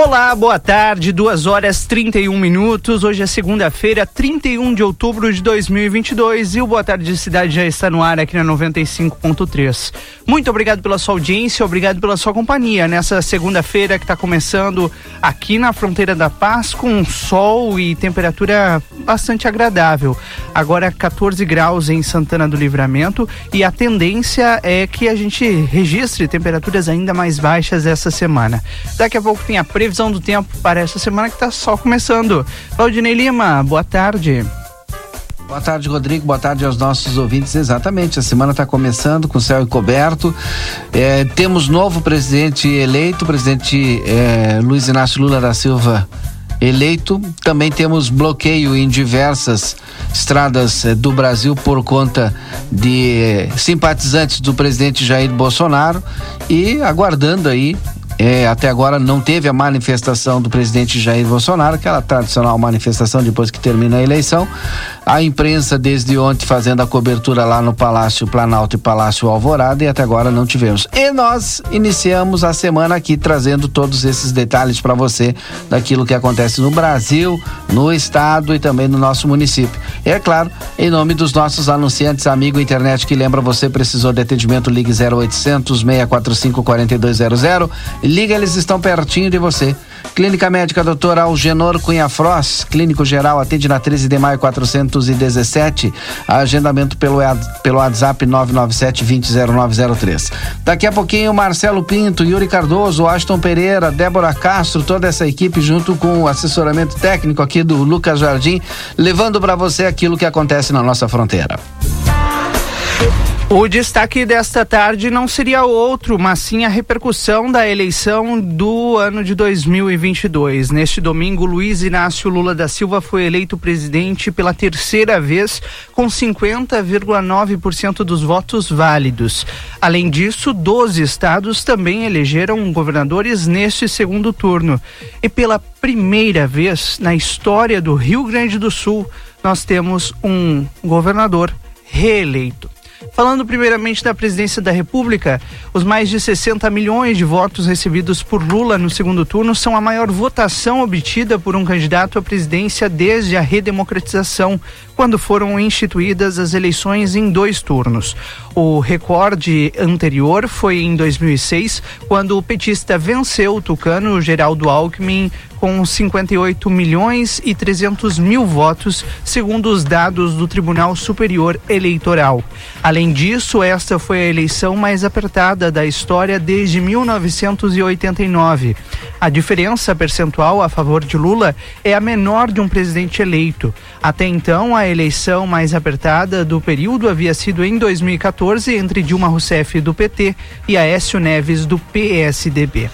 Olá, boa tarde, 2 horas 31 minutos. Hoje é segunda-feira, 31 de outubro de 2022 e o Boa Tarde Cidade já está no ar aqui na 95.3. Muito obrigado pela sua audiência, obrigado pela sua companhia nessa segunda-feira que está começando aqui na fronteira da Paz com sol e temperatura bastante agradável. Agora 14 graus em Santana do Livramento e a tendência é que a gente registre temperaturas ainda mais baixas essa semana. Daqui a pouco tem a previsão do tempo para essa semana que está só começando. Valdinei Lima, boa tarde. Boa tarde, Rodrigo. Boa tarde aos nossos ouvintes. Exatamente, a semana está começando com céu encoberto. É, temos novo presidente eleito, presidente é, Luiz Inácio Lula da Silva eleito. Também temos bloqueio em diversas estradas é, do Brasil por conta de simpatizantes do presidente Jair Bolsonaro e aguardando aí é, até agora não teve a manifestação do presidente Jair Bolsonaro, aquela tradicional manifestação depois que termina a eleição. A imprensa desde ontem fazendo a cobertura lá no Palácio Planalto e Palácio Alvorada e até agora não tivemos. E nós iniciamos a semana aqui trazendo todos esses detalhes para você daquilo que acontece no Brasil, no estado e também no nosso município. E é claro, em nome dos nossos anunciantes, amigo internet que lembra você precisou de atendimento, ligue 0800 645 4200 Liga, eles estão pertinho de você. Clínica Médica Doutor Algenor Cunha Frost, Clínico Geral, atende na 13 de maio 417. Agendamento pelo, pelo WhatsApp 997 200903. Daqui a pouquinho, Marcelo Pinto, Yuri Cardoso, Aston Pereira, Débora Castro, toda essa equipe, junto com o assessoramento técnico aqui do Lucas Jardim, levando para você aquilo que acontece na nossa fronteira. O destaque desta tarde não seria outro, mas sim a repercussão da eleição do ano de 2022. Neste domingo, Luiz Inácio Lula da Silva foi eleito presidente pela terceira vez, com 50,9% dos votos válidos. Além disso, 12 estados também elegeram governadores neste segundo turno. E pela primeira vez na história do Rio Grande do Sul, nós temos um governador reeleito. Falando primeiramente da presidência da República, os mais de 60 milhões de votos recebidos por Lula no segundo turno são a maior votação obtida por um candidato à presidência desde a redemocratização, quando foram instituídas as eleições em dois turnos. O recorde anterior foi em 2006, quando o petista venceu o tucano Geraldo Alckmin com 58 milhões e 300 mil votos, segundo os dados do Tribunal Superior Eleitoral. Além disso, esta foi a eleição mais apertada da história desde 1989. A diferença percentual a favor de Lula é a menor de um presidente eleito. Até então, a eleição mais apertada do período havia sido em 2014 entre Dilma Rousseff do PT e Aécio Neves do PSDB.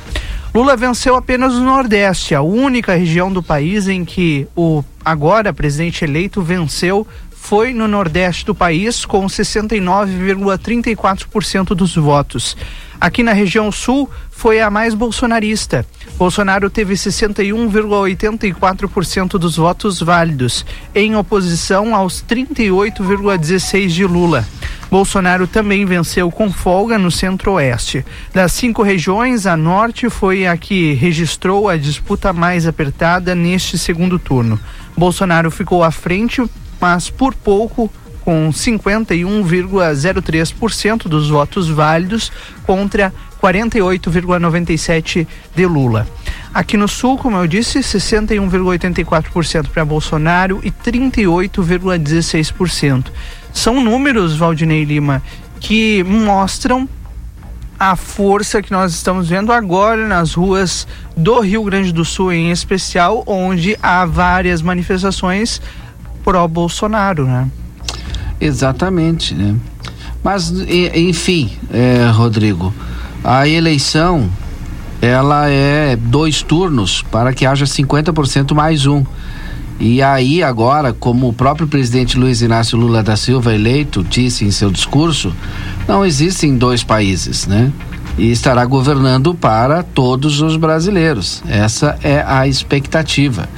Lula venceu apenas o Nordeste, a única região do país em que o agora presidente eleito venceu foi no Nordeste do país com 69,34% dos votos. Aqui na região sul foi a mais bolsonarista. Bolsonaro teve 61,84% dos votos válidos, em oposição aos 38,16% de Lula. Bolsonaro também venceu com folga no centro-oeste. Das cinco regiões, a norte foi a que registrou a disputa mais apertada neste segundo turno. Bolsonaro ficou à frente, mas por pouco com 51,03% dos votos válidos contra 48,97% de Lula. Aqui no Sul, como eu disse, 61,84% para Bolsonaro e 38,16%. São números, Valdinei Lima, que mostram a força que nós estamos vendo agora nas ruas do Rio Grande do Sul, em especial, onde há várias manifestações pró-Bolsonaro, né? Exatamente, né? Mas, enfim, é, Rodrigo, a eleição ela é dois turnos para que haja 50% mais um. E aí agora, como o próprio presidente Luiz Inácio Lula da Silva eleito disse em seu discurso, não existem dois países, né? E estará governando para todos os brasileiros. Essa é a expectativa.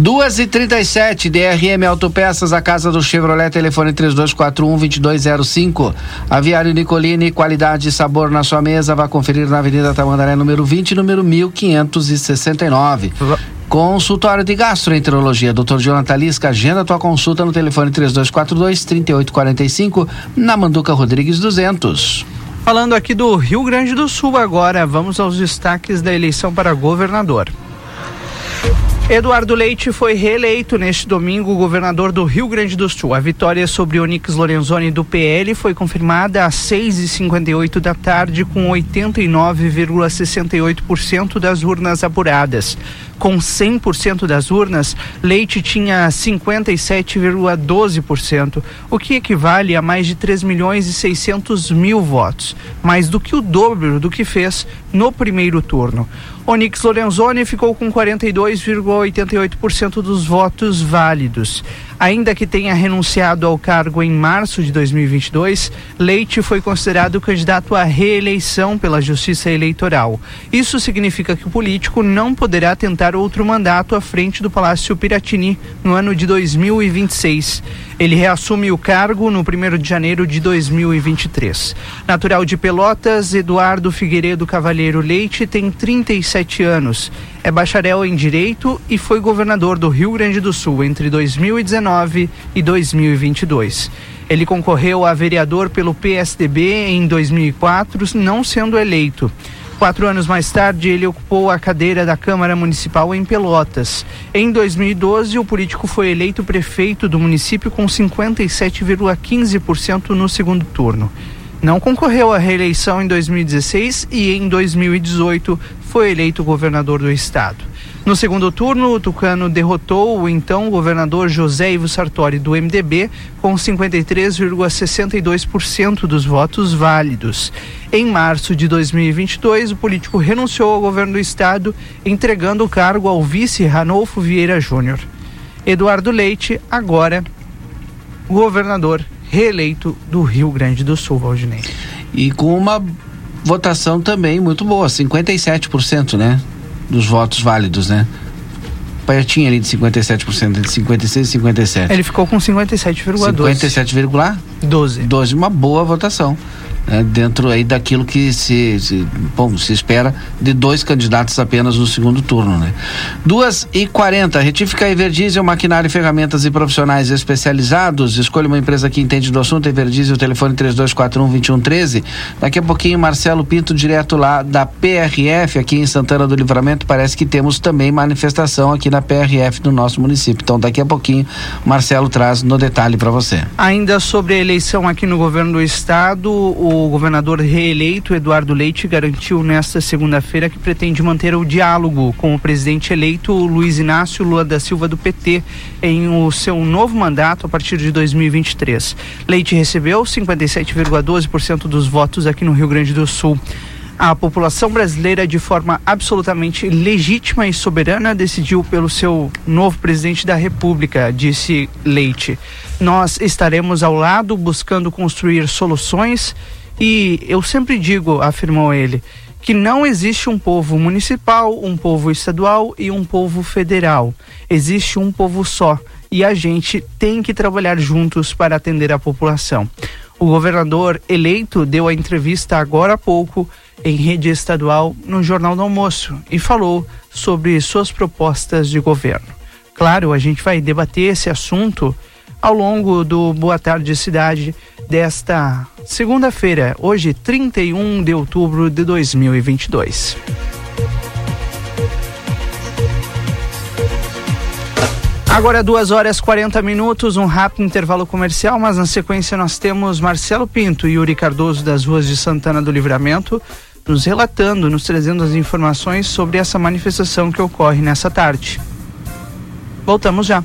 Duas e trinta e sete, DRM Autopeças, a casa do Chevrolet, telefone três dois quatro um vinte dois zero cinco. Aviário Nicolini, qualidade e sabor na sua mesa, vá conferir na Avenida Tamandaré, número 20, número mil quinhentos e sessenta e nove. Consultório de Gastroenterologia, Dr. Jonathan Lisca, agenda tua consulta no telefone 3242 3845, na Manduca Rodrigues 200. Falando aqui do Rio Grande do Sul agora, vamos aos destaques da eleição para governador. Eduardo Leite foi reeleito neste domingo governador do Rio Grande do Sul. A vitória sobre Onix Lorenzoni do PL foi confirmada às 6h58 da tarde, com 89,68% das urnas apuradas. Com 100% das urnas, Leite tinha 57,12%, o que equivale a mais de 3 milhões e 600 mil votos, mais do que o dobro do que fez no primeiro turno. Onix Lorenzoni ficou com 42,88% dos votos válidos. Ainda que tenha renunciado ao cargo em março de 2022, Leite foi considerado candidato à reeleição pela Justiça Eleitoral. Isso significa que o político não poderá tentar outro mandato à frente do Palácio Piratini no ano de 2026. Ele reassume o cargo no 1 de janeiro de 2023. Natural de Pelotas, Eduardo Figueiredo Cavalheiro Leite tem 37 anos. É bacharel em Direito e foi governador do Rio Grande do Sul entre 2019 e 2022. Ele concorreu a vereador pelo PSDB em 2004, não sendo eleito. Quatro anos mais tarde, ele ocupou a cadeira da Câmara Municipal em Pelotas. Em 2012, o político foi eleito prefeito do município com 57,15% no segundo turno. Não concorreu à reeleição em 2016 e em 2018 foi eleito governador do estado. No segundo turno, o Tucano derrotou o então governador José Ivo Sartori do MDB com 53,62% dos votos válidos. Em março de 2022, o político renunciou ao governo do estado, entregando o cargo ao vice Ranolfo Vieira Júnior. Eduardo Leite, agora governador reeleito do Rio Grande do Sul, Valdinei. E com uma votação também muito boa, 57%, né? dos votos válidos, né? Pertinho ali de 57%, entre 56 e 57. Ele ficou com 57,12. 57,12? 12, uma boa votação né, dentro aí daquilo que se, se, bom, se espera de dois candidatos apenas no segundo turno, né? Duas e quarenta, retífica Everdiesel, maquinário, ferramentas e profissionais especializados, escolha uma empresa que entende do assunto, Everdiesel, telefone três dois quatro um vinte um treze, daqui a pouquinho Marcelo Pinto, direto lá da PRF, aqui em Santana do Livramento, parece que temos também manifestação aqui na PRF do nosso município, então daqui a pouquinho Marcelo traz no detalhe para você. Ainda sobre a eleição aqui no governo do estado, o o governador reeleito Eduardo Leite garantiu nesta segunda-feira que pretende manter o diálogo com o presidente eleito Luiz Inácio Lula da Silva do PT em o seu novo mandato a partir de 2023. Leite recebeu 57,12% dos votos aqui no Rio Grande do Sul. A população brasileira, de forma absolutamente legítima e soberana, decidiu pelo seu novo presidente da República, disse Leite. Nós estaremos ao lado buscando construir soluções e eu sempre digo, afirmou ele, que não existe um povo municipal, um povo estadual e um povo federal. Existe um povo só e a gente tem que trabalhar juntos para atender a população. O governador eleito deu a entrevista agora há pouco em rede estadual no Jornal do Almoço e falou sobre suas propostas de governo. Claro, a gente vai debater esse assunto ao longo do Boa Tarde Cidade desta segunda-feira, hoje 31 de outubro de 2022. Agora duas horas 40 minutos, um rápido intervalo comercial, mas na sequência nós temos Marcelo Pinto e Yuri Cardoso das ruas de Santana do Livramento nos relatando, nos trazendo as informações sobre essa manifestação que ocorre nessa tarde. Voltamos já.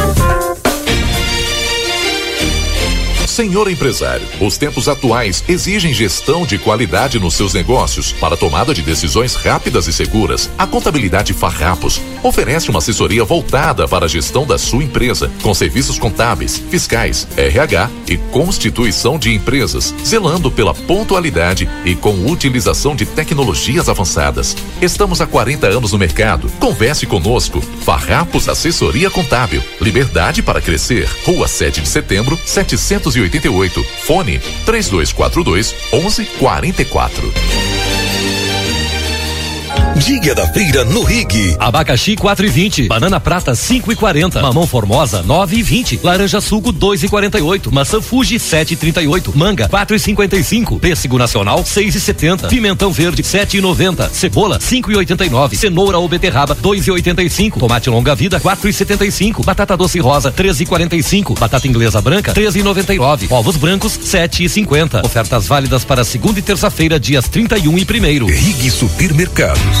Senhor empresário, os tempos atuais exigem gestão de qualidade nos seus negócios para tomada de decisões rápidas e seguras. A Contabilidade Farrapos oferece uma assessoria voltada para a gestão da sua empresa, com serviços contábeis, fiscais, RH e constituição de empresas, zelando pela pontualidade e com utilização de tecnologias avançadas. Estamos há 40 anos no mercado. Converse conosco. Farrapos Assessoria Contábil. Liberdade para crescer. Rua 7 de Setembro, 788. Fone 3242 1144. Dia da feira no Rig. Abacaxi 4 e 20, banana prata 5 e 40, mamão formosa 9 e 20, laranja suco 2 e 48, maçã Fuji 7 e 38, manga 4 e 55, pêssego nacional 6 e 70, pimentão verde 7 e 90, cebola 5 e 89, cenoura ou beterraba 2 e 85, tomate longa vida 4 e 75, batata doce rosa 13 e 45, batata inglesa branca 13 e 99, ovos brancos 7 e 50. Ofertas válidas para segunda e terça-feira, dias 31 e primeiro. Rig Supermercados.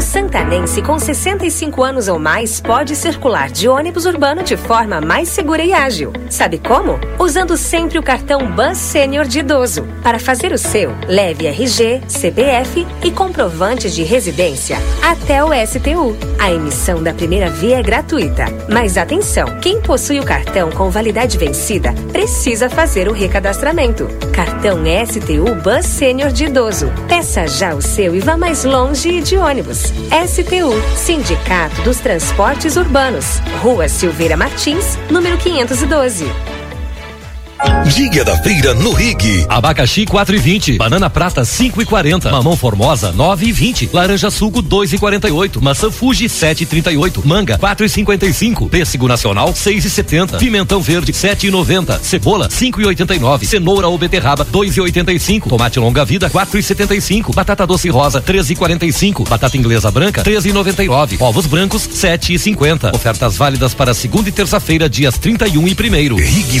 O santanense com 65 anos ou mais pode circular de ônibus urbano de forma mais segura e ágil. Sabe como? Usando sempre o cartão Bus Sênior de idoso. Para fazer o seu, leve RG, CPF e comprovante de residência até o STU. A emissão da primeira via é gratuita. Mas atenção, quem possui o cartão com validade vencida precisa fazer o recadastramento. Cartão STU Bus Sênior de idoso. Peça já o seu e vá mais longe de ônibus. STU, Sindicato dos Transportes Urbanos, Rua Silveira Martins, número 512. Dia da feira no Rig. Abacaxi 4 e 20, banana prata 5 e 40, mamão formosa 9 e 20, laranja suco 2 e 48, maçã Fuji 7 e 38, manga 4 e 55, pêssego nacional 6 e 70, pimentão verde 7 e 90, cebola 5 e 89, cenoura ou beterraba 2 e 85, tomate longa vida 4 e 75, batata doce rosa 13 e 45, batata inglesa branca 13 e 99, ovos brancos 7 e 50. Ofertas válidas para segunda e terça-feira, dias 31 e primeiro. Rig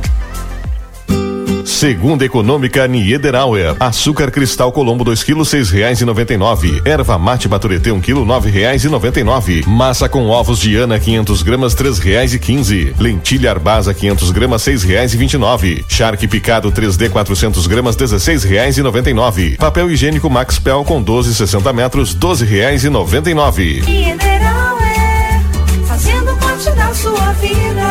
Segunda Econômica Niederauer. Açúcar cristal Colombo 2 kg seis reais e noventa e nove. Erva mate Baturité 1 um quilo nove reais e noventa e nove. Massa com ovos de Ana 500 gramas três reais e quinze. Lentilha Arbasa 500 gramas seis reais e vinte e nove. Charque picado 3D 400 gramas dezesseis reais e noventa e nove. Papel higiênico Max Pel com 12 60 metros doze reais e noventa e nove. Niederauer, fazendo parte da sua vida.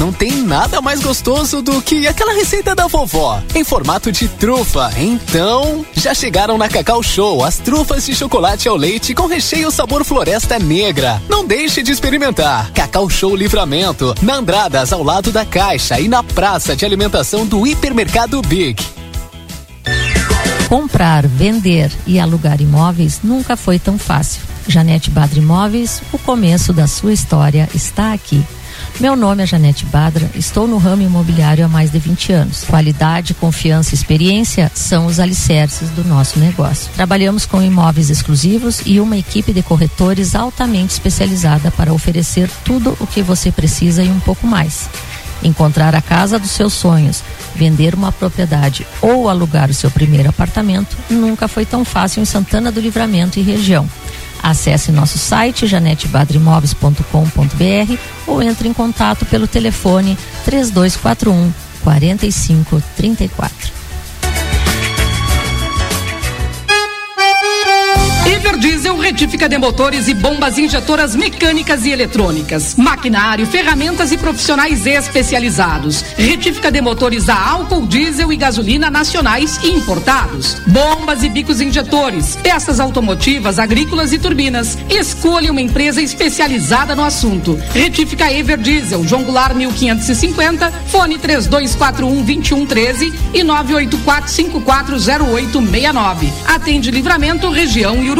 Não tem nada mais gostoso do que aquela receita da vovó, em formato de trufa. Então, já chegaram na Cacau Show as trufas de chocolate ao leite com recheio sabor floresta negra. Não deixe de experimentar. Cacau Show Livramento, na Andradas, ao lado da Caixa e na praça de alimentação do Hipermercado Big. Comprar, vender e alugar imóveis nunca foi tão fácil. Janete Badra Imóveis, o começo da sua história está aqui. Meu nome é Janete Badra, estou no ramo imobiliário há mais de 20 anos. Qualidade, confiança e experiência são os alicerces do nosso negócio. Trabalhamos com imóveis exclusivos e uma equipe de corretores altamente especializada para oferecer tudo o que você precisa e um pouco mais. Encontrar a casa dos seus sonhos, vender uma propriedade ou alugar o seu primeiro apartamento nunca foi tão fácil em Santana do Livramento e região. Acesse nosso site janetebadrimóveis.com.br ou entre em contato pelo telefone 3241 4534. Everdiesel retífica de motores e bombas injetoras mecânicas e eletrônicas, maquinário, ferramentas e profissionais especializados. Retífica de motores a álcool, diesel e gasolina nacionais e importados. Bombas e bicos injetores, peças automotivas, agrícolas e turbinas. Escolha uma empresa especializada no assunto. Retífica Everdiesel, João Goulart 1550, fone 3241 2113 e 984540869. Atende Livramento, região e Uruguai.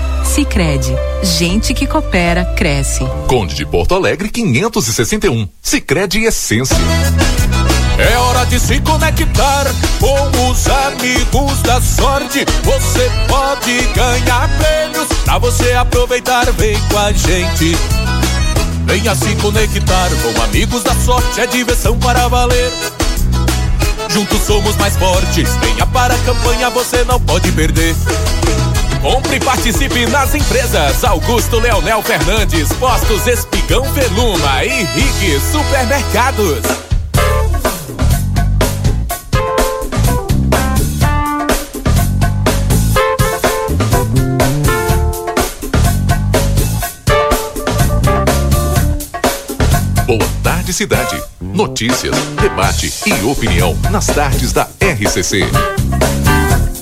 Sicredi, gente que coopera cresce. Conde de Porto Alegre 561. Sicredi Essência. É hora de se conectar com os amigos da sorte. Você pode ganhar prêmios pra você aproveitar. Vem com a gente. Venha se conectar com amigos da sorte. É diversão para valer. Juntos somos mais fortes. Venha para a campanha, você não pode perder. Compre e participe nas empresas Augusto Leonel Fernandes, Postos Espigão Veluma e Rig Supermercados. Boa tarde, cidade. Notícias, debate e opinião nas tardes da RCC.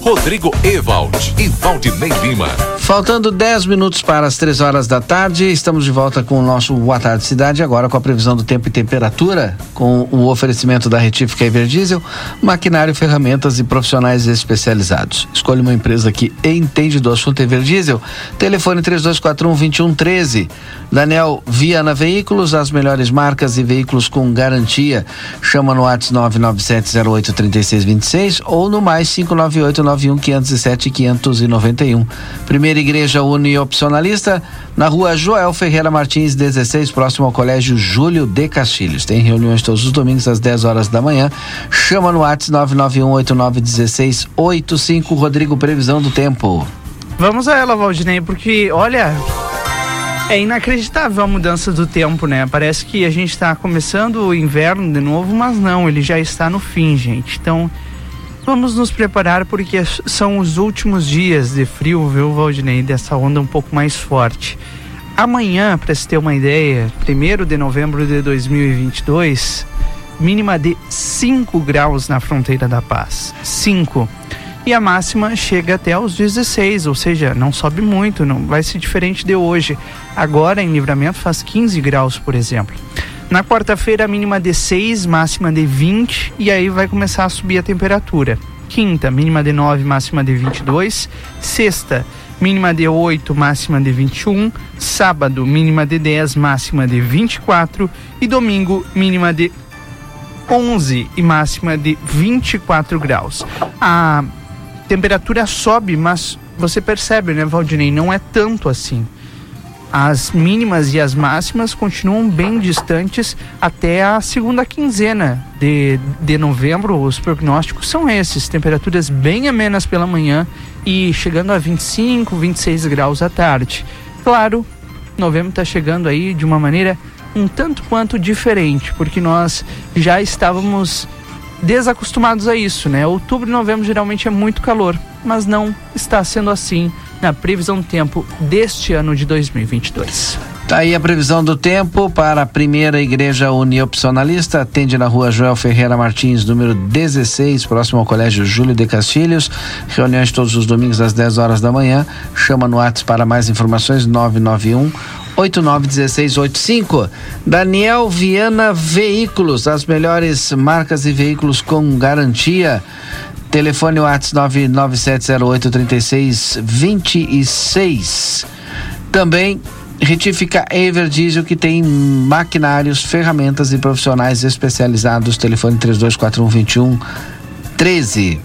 Rodrigo Evald e Valdinei Lima. Faltando 10 minutos para as 3 horas da tarde, estamos de volta com o nosso Boa Tarde Cidade, agora com a previsão do tempo e temperatura, com o oferecimento da Retífica Everdiesel, maquinário, ferramentas e profissionais especializados. Escolha uma empresa que entende do assunto Everdiesel. Telefone 3241-2113. Daniel Viana Veículos, as melhores marcas e veículos com garantia. Chama no WhatsApp 997083626 ou no mais 598 91 507 591. Primeira Igreja Uniopcionalista, na rua Joel Ferreira Martins, 16, próximo ao Colégio Júlio de Castilhos. Tem reuniões todos os domingos às 10 horas da manhã. Chama no WhatsApp 991891685. Rodrigo, previsão do tempo. Vamos a ela, Valdinei, porque olha, é inacreditável a mudança do tempo, né? Parece que a gente está começando o inverno de novo, mas não, ele já está no fim, gente. Então, vamos nos preparar porque são os últimos dias de frio, viu, Valdinei? Dessa onda um pouco mais forte. Amanhã, para se ter uma ideia, 1 de novembro de 2022, mínima de 5 graus na fronteira da paz. 5 e a máxima chega até aos 16, ou seja, não sobe muito, não vai ser diferente de hoje. Agora em Livramento faz 15 graus, por exemplo. Na quarta-feira, mínima de 6, máxima de 20, e aí vai começar a subir a temperatura. Quinta, mínima de 9, máxima de 22. Sexta, mínima de 8, máxima de 21. Sábado, mínima de 10, máxima de 24. E domingo, mínima de 11 e máxima de 24 graus. A temperatura sobe, mas você percebe, né, Valdinei? Não é tanto assim. As mínimas e as máximas continuam bem distantes até a segunda quinzena de, de novembro. Os prognósticos são esses: temperaturas bem amenas pela manhã e chegando a 25, 26 graus à tarde. Claro, novembro está chegando aí de uma maneira um tanto quanto diferente, porque nós já estávamos desacostumados a isso, né? Outubro e novembro geralmente é muito calor, mas não está sendo assim na previsão do tempo deste ano de 2022. Tá aí a previsão do tempo para a primeira igreja uniopcionalista, atende na rua Joel Ferreira Martins, número 16, próximo ao Colégio Júlio de Castilhos. Reuniões todos os domingos às 10 horas da manhã. Chama no WhatsApp para mais informações 991 891685. Daniel Viana Veículos, as melhores marcas e veículos com garantia. Telefone WhatsApp 997083626. Também Retifica Ever Diesel que tem maquinários, ferramentas e profissionais especializados. Telefone 3241 13.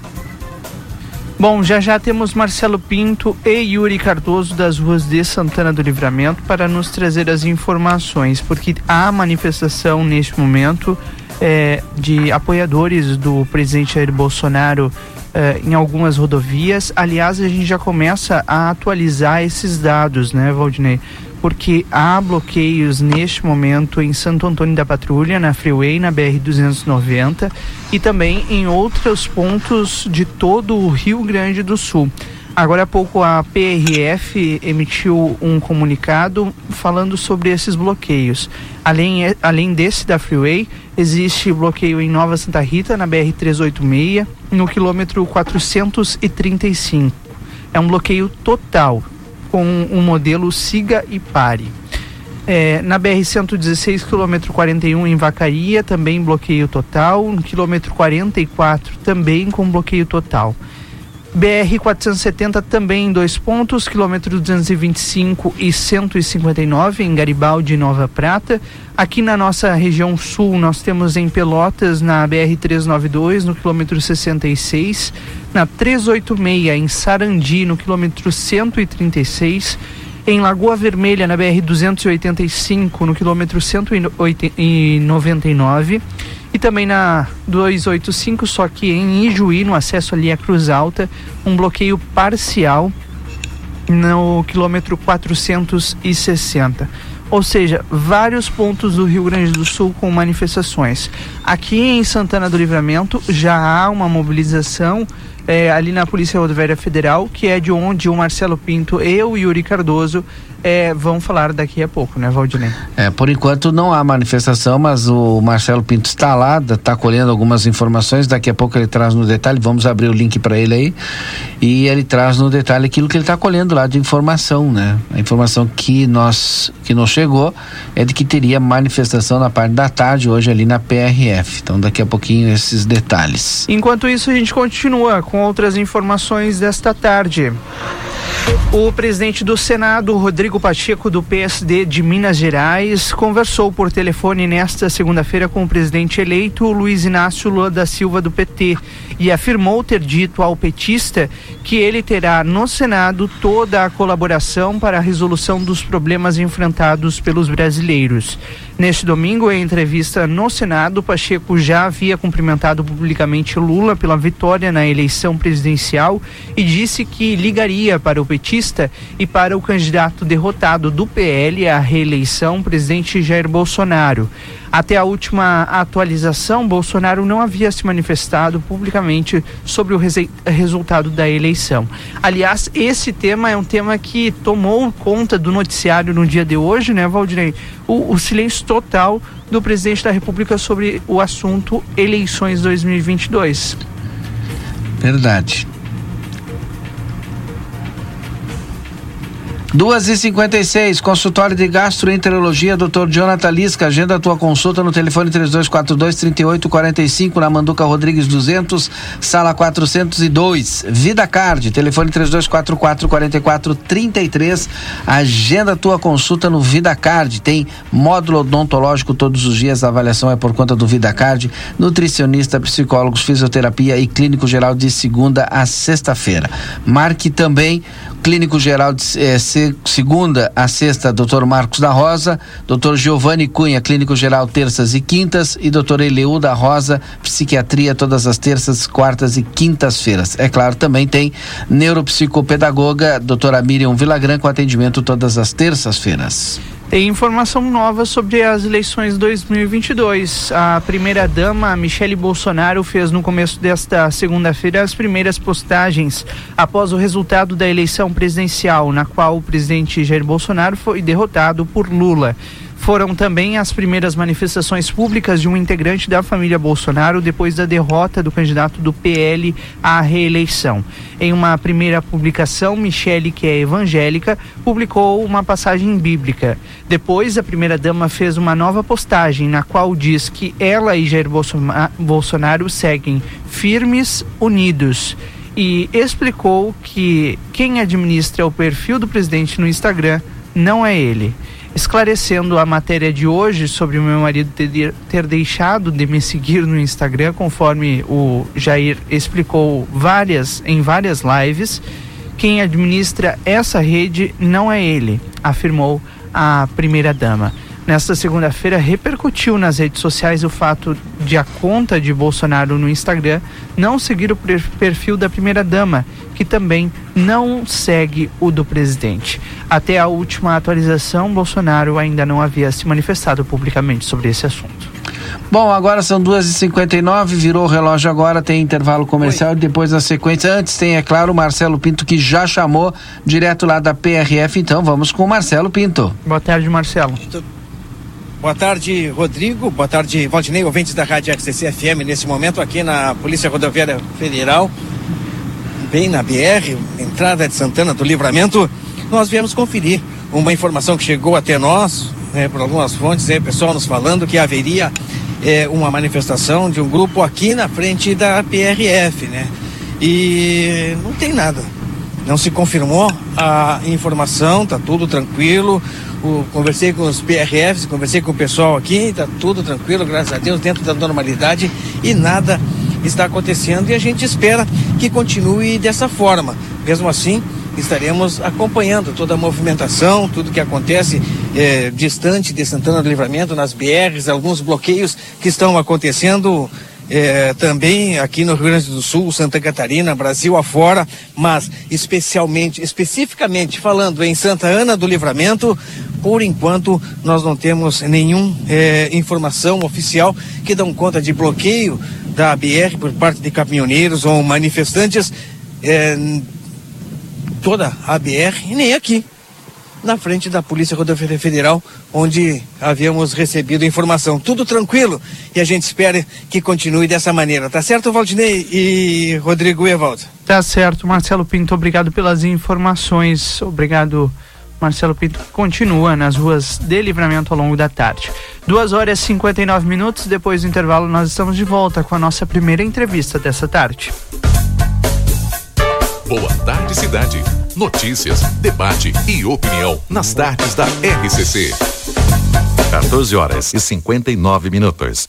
Bom, já já temos Marcelo Pinto e Yuri Cardoso das ruas de Santana do Livramento para nos trazer as informações, porque há manifestação neste momento é, de apoiadores do presidente Jair Bolsonaro é, em algumas rodovias. Aliás, a gente já começa a atualizar esses dados, né, Valdinei? Porque há bloqueios neste momento em Santo Antônio da Patrulha, na Freeway, na BR-290 e também em outros pontos de todo o Rio Grande do Sul. Agora há pouco a PRF emitiu um comunicado falando sobre esses bloqueios. Além, além desse da Freeway, existe bloqueio em Nova Santa Rita, na BR-386, no quilômetro 435. É um bloqueio total, com um modelo siga e pare. É, na BR-116, quilômetro 41 em Vacaria, também bloqueio total. No quilômetro 44, também com bloqueio total. BR-470 também em dois pontos, quilômetro 225 e 159 em Garibaldi Nova Prata. Aqui na nossa região sul, nós temos em Pelotas, na BR-392, no quilômetro 66, na 386 em Sarandi, no quilômetro 136 em Lagoa Vermelha, na BR-285, no quilômetro 199, e também na 285, só que em Ijuí, no acesso ali à Cruz Alta, um bloqueio parcial no quilômetro 460 ou seja, vários pontos do Rio Grande do Sul com manifestações. Aqui em Santana do Livramento já há uma mobilização é, ali na Polícia Rodoviária Federal, que é de onde o Marcelo Pinto e o Yuri Cardoso é, vão falar daqui a pouco, né, Valdinei? É, por enquanto não há manifestação, mas o Marcelo Pinto está lá, está colhendo algumas informações, daqui a pouco ele traz no detalhe, vamos abrir o link para ele aí, e ele traz no detalhe aquilo que ele está colhendo lá de informação, né? A informação que nós, que nos chegou é de que teria manifestação na parte da tarde hoje ali na PRF, então daqui a pouquinho esses detalhes. Enquanto isso a gente continua com outras informações desta tarde. O presidente do Senado, Rodrigo Pacheco, do PSD de Minas Gerais, conversou por telefone nesta segunda-feira com o presidente eleito Luiz Inácio Lula da Silva, do PT, e afirmou ter dito ao petista que ele terá no Senado toda a colaboração para a resolução dos problemas enfrentados pelos brasileiros. Neste domingo, em entrevista no Senado, Pacheco já havia cumprimentado publicamente Lula pela vitória na eleição presidencial e disse que ligaria para o petista e para o candidato derrotado do PL à reeleição, presidente Jair Bolsonaro. Até a última atualização, Bolsonaro não havia se manifestado publicamente sobre o resultado da eleição. Aliás, esse tema é um tema que tomou conta do noticiário no dia de hoje, né, Valdinei? O, o silêncio total do presidente da República sobre o assunto eleições 2022. Verdade. Duas e cinquenta e seis, consultório de gastroenterologia, Dr. Jonathan Lisca, agenda a tua consulta no telefone três dois quatro dois trinta e oito quarenta e cinco, na Manduca Rodrigues 200, sala 402. Vida Card, telefone três dois quatro quatro quarenta e quatro trinta e três, agenda a tua consulta no Vida Card, tem módulo odontológico todos os dias, a avaliação é por conta do Vida Card, nutricionista, psicólogos, fisioterapia e clínico geral de segunda a sexta-feira. Marque também clínico geral de eh, se, segunda a sexta, Dr. Marcos da Rosa, Dr. Giovanni Cunha, clínico geral, terças e quintas, e Dr. Eleu da Rosa, psiquiatria, todas as terças, quartas e quintas-feiras. É claro, também tem neuropsicopedagoga, doutora Miriam Vilagran, com atendimento todas as terças-feiras. Tem informação nova sobre as eleições 2022. A primeira-dama, Michele Bolsonaro, fez no começo desta segunda-feira as primeiras postagens após o resultado da eleição presidencial, na qual o presidente Jair Bolsonaro foi derrotado por Lula foram também as primeiras manifestações públicas de um integrante da família Bolsonaro depois da derrota do candidato do PL à reeleição. Em uma primeira publicação, Michele, que é evangélica, publicou uma passagem bíblica. Depois, a primeira-dama fez uma nova postagem na qual diz que ela e Jair Bolsonaro seguem firmes, unidos e explicou que quem administra o perfil do presidente no Instagram não é ele esclarecendo a matéria de hoje sobre o meu marido ter, ter, deixado de me seguir no Instagram, conforme o Jair explicou várias em várias lives. Quem administra essa rede não é ele, afirmou a primeira dama. Nesta segunda-feira, repercutiu nas redes sociais o fato de a conta de Bolsonaro no Instagram não seguir o perfil da primeira-dama, que também não segue o do presidente. Até a última atualização, Bolsonaro ainda não havia se manifestado publicamente sobre esse assunto. Bom, agora são 2h59, virou o relógio agora, tem intervalo comercial Oi. e depois a sequência. Antes tem, é claro, o Marcelo Pinto que já chamou direto lá da PRF, então vamos com o Marcelo Pinto. Boa tarde, Marcelo. Boa tarde, Rodrigo. Boa tarde, Valdinei, ouvintes da Rádio RCC FM. Nesse momento, aqui na Polícia Rodoviária Federal, bem na BR, entrada de Santana do Livramento, nós viemos conferir uma informação que chegou até nós, né, por algumas fontes, aí, pessoal nos falando que haveria é, uma manifestação de um grupo aqui na frente da PRF, né? E não tem nada. Não se confirmou a informação, tá tudo tranquilo conversei com os PRFs, conversei com o pessoal aqui, está tudo tranquilo, graças a Deus, dentro da normalidade e nada está acontecendo e a gente espera que continue dessa forma. Mesmo assim, estaremos acompanhando toda a movimentação, tudo que acontece é, distante de Santana do Livramento, nas BRs, alguns bloqueios que estão acontecendo é, também aqui no Rio Grande do Sul, Santa Catarina, Brasil afora, mas especialmente, especificamente falando em Santa Ana do Livramento, por enquanto nós não temos nenhuma é, informação oficial que dão conta de bloqueio da BR por parte de caminhoneiros ou manifestantes é, toda a BR e nem aqui na frente da Polícia Rodoviária Federal, onde havíamos recebido informação. Tudo tranquilo e a gente espera que continue dessa maneira. Tá certo, Valdinei e Rodrigo Evaldo? Tá certo, Marcelo Pinto, obrigado pelas informações. Obrigado, Marcelo Pinto, continua nas ruas de livramento ao longo da tarde. Duas horas e 59 minutos, depois do intervalo, nós estamos de volta com a nossa primeira entrevista dessa tarde. Boa tarde, cidade. Notícias, debate e opinião nas tardes da RCC. 14 horas e 59 minutos.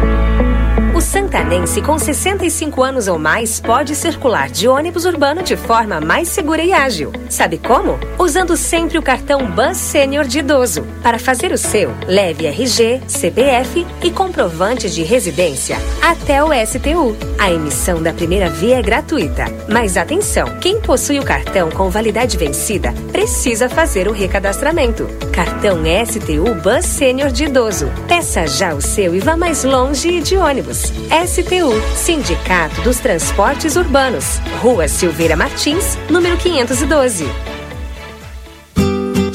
O santanense com 65 anos ou mais pode circular de ônibus urbano de forma mais segura e ágil. Sabe como? Usando sempre o cartão Bus Sênior de idoso. Para fazer o seu, leve RG, CPF e comprovante de residência até o STU. A emissão da primeira via é gratuita. Mas atenção, quem possui o cartão com validade vencida precisa fazer o recadastramento. Cartão STU Bus Sênior de idoso. Peça já o seu e vá mais longe de ônibus. STU, Sindicato dos Transportes Urbanos, Rua Silveira Martins, número 512.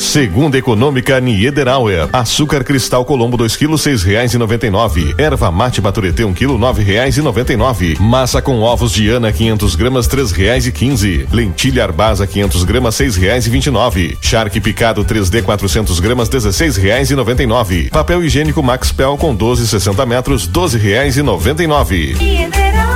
Segunda Econômica Niederauer. Açúcar cristal Colombo 2 kg seis reais e noventa e nove. Erva mate Baturité um quilo nove reais e noventa e nove. Massa com ovos de Ana 500 gramas e quinze. Lentilha Arbasa 500 gramas reais e vinte nove. Charque picado 3D 400 gramas e nove. Papel higiênico Max Pel com 12 60 metros e nove. Mineral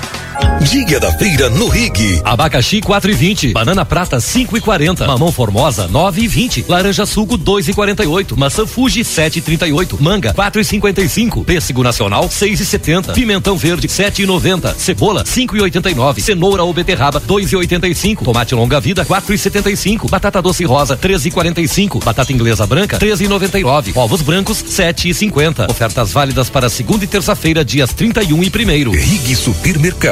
Dia da feira no Rig. Abacaxi 4 e 20, banana prata 5 e 40, mamão formosa 9 e 20, laranja suco 2 e 48, maçã Fuji 7 e 38, manga 4 e 55, pêssego nacional 6 e 70, pimentão verde 7 e 90, cebola 5 e 89, cenoura ou beterraba 2 e 85, tomate longa vida 4 e 75, batata doce rosa 13 e 45, batata inglesa branca 13 e 99, ovos brancos 7 e 50. Ofertas válidas para segunda e terça-feira, dias 31 e primeiro. Rig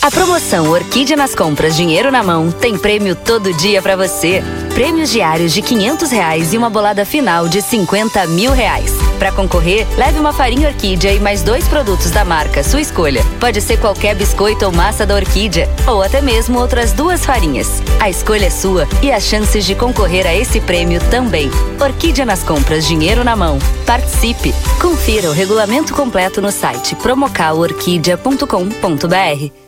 A promoção Orquídea nas compras Dinheiro na Mão tem prêmio todo dia para você. Prêmios diários de 500 reais e uma bolada final de 50 mil reais. Para concorrer, leve uma farinha Orquídea e mais dois produtos da marca, sua escolha. Pode ser qualquer biscoito ou massa da Orquídea, ou até mesmo outras duas farinhas. A escolha é sua e as chances de concorrer a esse prêmio também. Orquídea nas compras Dinheiro na Mão. Participe! Confira o regulamento completo no site promocalorquídea.com.br.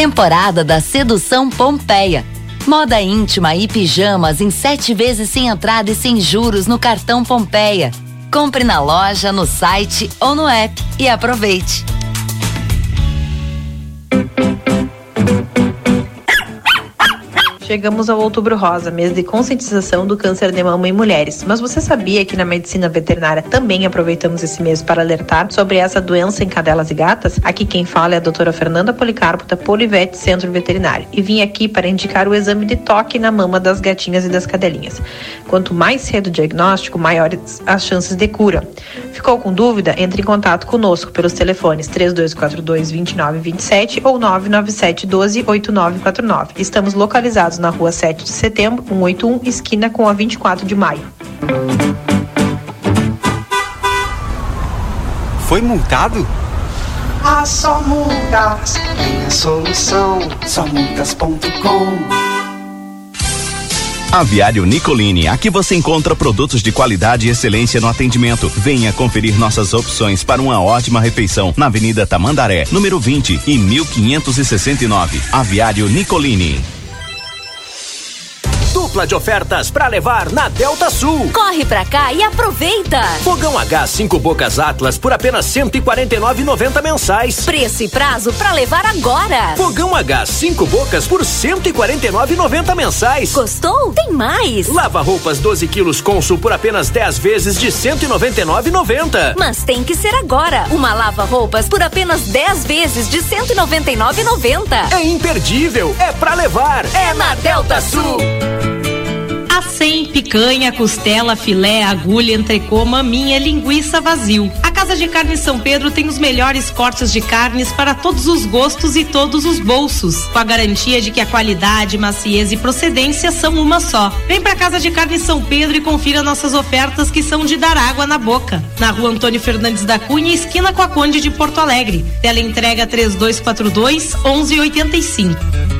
Temporada da Sedução Pompeia. Moda íntima e pijamas em sete vezes sem entrada e sem juros no cartão Pompeia. Compre na loja, no site ou no app e aproveite. Chegamos ao Outubro Rosa, mês de conscientização do câncer de mama em mulheres. Mas você sabia que na medicina veterinária também aproveitamos esse mês para alertar sobre essa doença em cadelas e gatas? Aqui quem fala é a doutora Fernanda Policarpo da Polivete Centro Veterinário e vim aqui para indicar o exame de toque na mama das gatinhas e das cadelinhas. Quanto mais cedo o diagnóstico, maiores as chances de cura. Ficou com dúvida? Entre em contato conosco pelos telefones 3242 2927 ou 997 12 8949. Estamos localizados na rua 7 de setembro, 181, esquina com a 24 de maio. Foi multado? Ah, só multas tem a solução. Só multas.com. Aviário Nicolini, aqui você encontra produtos de qualidade e excelência no atendimento. Venha conferir nossas opções para uma ótima refeição na Avenida Tamandaré, número 20 e 1569. Aviário Nicolini. Tudo dupla de ofertas para levar na Delta Sul. Corre pra cá e aproveita! Fogão H 5 bocas Atlas por apenas 149,90 mensais. Preço e prazo pra levar agora. Fogão H 5 bocas por 149,90 mensais. Gostou? Tem mais. Lava roupas 12 quilos Consul por apenas 10 vezes de 199,90. Mas tem que ser agora. Uma lava roupas por apenas 10 vezes de 199,90. É imperdível, é pra levar. É na Delta Sul. Acém, picanha, costela, filé, agulha, entrecô, maminha, linguiça, vazio. A Casa de Carne São Pedro tem os melhores cortes de carnes para todos os gostos e todos os bolsos, com a garantia de que a qualidade, maciez e procedência são uma só. Vem pra Casa de Carne São Pedro e confira nossas ofertas que são de dar água na boca. Na rua Antônio Fernandes da Cunha, esquina com a Conde de Porto Alegre. Tela entrega 3242 1185.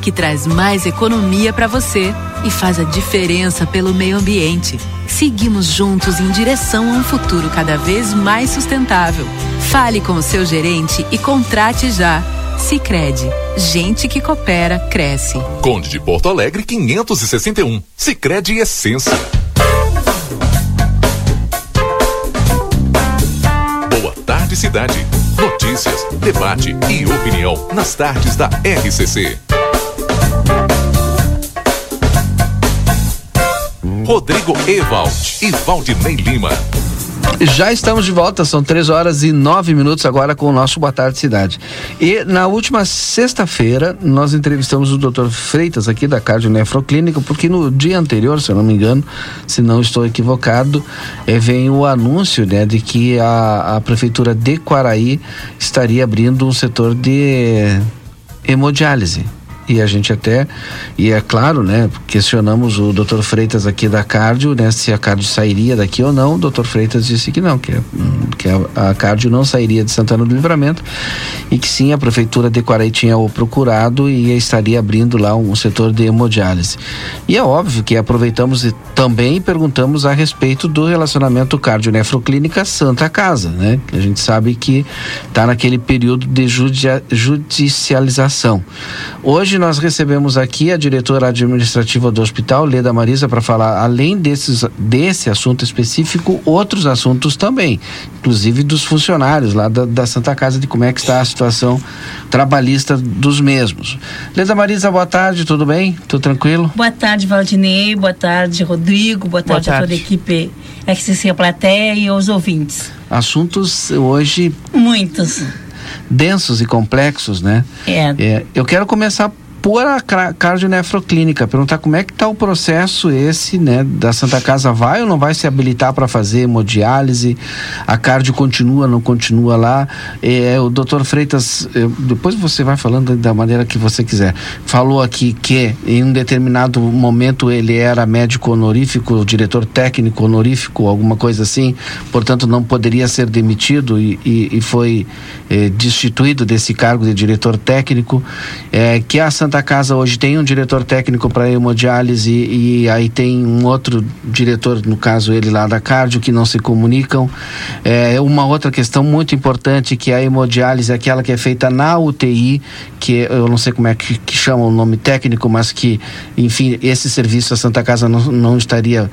que traz mais economia para você e faz a diferença pelo meio ambiente. Seguimos juntos em direção a um futuro cada vez mais sustentável. Fale com o seu gerente e contrate já. Sicredi, gente que coopera cresce. Conde de Porto Alegre 561. Sicredi Essência. Boa tarde cidade. Notícias, debate e opinião nas tardes da RCC. Rodrigo Ewald e Valdinei Lima. Já estamos de volta, são três horas e nove minutos agora com o nosso Boa Tarde Cidade. E na última sexta-feira nós entrevistamos o Dr. Freitas aqui da Cardionefroclínica, porque no dia anterior, se eu não me engano, se não estou equivocado, eh, vem o anúncio né, de que a, a Prefeitura de Quaraí estaria abrindo um setor de hemodiálise e a gente até e é claro, né, questionamos o Dr. Freitas aqui da Cardio, né, se a Cardio sairia daqui ou não. O Dr. Freitas disse que não, que, que a, a Cardio não sairia de Santana do Livramento e que sim, a prefeitura de Quaraí tinha o procurado e estaria abrindo lá um setor de hemodiálise. E é óbvio que aproveitamos e também perguntamos a respeito do relacionamento Cardio Nefroclínica Santa Casa, né? A gente sabe que está naquele período de judicialização. Hoje nós recebemos aqui a diretora administrativa do hospital, Leda Marisa, para falar, além desses, desse assunto específico, outros assuntos também, inclusive dos funcionários lá da, da Santa Casa, de como é que está a situação trabalhista dos mesmos. Leda Marisa, boa tarde, tudo bem? Tudo tranquilo? Boa tarde, Valdinei, boa tarde, Rodrigo, boa tarde, Boa a toda a tarde. equipe RCC a Plateia e aos ouvintes. Assuntos hoje Muitos. densos e complexos, né? É. eu quero começar por a cardionefroclínica, perguntar como é que está o processo esse, né, da Santa Casa vai ou não vai se habilitar para fazer hemodiálise? A cardio continua, não continua lá? É, o doutor Freitas, depois você vai falando da maneira que você quiser, falou aqui que em um determinado momento ele era médico honorífico, diretor técnico honorífico, alguma coisa assim, portanto não poderia ser demitido e, e- e foi eh, destituído desse cargo de diretor técnico, eh, que a Santa Casa hoje tem um diretor técnico para hemodiálise e, aí tem um outro diretor, no caso ele lá da cardio, que não se comunicam. É uma outra questão muito importante que a hemodiálise, é aquela que é feita na UTI, que eu não sei como é que, que chama o nome técnico, mas que, enfim, esse serviço a Santa Casa não, não estaria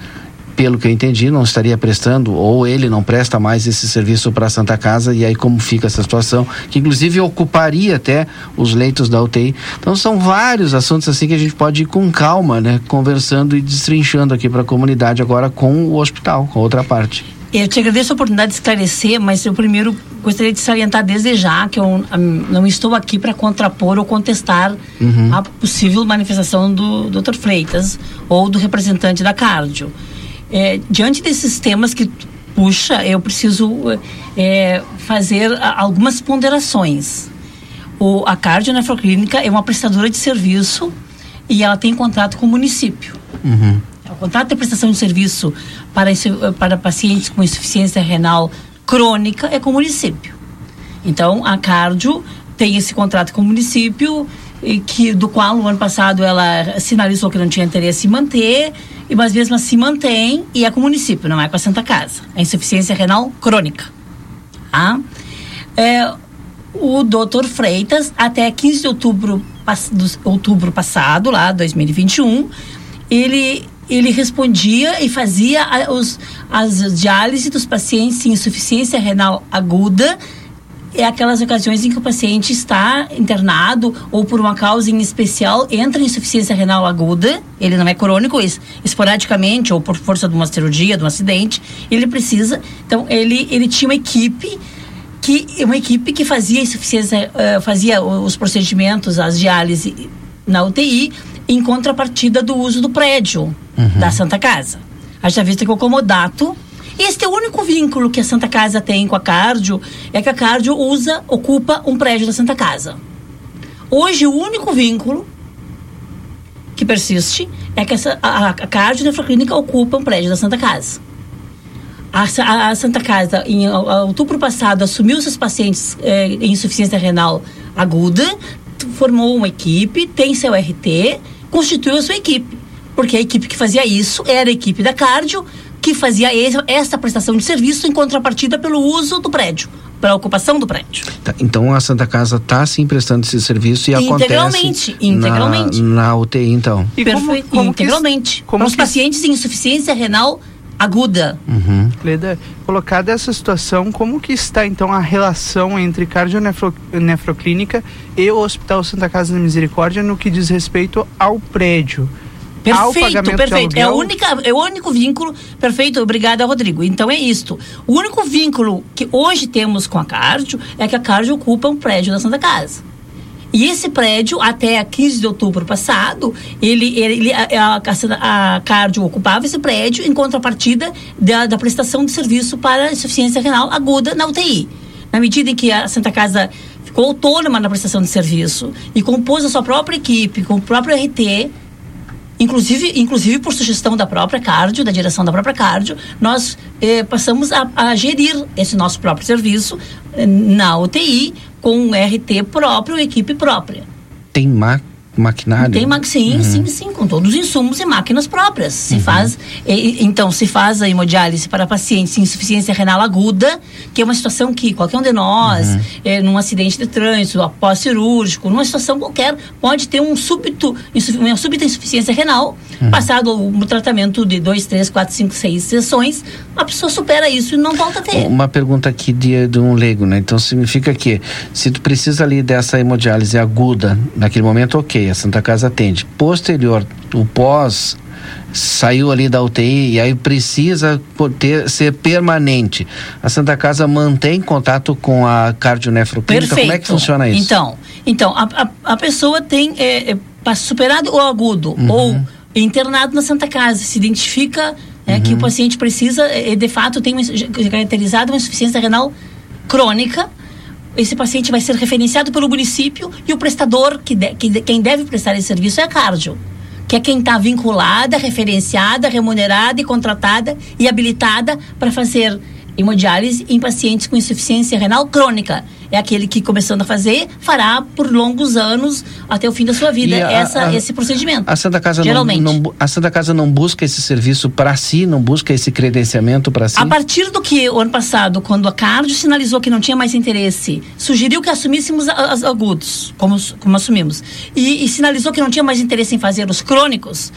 pelo que eu entendi, não estaria prestando, ou ele não presta mais esse serviço para a Santa Casa, e aí como fica essa situação, que inclusive ocuparia até os leitos da UTI. Então são vários assuntos assim que a gente pode ir com calma, né, conversando e destrinchando aqui para a comunidade agora com o hospital, com a outra parte. Eu te agradeço a oportunidade de esclarecer, mas eu primeiro gostaria de salientar desde já que eu hum, não estou aqui para contrapor ou contestar Uhum. a possível manifestação do Dr. Freitas ou do representante da Cardio. É, diante desses temas que puxa, eu preciso é, fazer algumas ponderações. O, a Cardio Nefroclínica é uma prestadora de serviço e ela tem contrato com o município. Uhum. O contrato de prestação de serviço para, para pacientes com insuficiência renal crônica é com o município. Então, a Cardio tem esse contrato com o município, que, do qual, no ano passado, ela sinalizou que não tinha interesse em manter, e, mas mesmo assim mantém, e é com o município, não é com a Santa Casa. É insuficiência renal crônica. Tá? É, o doutor Freitas, até 15 de outubro, outubro passado, lá, 2021, ele, ele respondia e fazia os, as diálises dos pacientes em insuficiência renal aguda é aquelas ocasiões em que o paciente está internado ou por uma causa em especial entra em insuficiência renal aguda, ele não é crônico, es- esporadicamente ou por força de uma cirurgia, de um acidente, ele precisa, então ele ele tinha uma equipe que uma equipe que fazia insuficiência, eh, fazia os procedimentos, as diálise na UTI em contrapartida do uso do prédio da Santa Casa. Haja vista que o comodato este é o único vínculo que a Santa Casa tem com a Cardio, é que a Cardio usa, ocupa um prédio da Santa Casa. Hoje, o único vínculo que persiste é que essa, a, a Cardio Nefroclínica ocupa um prédio da Santa Casa. A, a- a Santa Casa, em outubro passado, assumiu seus pacientes eh, em insuficiência renal aguda, formou uma equipe, tem seu RT, constituiu a sua equipe. Porque a equipe que fazia isso era a equipe da Cardio, que fazia esse- essa prestação de serviço em contrapartida pelo uso do prédio, pela ocupação do prédio. Tá, então a Santa Casa está sim prestando esse serviço e Integralmente, acontece integralmente. Na, na UTI então. Perfeito, integralmente. como para os que- pacientes em insuficiência renal aguda. Uhum. Leda, colocada essa situação, como que está então a relação entre cardionefroclínica e o Hospital Santa Casa da Misericórdia no que diz respeito ao prédio? Perfeito, perfeito. É, a aluguel? única, é o único vínculo. Perfeito, obrigada, Rodrigo. Então é isto. O único vínculo que hoje temos com a Cardio é que a Cardio ocupa um prédio da Santa Casa. E esse prédio, até 15 de outubro passado, ele, ele, a, a, a Cardio ocupava esse prédio em contrapartida da, da prestação de serviço para insuficiência renal aguda na UTI. Na medida em que a Santa Casa ficou autônoma na prestação de serviço e compôs a sua própria equipe, com o próprio RT, Inclusive, inclusive por sugestão da própria cardio, da direção da própria cardio, nós eh, passamos a, a gerir esse nosso próprio serviço eh, na UTI com um RT próprio, equipe própria. Tem ma maquinário? Tem ma- sim, Uhum. sim, sim, com todos os insumos e máquinas próprias. Se faz, e- então, se faz a hemodiálise para pacientes em insuficiência renal aguda, que é uma situação que qualquer um de nós, Uhum. eh, num acidente de trânsito, após cirúrgico, numa situação qualquer, pode ter um súbito, uma súbita insuficiência renal, Uhum. passado o tratamento de dois, três, quatro, cinco, seis sessões, a pessoa supera isso e não volta a ter. Uma pergunta aqui de, de um leigo, né? Então significa que se tu precisa ali dessa hemodiálise aguda, naquele momento, ok, a Santa Casa atende. Posterior, o pós saiu ali da UTI e aí precisa ter, ser permanente. A Santa Casa mantém contato com a cardionefroclínica? Como é que funciona isso? Então, então a, a, a pessoa tem é, é, superado o agudo Uhum. ou internado na Santa Casa, se identifica é, que o paciente precisa, é, de fato, tem uma, caracterizado uma insuficiência renal crônica. Esse paciente vai ser referenciado pelo município e o prestador, que, de- que quem deve prestar esse serviço é a cardio que é quem está vinculada, referenciada, remunerada e contratada e habilitada para fazer hemodiálise em pacientes com insuficiência renal crônica. É aquele que, começando a fazer, fará por longos anos até o fim da sua vida a- essa, a- esse procedimento. A Santa Casa não, Geralmente. não bu- a Santa Casa não busca esse serviço para si, não busca esse credenciamento para si. A partir do que, o ano passado, quando a Cardio sinalizou que não tinha mais interesse, sugeriu que assumíssemos os agudos, como, como assumimos, e, e sinalizou que não tinha mais interesse em fazer os crônicos,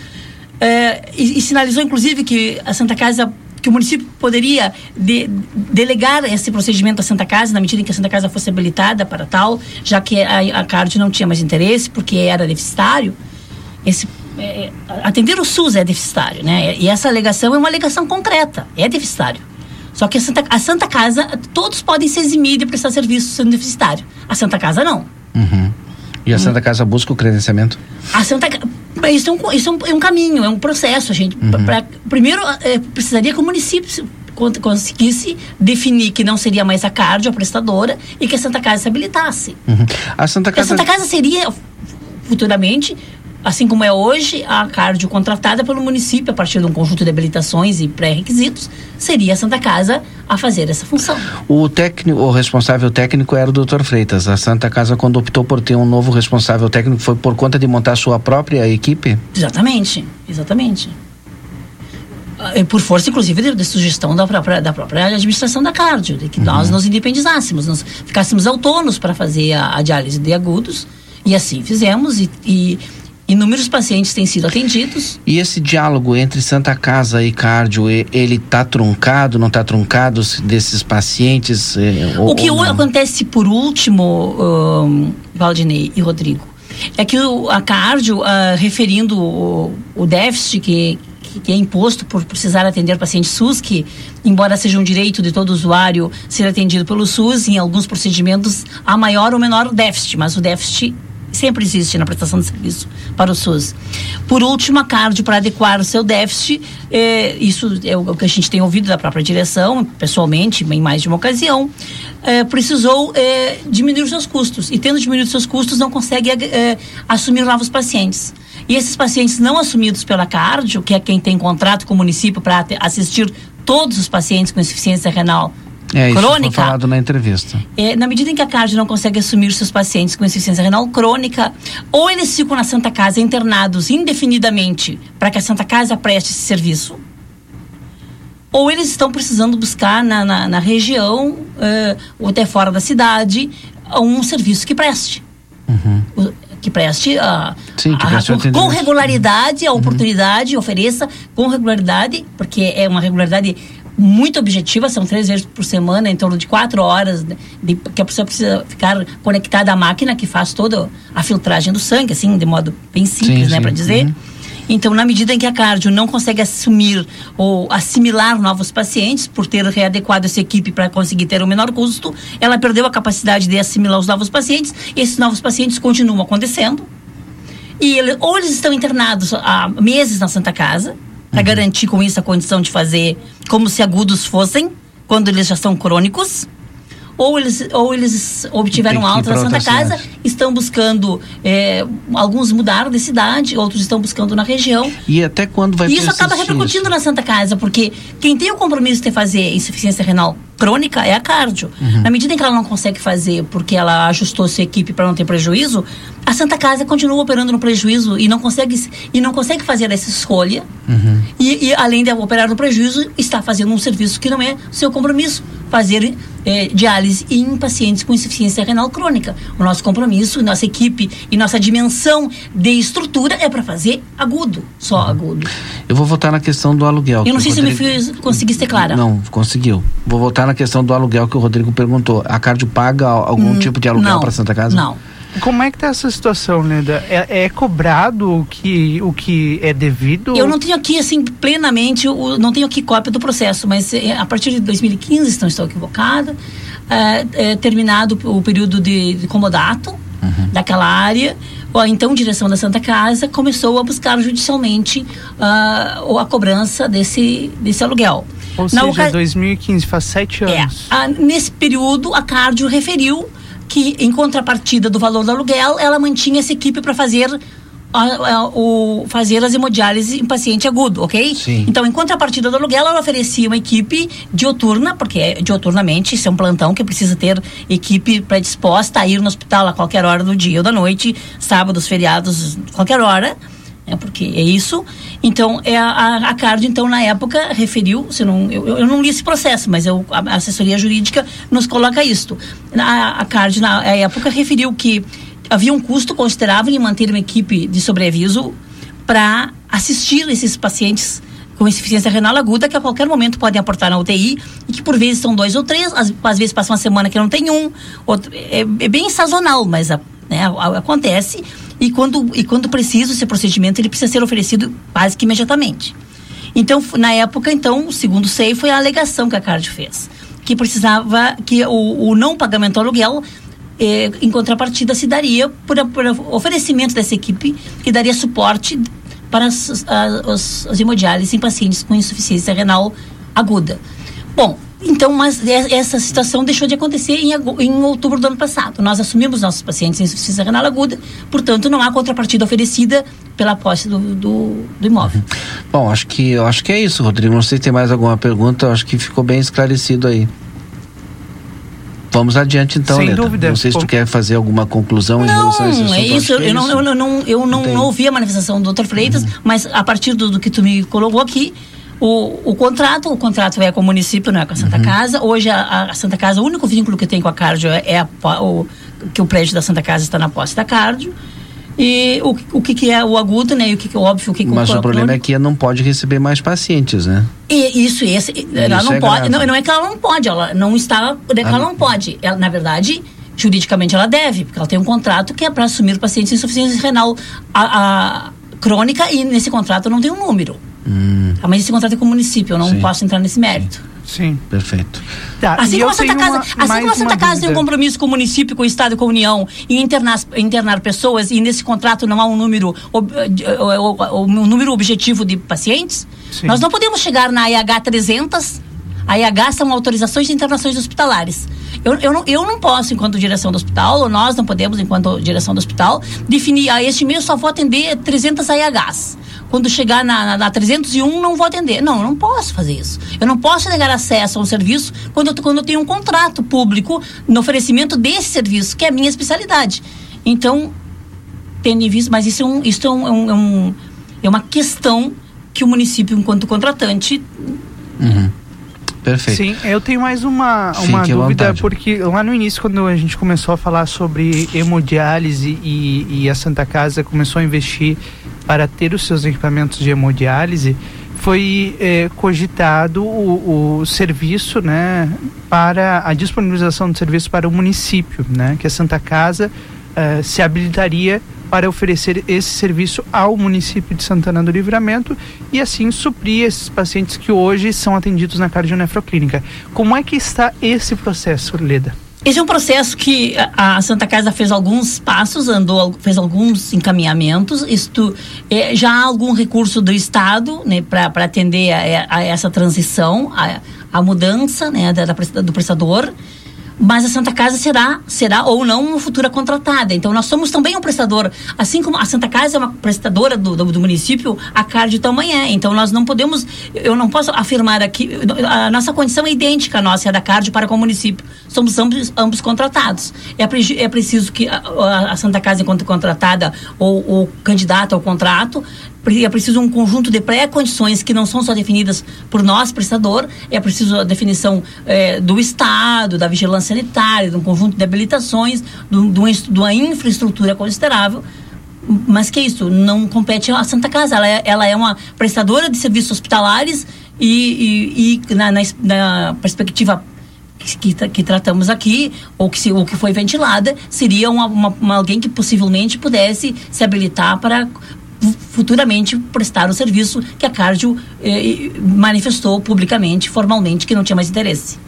eh, e, e sinalizou, inclusive, que a Santa Casa que o município poderia de- delegar esse procedimento à Santa Casa, na medida em que a Santa Casa fosse habilitada para tal, já que a, a Cardio não tinha mais interesse, porque era deficitário. Esse, é, atender o SUS é deficitário, né? E essa alegação é uma alegação concreta, é deficitário. Só que a Santa, a Santa Casa, todos podem se eximir de prestar serviço sendo deficitário. A Santa Casa não. Uhum. E a Santa Casa busca o credenciamento? A Santa isso, é um, isso é, um, é um caminho, é um processo, gente. Pra- pra- primeiro, eh, precisaria que o município se- con- conseguisse definir que não seria mais a cardio a prestadora e que a Santa Casa se habilitasse. Uhum. A Santa Porque a Casa. Santa Casa seria, futuramente, assim como é hoje, a cardio contratada pelo município a partir de um conjunto de habilitações e pré-requisitos, seria a Santa Casa a fazer essa função. O técnico, o responsável técnico era o Dr. Freitas. A Santa Casa, quando optou por ter um novo responsável técnico, foi por conta de montar sua própria equipe? Exatamente, exatamente. Ah, Por força, inclusive, de, de sugestão da própria, da própria administração da cardio, de que nós nos independizássemos, nós ficássemos autônomos para fazer a, a diálise de agudos, e assim fizemos, e, e inúmeros pacientes têm sido atendidos. E esse diálogo entre Santa Casa e cardio, ele tá truncado, não tá truncado se- desses pacientes? eh, ou- o que ou acontece por último, ahn, Valdinei e Rodrigo, é que o- a cardio, ah, referindo o, o déficit que, que, é imposto por precisar atender pacientes SUS, que, embora seja um direito de todo usuário ser atendido pelo SUS, em alguns procedimentos há maior ou menor déficit, mas o déficit sempre existe na prestação de serviço para o SUS. Por último, a cardio, para adequar o seu déficit, eh, isso é o que a gente tem ouvido da própria direção, pessoalmente, em mais de uma ocasião, eh, precisou eh, diminuir os seus custos. E tendo diminuído os seus custos, não consegue assumir novos pacientes. E esses pacientes não assumidos pela cardio, que é quem tem contrato com o município para assistir todos os pacientes com insuficiência renal É, isso foi crônica, falado na entrevista. é, na medida em que a cardio não consegue assumir seus pacientes com insuficiência renal crônica, ou eles ficam na Santa Casa internados indefinidamente para que a Santa Casa preste esse serviço, ou eles estão precisando buscar na, na, na região, eh, ou até fora da cidade, um serviço que preste. O- Que preste, a, Sim, que a- preste o com, regularidade, a oportunidade, ofereça com regularidade, porque é uma regularidade muito objetiva, são três vezes por semana, em torno de quatro horas, de- de- que a pessoa precisa ficar conectada à máquina que faz toda a filtragem do sangue, assim, de modo bem simples, Sim, né, sim. para dizer. Uhum. Então, na medida em que a cardio não consegue assumir ou assimilar novos pacientes, por ter readequado essa equipe para conseguir ter o menor custo, ela perdeu a capacidade de assimilar os novos pacientes. Esses novos pacientes continuam acontecendo. E ele- ou eles estão internados há meses na Santa Casa, para garantir com isso a condição de fazer como se agudos fossem, quando eles já são crônicos. Ou eles, ou eles obtiveram alta na Santa outra Casa, cidade. estão buscando, é, alguns mudaram de cidade, outros estão buscando na região. E até quando vai E isso acaba repercutindo na Santa Casa, porque quem tem o compromisso de fazer insuficiência renal crônica é a cardio. Uhum. Na medida em que ela não consegue fazer porque ela ajustou sua equipe para não ter prejuízo, a Santa Casa continua operando no prejuízo e não consegue e não consegue fazer essa escolha. Uhum. E, e, além de operar no prejuízo, está fazendo um serviço que não é seu compromisso, fazer eh, diálise em pacientes com insuficiência renal crônica. O nosso compromisso, nossa equipe e nossa dimensão de estrutura é para fazer agudo, só agudo. Eu vou voltar na questão do aluguel. Eu não sei se eu me fiz, consegui ser clara. Não, conseguiu. Vou voltar na questão do aluguel que o Rodrigo perguntou. A Cardio paga algum Hum, tipo de aluguel para Santa Casa? Não. Como é que tá essa situação, Leda? É, é cobrado o que, o que é devido? Eu não tenho aqui, assim, plenamente, o, não tenho aqui cópia do processo, mas eh, a partir de 2015, se não estou equivocada, eh, é terminado o período de, de comodato daquela área, a então direção da Santa Casa começou a buscar judicialmente ah, a cobrança desse, desse aluguel. Ou Na seja, oca- 2015, faz sete é, anos. a- nesse período, a Cardio referiu que, em contrapartida do valor do aluguel, ela mantinha essa equipe para fazer, a- a- o, fazer as hemodiálises em paciente agudo, ok? Sim. Então, em contrapartida do aluguel, ela oferecia uma equipe diuturna, porque é diuturnamente, isso é um plantão que precisa ter equipe predisposta a ir no hospital a qualquer hora do dia ou da noite, sábados, feriados, qualquer hora é porque é isso. Então, é a, a, a Cardio, então, na época, referiu, se não, eu, eu não li esse processo, mas eu, a, a assessoria jurídica nos coloca isto. Na, a Cardio, na época, referiu que havia um custo considerável em manter uma equipe de sobreaviso para assistir esses pacientes com insuficiência renal aguda que a qualquer momento podem aportar na UTI e que por vezes são dois ou três, às, às vezes passa uma semana que não tem um, outro, é, é bem sazonal, mas a, né, a- acontece e quando, e quando preciso esse procedimento ele precisa ser oferecido quase que imediatamente. Então, na época, então, segundo sei, foi a alegação que a Cardio fez. Que precisava, que o, o não pagamento do aluguel, eh, em contrapartida, se daria por, por oferecimento dessa equipe, que daria suporte para as, a- os, as hemodiálises em pacientes com insuficiência renal aguda. Bom, então, mas essa situação deixou de acontecer em, em outubro do ano passado. Nós assumimos nossos pacientes em insuficiência renal aguda, portanto, não há contrapartida oferecida pela posse do, do, do imóvel. Bom, acho que eu acho que é isso, Rodrigo. Não sei se tem mais alguma pergunta, eu acho que ficou bem esclarecido aí. Vamos adiante então, Sem Leda. dúvida. Não sei se tu quer fazer alguma conclusão em relação a esse assunto. Não, é isso. é Eu, não, isso. eu não, não, eu não, não ouvi a manifestação do Dr. Freitas, mas a partir do, do que tu me colocou aqui, o, o contrato, o contrato é com o município, não é com a Santa Uhum. Casa. Hoje a, a Santa Casa, o único vínculo que tem com a Cardio é, a o, que o prédio da Santa Casa está na posse da Cardio. E o, o que, que é o agudo, né? E o que, que é óbvio, o que, que Mas o crônico. problema é que não pode receber mais pacientes, né? E isso, esse, ela Isso não é pode. grave. Não, não é que ela não pode, ela não está. É que Ah, ela não. pode. Ela, na verdade, juridicamente ela deve, porque ela tem um contrato que é para assumir pacientes em insuficiência renal a, a crônica e nesse contrato não tem um número. Ah, mas esse contrato é com o município, eu não Sim. posso entrar nesse mérito. Sim. Perfeito. Tá, Assim como a Santa Casa, uma- assim como a Santa Casa tem um dúvida. compromisso com o município, com o Estado e com a União em internar, internar pessoas e nesse contrato não há um número, um número objetivo de pacientes, Sim. nós não podemos chegar na IH 300. A IH são autorizações de internações hospitalares. Eu, eu, não, eu não posso, enquanto direção do hospital, ou nós não podemos, enquanto direção do hospital, definir, ah, este mês só vou atender 300 IHs. Quando chegar na, na, na 301, não vou atender. Não, eu não posso fazer isso. Eu não posso negar acesso a um serviço quando eu, quando eu tenho um contrato público no oferecimento desse serviço, que é a minha especialidade. Então, tendo em vista, mas isso é, um, isso é, um, é, um- é é uma questão que o município, enquanto contratante, Uhum. Perfeito. Sim, eu tenho mais uma, Fique uma dúvida, porque lá no início, quando a gente começou a falar sobre hemodiálise e, e a Santa Casa começou a investir para ter os seus equipamentos de hemodiálise, foi eh, cogitado o, o serviço, né, para a disponibilização do serviço para o município, né, que a Santa Casa eh, se habilitaria para oferecer esse serviço ao município de Santana do Livramento e assim suprir esses pacientes que hoje são atendidos na cardionefroclínica. Como é que está esse processo, Leda? Esse é um processo que a Santa Casa fez alguns passos, andou, fez alguns encaminhamentos. Isto é, já há algum recurso do Estado, né, para atender a, a essa transição, a, a mudança, né, da, da do prestador. Mas a Santa Casa será, será ou não uma futura contratada. Então nós somos também um prestador, assim como a Santa Casa é uma prestadora do, do, do município, a Cardio também é. Então nós não podemos, eu não posso afirmar aqui, a nossa condição é idêntica à nossa, é da Cardio para com o município. Somos ambos, ambos contratados. É, é preciso que a, a- Santa Casa, enquanto contratada ou, ou candidata ao contrato, é preciso um conjunto de pré-condições que não são só definidas por nós, prestador, é preciso a definição eh, do Estado, da vigilância sanitária, de um conjunto de habilitações, de, um- de uma, infraestrutura considerável. Mas que isso, não compete à Santa Casa. Ela é, ela é uma prestadora de serviços hospitalares e, e- e na, na na perspectiva que, que tra- que tratamos aqui, ou que, se, ou que foi ventilada, seria uma, uma- uma- alguém que possivelmente pudesse se habilitar para futuramente prestar o serviço que a Cardio eh, manifestou publicamente, formalmente, que não tinha mais interesse.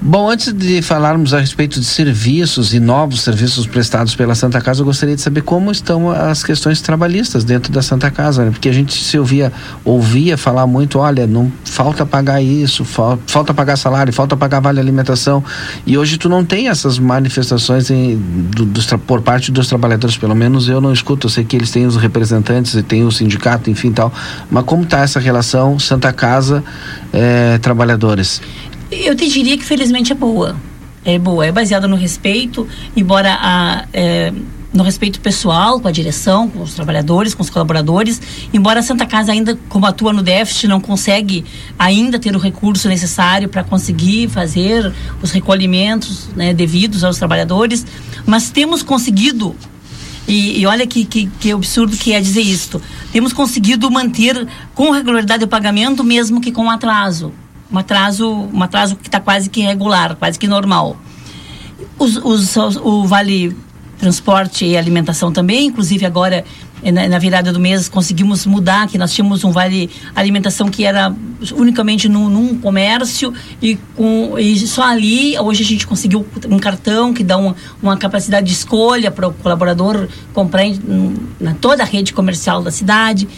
Bom, antes de falarmos a respeito de serviços e novos serviços prestados pela Santa Casa, eu gostaria de saber como estão as questões trabalhistas dentro da Santa Casa, né? porque a gente se ouvia, ouvia falar muito, olha, não falta pagar isso, fal- falta pagar salário, falta pagar vale alimentação, e hoje tu não tem essas manifestações em- do- dos por parte dos trabalhadores, pelo menos eu não escuto, eu sei que eles têm os representantes e tem o sindicato, enfim tal, mas como está essa relação Santa Casa eh, trabalhadores? Eu te diria que felizmente é boa. É boa, é baseada no respeito, embora a, é, no respeito pessoal com a direção, com os trabalhadores, com os colaboradores, embora a Santa Casa ainda, como atua no déficit, não consegue ainda ter o recurso necessário para conseguir fazer os recolhimentos né, devidos aos trabalhadores, mas temos conseguido e, e olha que, que, que absurdo que é dizer isto. Temos conseguido manter com regularidade o pagamento, mesmo que com atraso. Um atraso, um atraso que está quase que regular, quase que normal. Os, os- o Vale Transporte e Alimentação também, inclusive agora eh, na, na virada do mês conseguimos mudar, que nós tínhamos um vale alimentação que era unicamente num, num comércio e, com, e só ali, hoje a gente conseguiu um cartão que dá uma, uma capacidade de escolha para o colaborador comprar em, na toda a rede comercial da cidade.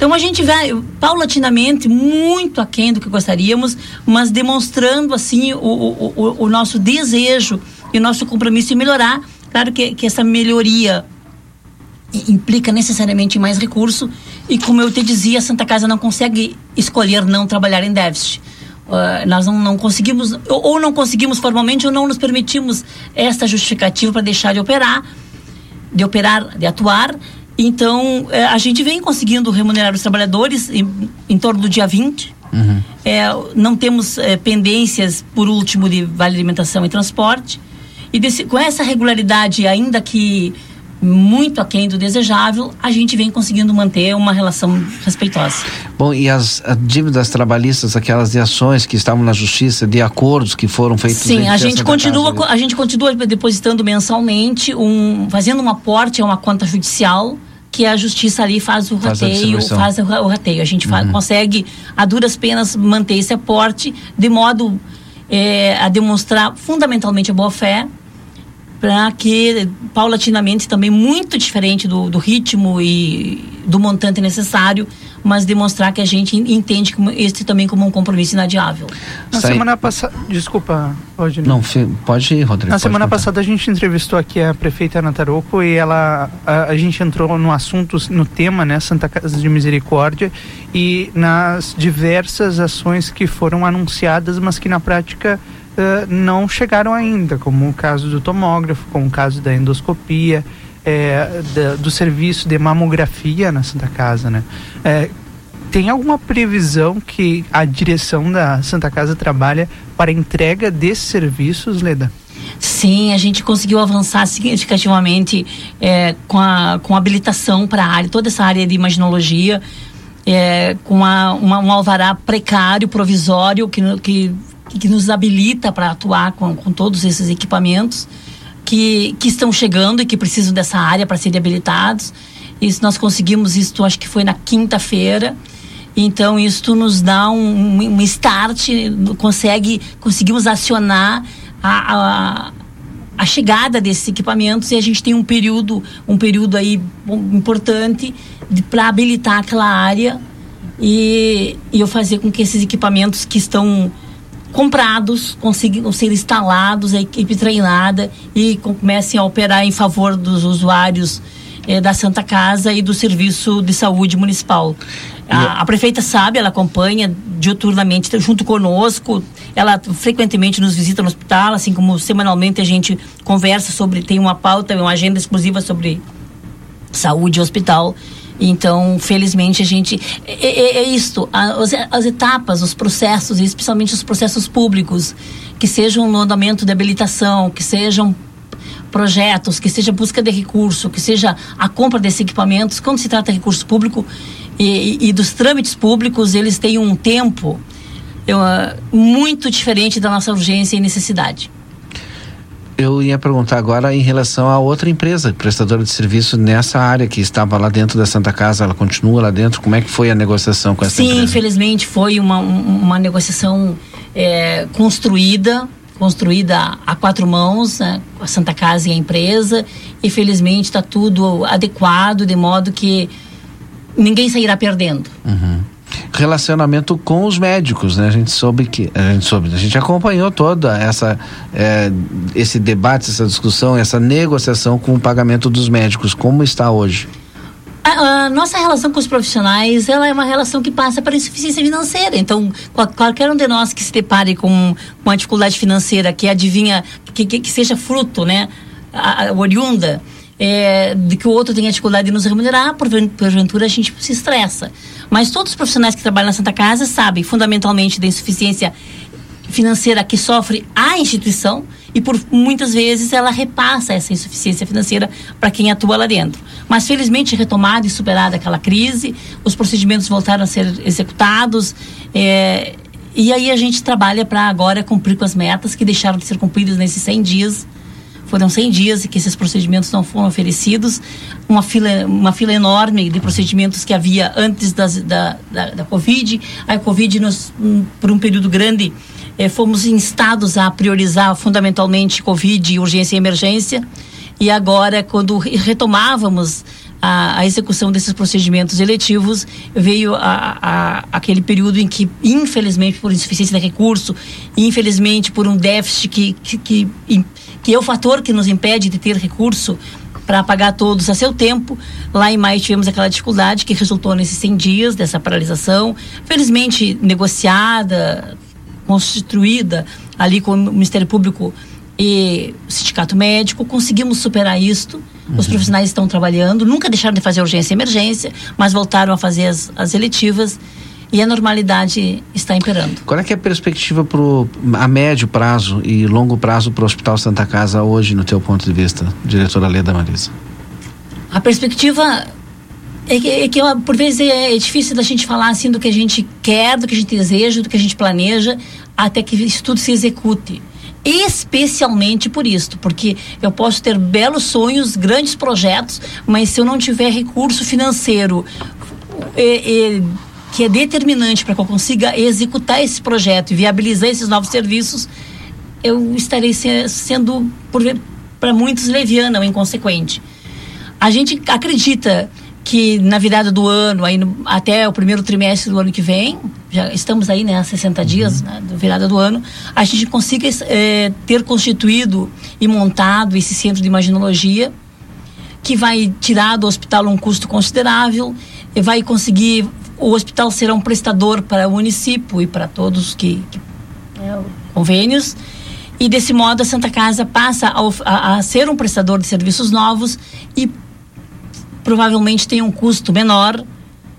Então a gente vai paulatinamente muito aquém do que gostaríamos, mas demonstrando assim o, o, o, o nosso desejo e o nosso compromisso em melhorar. Claro que, que essa melhoria implica necessariamente mais recurso e como eu te dizia, a Santa Casa não consegue escolher não trabalhar em déficit. Uh, nós não, não conseguimos, ou, ou, não conseguimos formalmente, ou não nos permitimos esta justificativa para deixar de operar, de operar, de atuar. Então, uh, a gente vem conseguindo remunerar os trabalhadores em, em torno do dia 20. Uhum. É, não temos é, pendências, por último, de vale alimentação e transporte. E desse, com essa regularidade, ainda que muito aquém do desejável, a gente vem conseguindo manter uma relação respeitosa. Bom, e as, as dívidas trabalhistas, aquelas de ações que estavam na justiça, de acordos que foram feitos Sim, a gente continua casa, a gente continua depositando mensalmente um fazendo um aporte a uma conta judicial que a justiça ali faz o faz rateio, a faz o, o rateio. A gente uhum. faz, consegue a duras penas manter esse aporte de modo é, a demonstrar fundamentalmente a boa fé para que paulatinamente também muito diferente do, do, ritmo e do montante necessário, mas demonstrar que a gente entende como este também como um compromisso inadiável. Na Sai... semana passada, desculpa, pode não, pode ir, Rodrigo. Na semana contar. passada a gente entrevistou aqui a prefeita Ana Taroco e ela a, a, gente entrou no assunto, no tema, né, Santa Casa de Misericórdia e nas diversas ações que foram anunciadas, mas que na prática uh, não chegaram ainda, como o caso do tomógrafo, como o caso da endoscopia, é, da, do serviço de mamografia na Santa Casa, né? É, tem alguma previsão que a direção da Santa Casa trabalha para entrega desses serviços, Leda? Sim, a gente conseguiu avançar significativamente é, com, a, com a habilitação para a área, toda essa área de imaginologia, é, com a, uma, um alvará precário, provisório, que, que que nos habilita para atuar com, com todos esses equipamentos que, que estão chegando e que precisam dessa área para serem habilitados. Isso nós conseguimos isso, acho que foi na quinta-feira. Então isso nos dá um, um start, consegue, conseguimos acionar a, a, a, chegada desses equipamentos e a gente tem um período, um período aí importante para habilitar aquela área e, e eu fazer com que esses equipamentos que estão comprados, consigam ser instalados, a equipe treinada e comecem a operar em favor dos usuários eh, da Santa Casa e do Serviço de Saúde Municipal. A, a, prefeita sabe, ela acompanha diuturnamente junto conosco, ela frequentemente nos visita no hospital, assim como semanalmente a gente conversa sobre, tem uma pauta, uma agenda exclusiva sobre saúde e hospital. Então, felizmente, a gente. É, é, é isto: as, as etapas, os processos, especialmente os processos públicos, que sejam no andamento de habilitação, que sejam projetos, que seja busca de recurso, que seja a compra desses equipamentos, quando se trata de recurso público e, e, e dos trâmites públicos, eles têm um tempo eu, muito diferente da nossa urgência e necessidade eu ia perguntar agora em relação a outra empresa, prestadora de serviço nessa área que estava lá dentro da Santa Casa, ela continua lá dentro. Como é que foi a negociação com essa Sim, empresa? Sim, infelizmente foi uma, uma negociação é, construída, construída a quatro mãos, né, a Santa Casa e a empresa. E felizmente está tudo adequado, de modo que ninguém sairá perdendo. Uhum relacionamento com os médicos, né? A gente soube que a gente soube, a gente acompanhou toda essa é, esse debate, essa discussão, essa negociação com o pagamento dos médicos. Como está hoje? A, a, nossa relação com os profissionais ela é uma relação que passa para insuficiência financeira. Então, qual, qualquer um de nós que se depare com uma dificuldade financeira que adivinha, que, que, que seja fruto, né, a, a oriunda é, de que o outro tenha dificuldade de nos remunerar, porventura a gente se estressa. Mas todos os profissionais que trabalham na Santa Casa sabem fundamentalmente da insuficiência financeira que sofre a instituição e por muitas vezes ela repassa essa insuficiência financeira para quem atua lá dentro. Mas felizmente retomada e superada aquela crise, os procedimentos voltaram a ser executados é, e aí a gente trabalha para agora cumprir com as metas que deixaram de ser cumpridas nesses 100 dias foram 100 dias que esses procedimentos não foram oferecidos, uma fila, uma fila enorme de procedimentos que havia antes das, da, da, da Covid. A Covid, nos, um, por um período grande, eh, fomos instados a priorizar fundamentalmente Covid, urgência e emergência. E agora, quando retomávamos a, a, execução desses procedimentos eletivos veio a, a, aquele período em que, infelizmente, por insuficiência de recurso, infelizmente por um déficit que, que, que, que é o fator que nos impede de ter recurso para pagar todos a seu tempo. Lá em maio tivemos aquela dificuldade que resultou nesses 100 dias dessa paralisação, felizmente negociada, constituída ali com o Ministério Público e o Sindicato Médico, conseguimos superar isto os uhum. profissionais estão trabalhando, nunca deixaram de fazer urgência e emergência, mas voltaram a fazer as, as eletivas e a normalidade está imperando. Qual é, é a perspectiva pro, a médio prazo e longo prazo para o Hospital Santa Casa hoje, no teu ponto de vista, diretora Leda Marisa? A perspectiva é que, é que por vezes é, é, difícil da gente falar assim do que a gente quer, do que a gente deseja, do que a gente planeja, até que isso tudo se execute especialmente por isto, porque eu posso ter belos sonhos, grandes projetos, mas se eu não tiver recurso financeiro é, é, que é determinante para que eu consiga executar esse projeto e viabilizar esses novos serviços, eu estarei se, sendo, para muitos, leviana ou inconsequente. A gente acredita que na virada do ano, aí no, até o primeiro trimestre do ano que vem, já estamos aí, né, 60 dias uhum. né, da virada do ano, a gente consiga é, ter constituído e montado esse centro de imaginologia, que vai tirar do hospital um custo considerável, e vai conseguir, o hospital será um prestador para o município e para todos que, que é, convênios, e desse modo a Santa Casa passa a, a, a ser um prestador de serviços novos e provavelmente tenha um custo menor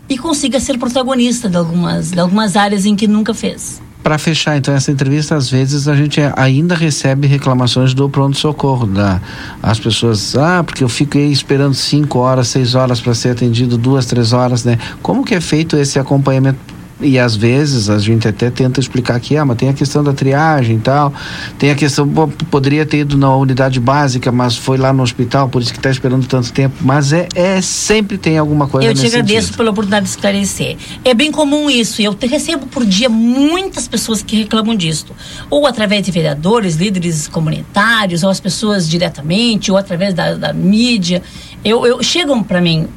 e consiga ser protagonista de algumas, de algumas áreas em que nunca fez. Para fechar então essa entrevista, às vezes a gente ainda recebe reclamações do pronto-socorro. Da, as pessoas, ah, porque eu fiquei esperando cinco horas, seis horas para ser atendido, duas, três horas, né? Como que é feito esse acompanhamento e às vezes a gente até tenta explicar que ah, mas tem a questão da triagem e tal, tem a questão, poderia ter ido na unidade básica, mas foi lá no hospital, por isso que está esperando tanto tempo. Mas é, é sempre tem alguma coisa Eu te agradeço sentido. pela oportunidade de esclarecer. É bem comum isso, e eu te recebo por dia muitas pessoas que reclamam disso. Ou através de vereadores, líderes comunitários, ou as pessoas diretamente, ou através da, da mídia. Eu, eu chegam para mim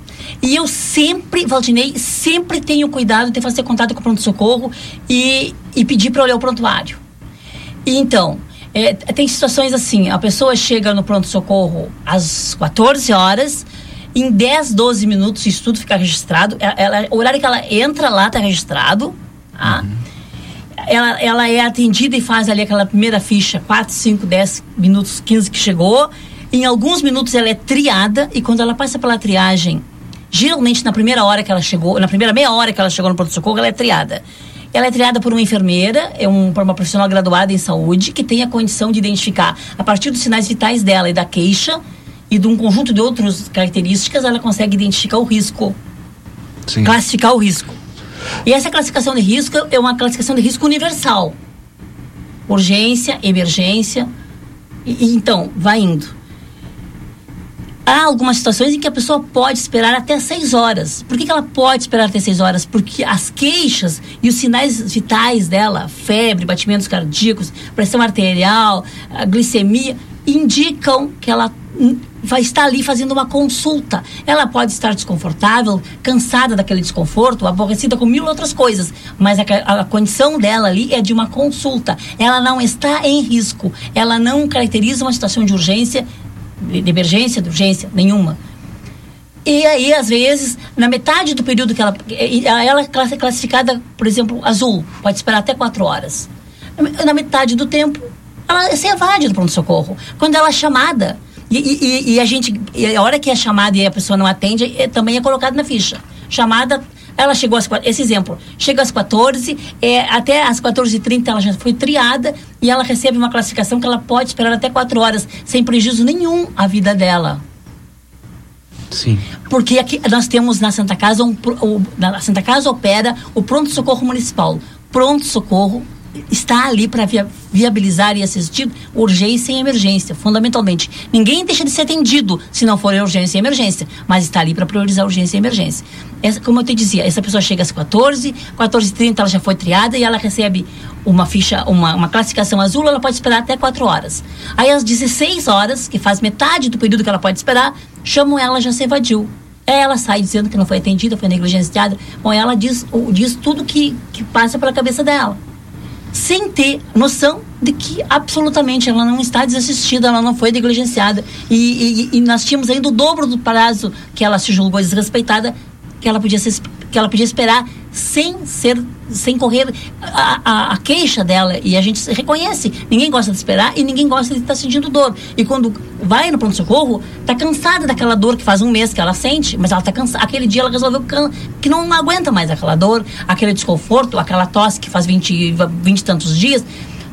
e eu sempre, Valdinei, sempre tenho cuidado de fazer contato com o pronto-socorro e, e pedir para olhar o prontuário. E então, é, tem situações assim, a pessoa chega no pronto-socorro às 14 horas, em 10, 12 minutos isso tudo fica registrado. Ela, ela, o horário que ela entra lá está registrado. Tá? Uhum. Ela, ela é atendida e faz ali aquela primeira ficha, 4, 5, 10 minutos, 15 que chegou. Em alguns minutos ela é triada e quando ela passa pela triagem Geralmente, na primeira hora que ela chegou, na primeira meia hora que ela chegou no pronto-socorro, ela é triada. Ela é triada por uma enfermeira, é um, por uma profissional graduada em saúde, que tem a condição de identificar, a partir dos sinais vitais dela e da queixa, e de um conjunto de outras características, ela consegue identificar o risco. Sim. Classificar o risco. E essa classificação de risco é uma classificação de risco universal. Urgência, emergência. E, e então, vai indo há algumas situações em que a pessoa pode esperar até seis horas. Por que, que ela pode esperar até seis horas? Porque as queixas e os sinais vitais dela, febre, batimentos cardíacos, pressão arterial, glicemia, indicam que ela vai estar ali fazendo uma consulta. Ela pode estar desconfortável, cansada daquele desconforto, aborrecida com mil outras coisas, mas a, a, condição dela ali é de uma consulta. Ela não está em risco, ela não caracteriza uma situação de urgência de emergência, de urgência, nenhuma. E aí, às vezes, na metade do período que ela. Ela é classificada, por exemplo, azul, pode esperar até quatro horas. Na metade do tempo, ela se evade do pronto-socorro. Quando ela é chamada, e, e, e, a gente. E a hora que é chamada e a pessoa não atende, é, também é colocado na ficha. Chamada ela chegou às esse exemplo, chega às 14, é, até às 14h30 ela já foi triada e ela recebe uma classificação que ela pode esperar até 4 horas, sem prejuízo nenhum à vida dela. Sim. Porque aqui nós temos na Santa Casa, um, o, na Santa Casa opera o pronto-socorro municipal. Pronto-socorro está ali para via, viabilizar e assistir urgência e emergência, fundamentalmente. Ninguém deixa de ser atendido se não for urgência e emergência, mas está ali para priorizar urgência e emergência. Essa, como eu te dizia, essa pessoa chega às 14, 14h30 ela já foi triada e ela recebe uma ficha, uma, uma classificação azul, ela pode esperar até 4 horas. Aí às 16 horas, que faz metade do período que ela pode esperar, chamam ela já se evadiu. Ela sai dizendo que não foi atendida, foi negligenciada. Bom, ela diz, diz tudo que, que passa pela cabeça dela sem ter noção de que absolutamente ela não está desassistida, ela não foi negligenciada. E, e, e nós tínhamos ainda o dobro do prazo que ela se julgou desrespeitada, que ela podia, ser, que ela podia esperar sem ser sem correr a, a, a, queixa dela. E a gente reconhece. Ninguém gosta de esperar e ninguém gosta de estar sentindo dor. E quando vai no pronto socorro tá cansada daquela dor que faz um mês que ela sente mas ela tá cansada aquele dia ela resolveu que não aguenta mais aquela dor aquele desconforto aquela tosse que faz 20 20 e tantos dias.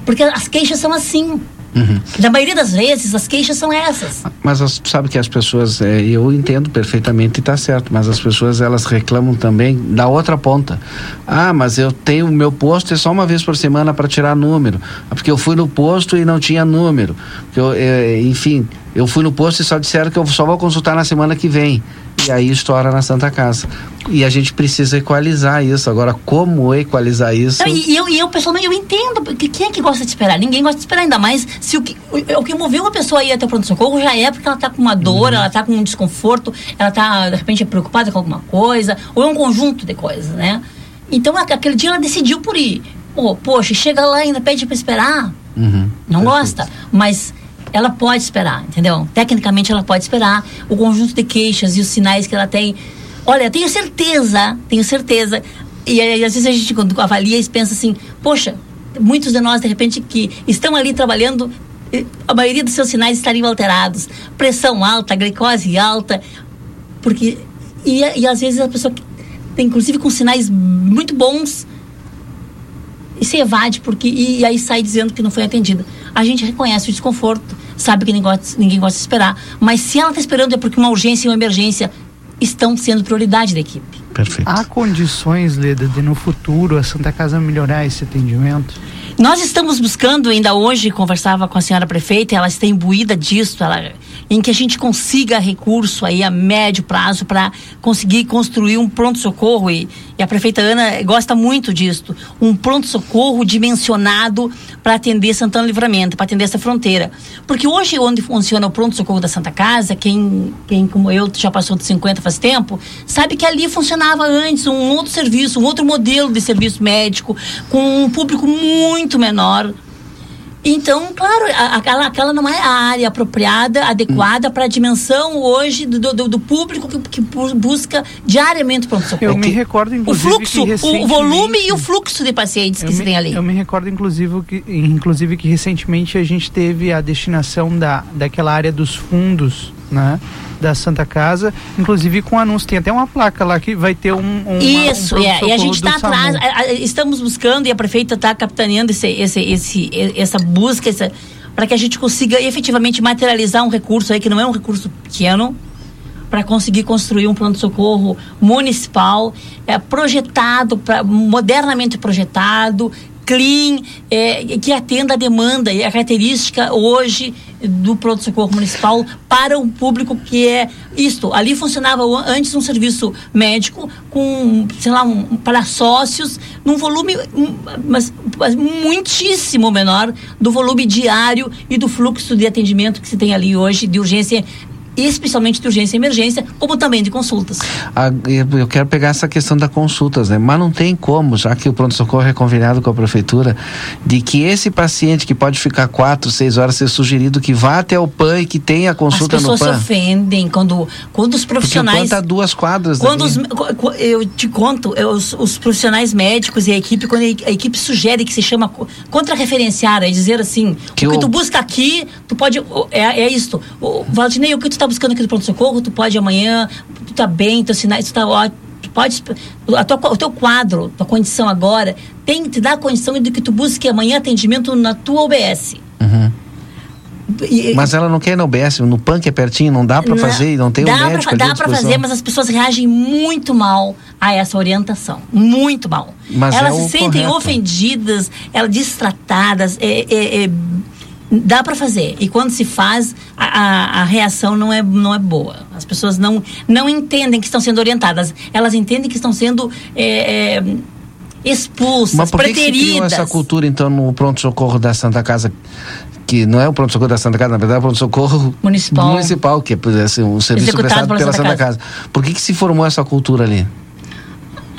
Porque as queixas são assim Uhum. Na maioria das vezes, as queixas são essas. Mas as, sabe que as pessoas, é, eu entendo perfeitamente e está certo, mas as pessoas elas reclamam também da outra ponta. Ah, mas eu tenho o meu posto é só uma vez por semana para tirar número, porque eu fui no posto e não tinha número. Eu, é, enfim, eu fui no posto e só disseram que eu só vou consultar na semana que vem. E aí estoura na Santa Casa. E a gente precisa equalizar isso. Agora, como equalizar isso? e, eu, e eu, pessoalmente, eu entendo. Porque quem é que gosta de esperar? Ninguém gosta de esperar, ainda mais se o que, o, o que moveu uma pessoa a ir até o pronto-socorro já é porque ela está com uma dor, uhum. ela está com um desconforto, ela está, de repente, preocupada com alguma coisa, ou é um conjunto de coisas, né? Então, aquele dia ela decidiu por ir. Pô, poxa, chega lá e ainda pede para esperar. Uhum. Não Perfeito. gosta. Mas ela pode esperar, entendeu? Tecnicamente ela pode esperar o conjunto de queixas e os sinais que ela tem. Olha, tenho certeza, tenho certeza. E, e às vezes a gente quando avalia e pensa assim, poxa, muitos de nós de repente que estão ali trabalhando a maioria dos seus sinais estariam alterados. Pressão alta, glicose alta, porque e, e às vezes a pessoa inclusive com sinais muito bons e se evade porque e, e aí sai dizendo que não foi atendida. A gente reconhece o desconforto, sabe que ninguém gosta, ninguém gosta de esperar. Mas se ela está esperando é porque uma urgência e uma emergência estão sendo prioridade da equipe. Perfeito. Há condições, Leda, de no futuro a Santa Casa melhorar esse atendimento? Nós estamos buscando, ainda hoje conversava com a senhora prefeita, ela está imbuída disso, ela, em que a gente consiga recurso aí a médio prazo para conseguir construir um pronto-socorro e, e, a prefeita Ana gosta muito disso, um pronto-socorro dimensionado para atender Santana Livramento, para atender essa fronteira. Porque hoje, onde funciona o pronto-socorro da Santa Casa, quem, quem como eu já passou de 50 faz tempo, sabe que ali funcionava antes um outro serviço, um outro modelo de serviço médico, com um público muito muito menor. Então, claro, aquela, aquela não é a área apropriada, adequada hum. para a dimensão hoje do, do, do público que, que, busca diariamente pronto-socorro. Eu me recordo, inclusive, o fluxo, o volume e o fluxo de pacientes que me, se tem ali. Eu me recordo, inclusive que, inclusive, que recentemente a gente teve a destinação da, daquela área dos fundos, né? Da Santa Casa, inclusive com anúncio. Tem até uma placa lá que vai ter um. um Isso, um é. E a gente está atrás, estamos buscando e a prefeita está capitaneando esse, esse, esse, essa busca, essa, para que a gente consiga efetivamente materializar um recurso aí que não é um recurso pequeno para conseguir construir um pronto-socorro municipal, é, projetado, pra, modernamente projetado, clean, é, que atenda a demanda e a característica hoje do pronto-socorro municipal para um público que é isto. Ali funcionava antes um serviço médico com, sei lá, um, para sócios, num volume um, mas, mas muitíssimo menor do volume diário e do fluxo de atendimento que se tem ali hoje de urgência especialmente de urgência e emergência, como também de consultas. Ah, eu quero pegar essa questão das consultas, né? Mas não tem como, já que o pronto-socorro é conveniado com a prefeitura, de que esse paciente que pode ficar quatro, seis horas ser sugerido que vá até o PAN e que tenha a consulta no PAN. As pessoas se ofendem quando, quando os profissionais... Porque o PAN tá duas quadras quando os, Eu te conto, os, os, profissionais médicos e a equipe, quando a equipe sugere que se chama contra-referenciar, é dizer assim, que o que tu busca aqui, tu pode... É, é isto. O, Valdinei, o que tu tá buscando aqui no pronto-socorro, tu pode amanhã, tu tá bem, teus sinais, tu tá ótimo pode a tua, o teu quadro, tua condição agora tem que te dar a condição de que tu busque amanhã atendimento na tua OBS. Uhum. e- Mas ela não quer no UBS, no PAN que é pertinho, não dá pra Não, fazer, não tem um dá médico pra, Dá pra disposição. fazer, mas as pessoas reagem muito mal a essa orientação. Muito mal. Mas elas é se sentem correto. ofendidas, elas distratadas. é- é- é- dá pra fazer. E quando se faz, a, a- a reação não é, não é boa. As pessoas não, não entendem que estão sendo orientadas. Elas entendem que estão sendo é, é, expulsas, Mas por que, que se criou preteridas. essa cultura, então, no pronto-socorro da Santa Casa? Que não é o pronto-socorro da Santa Casa, na verdade é o pronto-socorro Municipal. municipal, que é assim, um serviço Executado prestado pela pela Santa Santa Casa. Por que, que se formou essa cultura ali?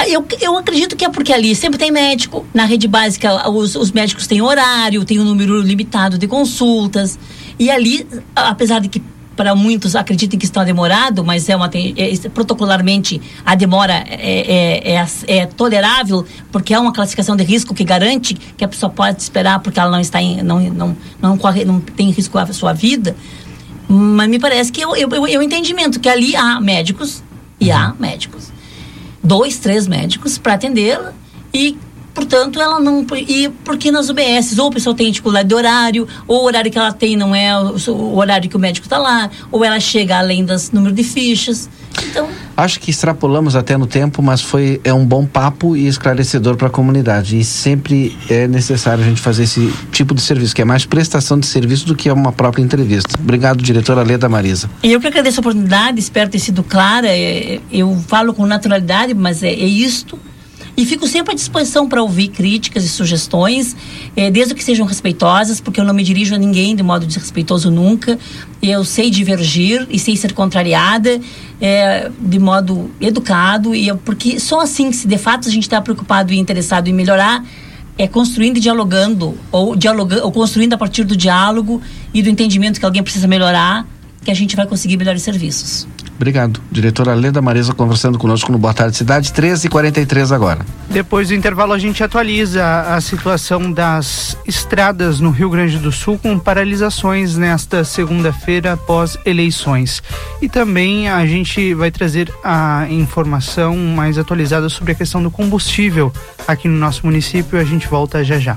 Ah, Eu, eu acredito que é porque ali sempre tem médico. Na rede básica, os, os médicos têm horário, tem um número limitado de consultas. E ali, apesar de que para muitos acreditem que está demorado, mas é uma é- é- protocolarmente a demora é, é, é, é tolerável, porque é uma classificação de risco que garante que a pessoa pode esperar porque ela não está em, não, não, não, corre, não tem risco à sua vida. Mas me parece que eu, eu, eu, eu entendimento que ali há médicos e há médicos dois, três médicos para atendê-la e, portanto, ela não. E porque nas UBS, ou a pessoa tem dificuldade de horário, ou o horário que ela tem não é o, o horário que o médico está lá, ou ela chega além das número de fichas. Então, Acho que extrapolamos até no tempo, mas foi é um bom papo e esclarecedor para a comunidade. E sempre é necessário a gente fazer esse tipo de serviço, que é mais prestação de serviço do que uma própria entrevista. Obrigado, diretora Leda Marisa. eu que agradeço a oportunidade, espero ter sido clara. é, eu falo com naturalidade, mas é, é isto. E fico sempre à disposição para ouvir críticas e sugestões, eh, desde que sejam respeitosas, porque eu não me dirijo a ninguém de modo desrespeitoso nunca. Eu sei divergir e sei ser contrariada eh, de modo educado, e eu- porque só assim, se de fato a gente está preocupado e interessado em melhorar, é construindo e dialogando, ou, dialogando, ou construindo a partir do diálogo e do entendimento que alguém precisa melhorar, que a gente vai conseguir melhores serviços. Obrigado. Diretora Leda Marisa conversando conosco no Boa Tarde Cidade, 13h43 agora. Depois do intervalo, a gente atualiza a situação das estradas no Rio Grande do Sul com paralisações nesta segunda-feira após eleições. E também a gente vai trazer a informação mais atualizada sobre a questão do combustível aqui no nosso município. A gente volta já já.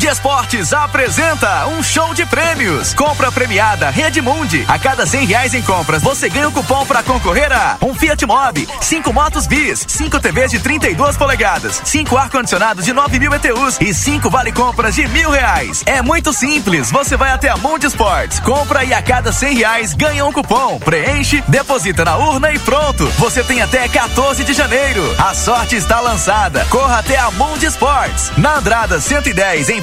Mundi Esportes apresenta um show de prêmios. Compra premiada Rede Mundi. A cada cem reais em compras, você ganha um cupom para concorrer a um Fiat Mobi, cinco motos bis, cinco TVs de 32 polegadas, cinco ar-condicionados de 9 mil ETUs e cinco vale compras de mil reais. É muito simples. Você vai até a Mundi Esportes, compra e a cada cem reais ganha um cupom. Preenche, deposita na urna e pronto. Você tem até 14 de janeiro. A sorte está lançada. Corra até a Mundi Esportes, na Andrada 110, em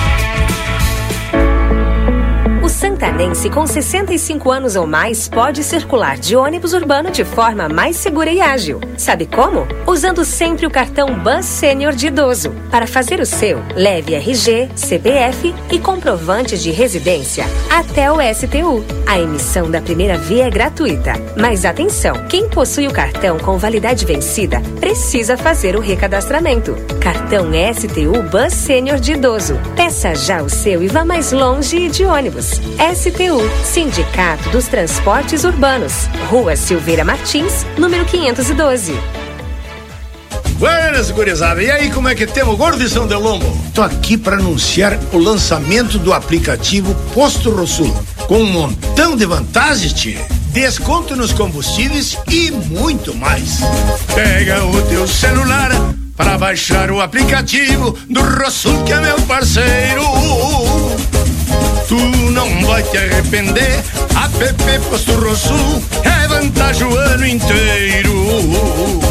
Santanense com 65 anos ou mais pode circular de ônibus urbano de forma mais segura e ágil. Sabe como? Usando sempre o cartão Bus Sênior de idoso. Para fazer o seu, leve RG, CPF e comprovante de residência até o STU. A emissão da primeira via é gratuita. Mas atenção, quem possui o cartão com validade vencida precisa fazer o recadastramento. Cartão STU Bus Sênior de idoso. Peça já o seu e vá mais longe de ônibus. STU, Sindicato dos Transportes Urbanos. Rua Silveira Martins, número 512. Buenas, gurizada. E aí, como é que temos, gordo de São Delombo? Tô aqui para anunciar o lançamento do aplicativo Posto Rosul, com um montão de vantagens, tchê. Desconto nos combustíveis e muito mais. Pega o teu celular para baixar o aplicativo do Rosul, que é meu parceiro. Tu não vai te arrepender. App Posto Rosul é vantagem o ano inteiro.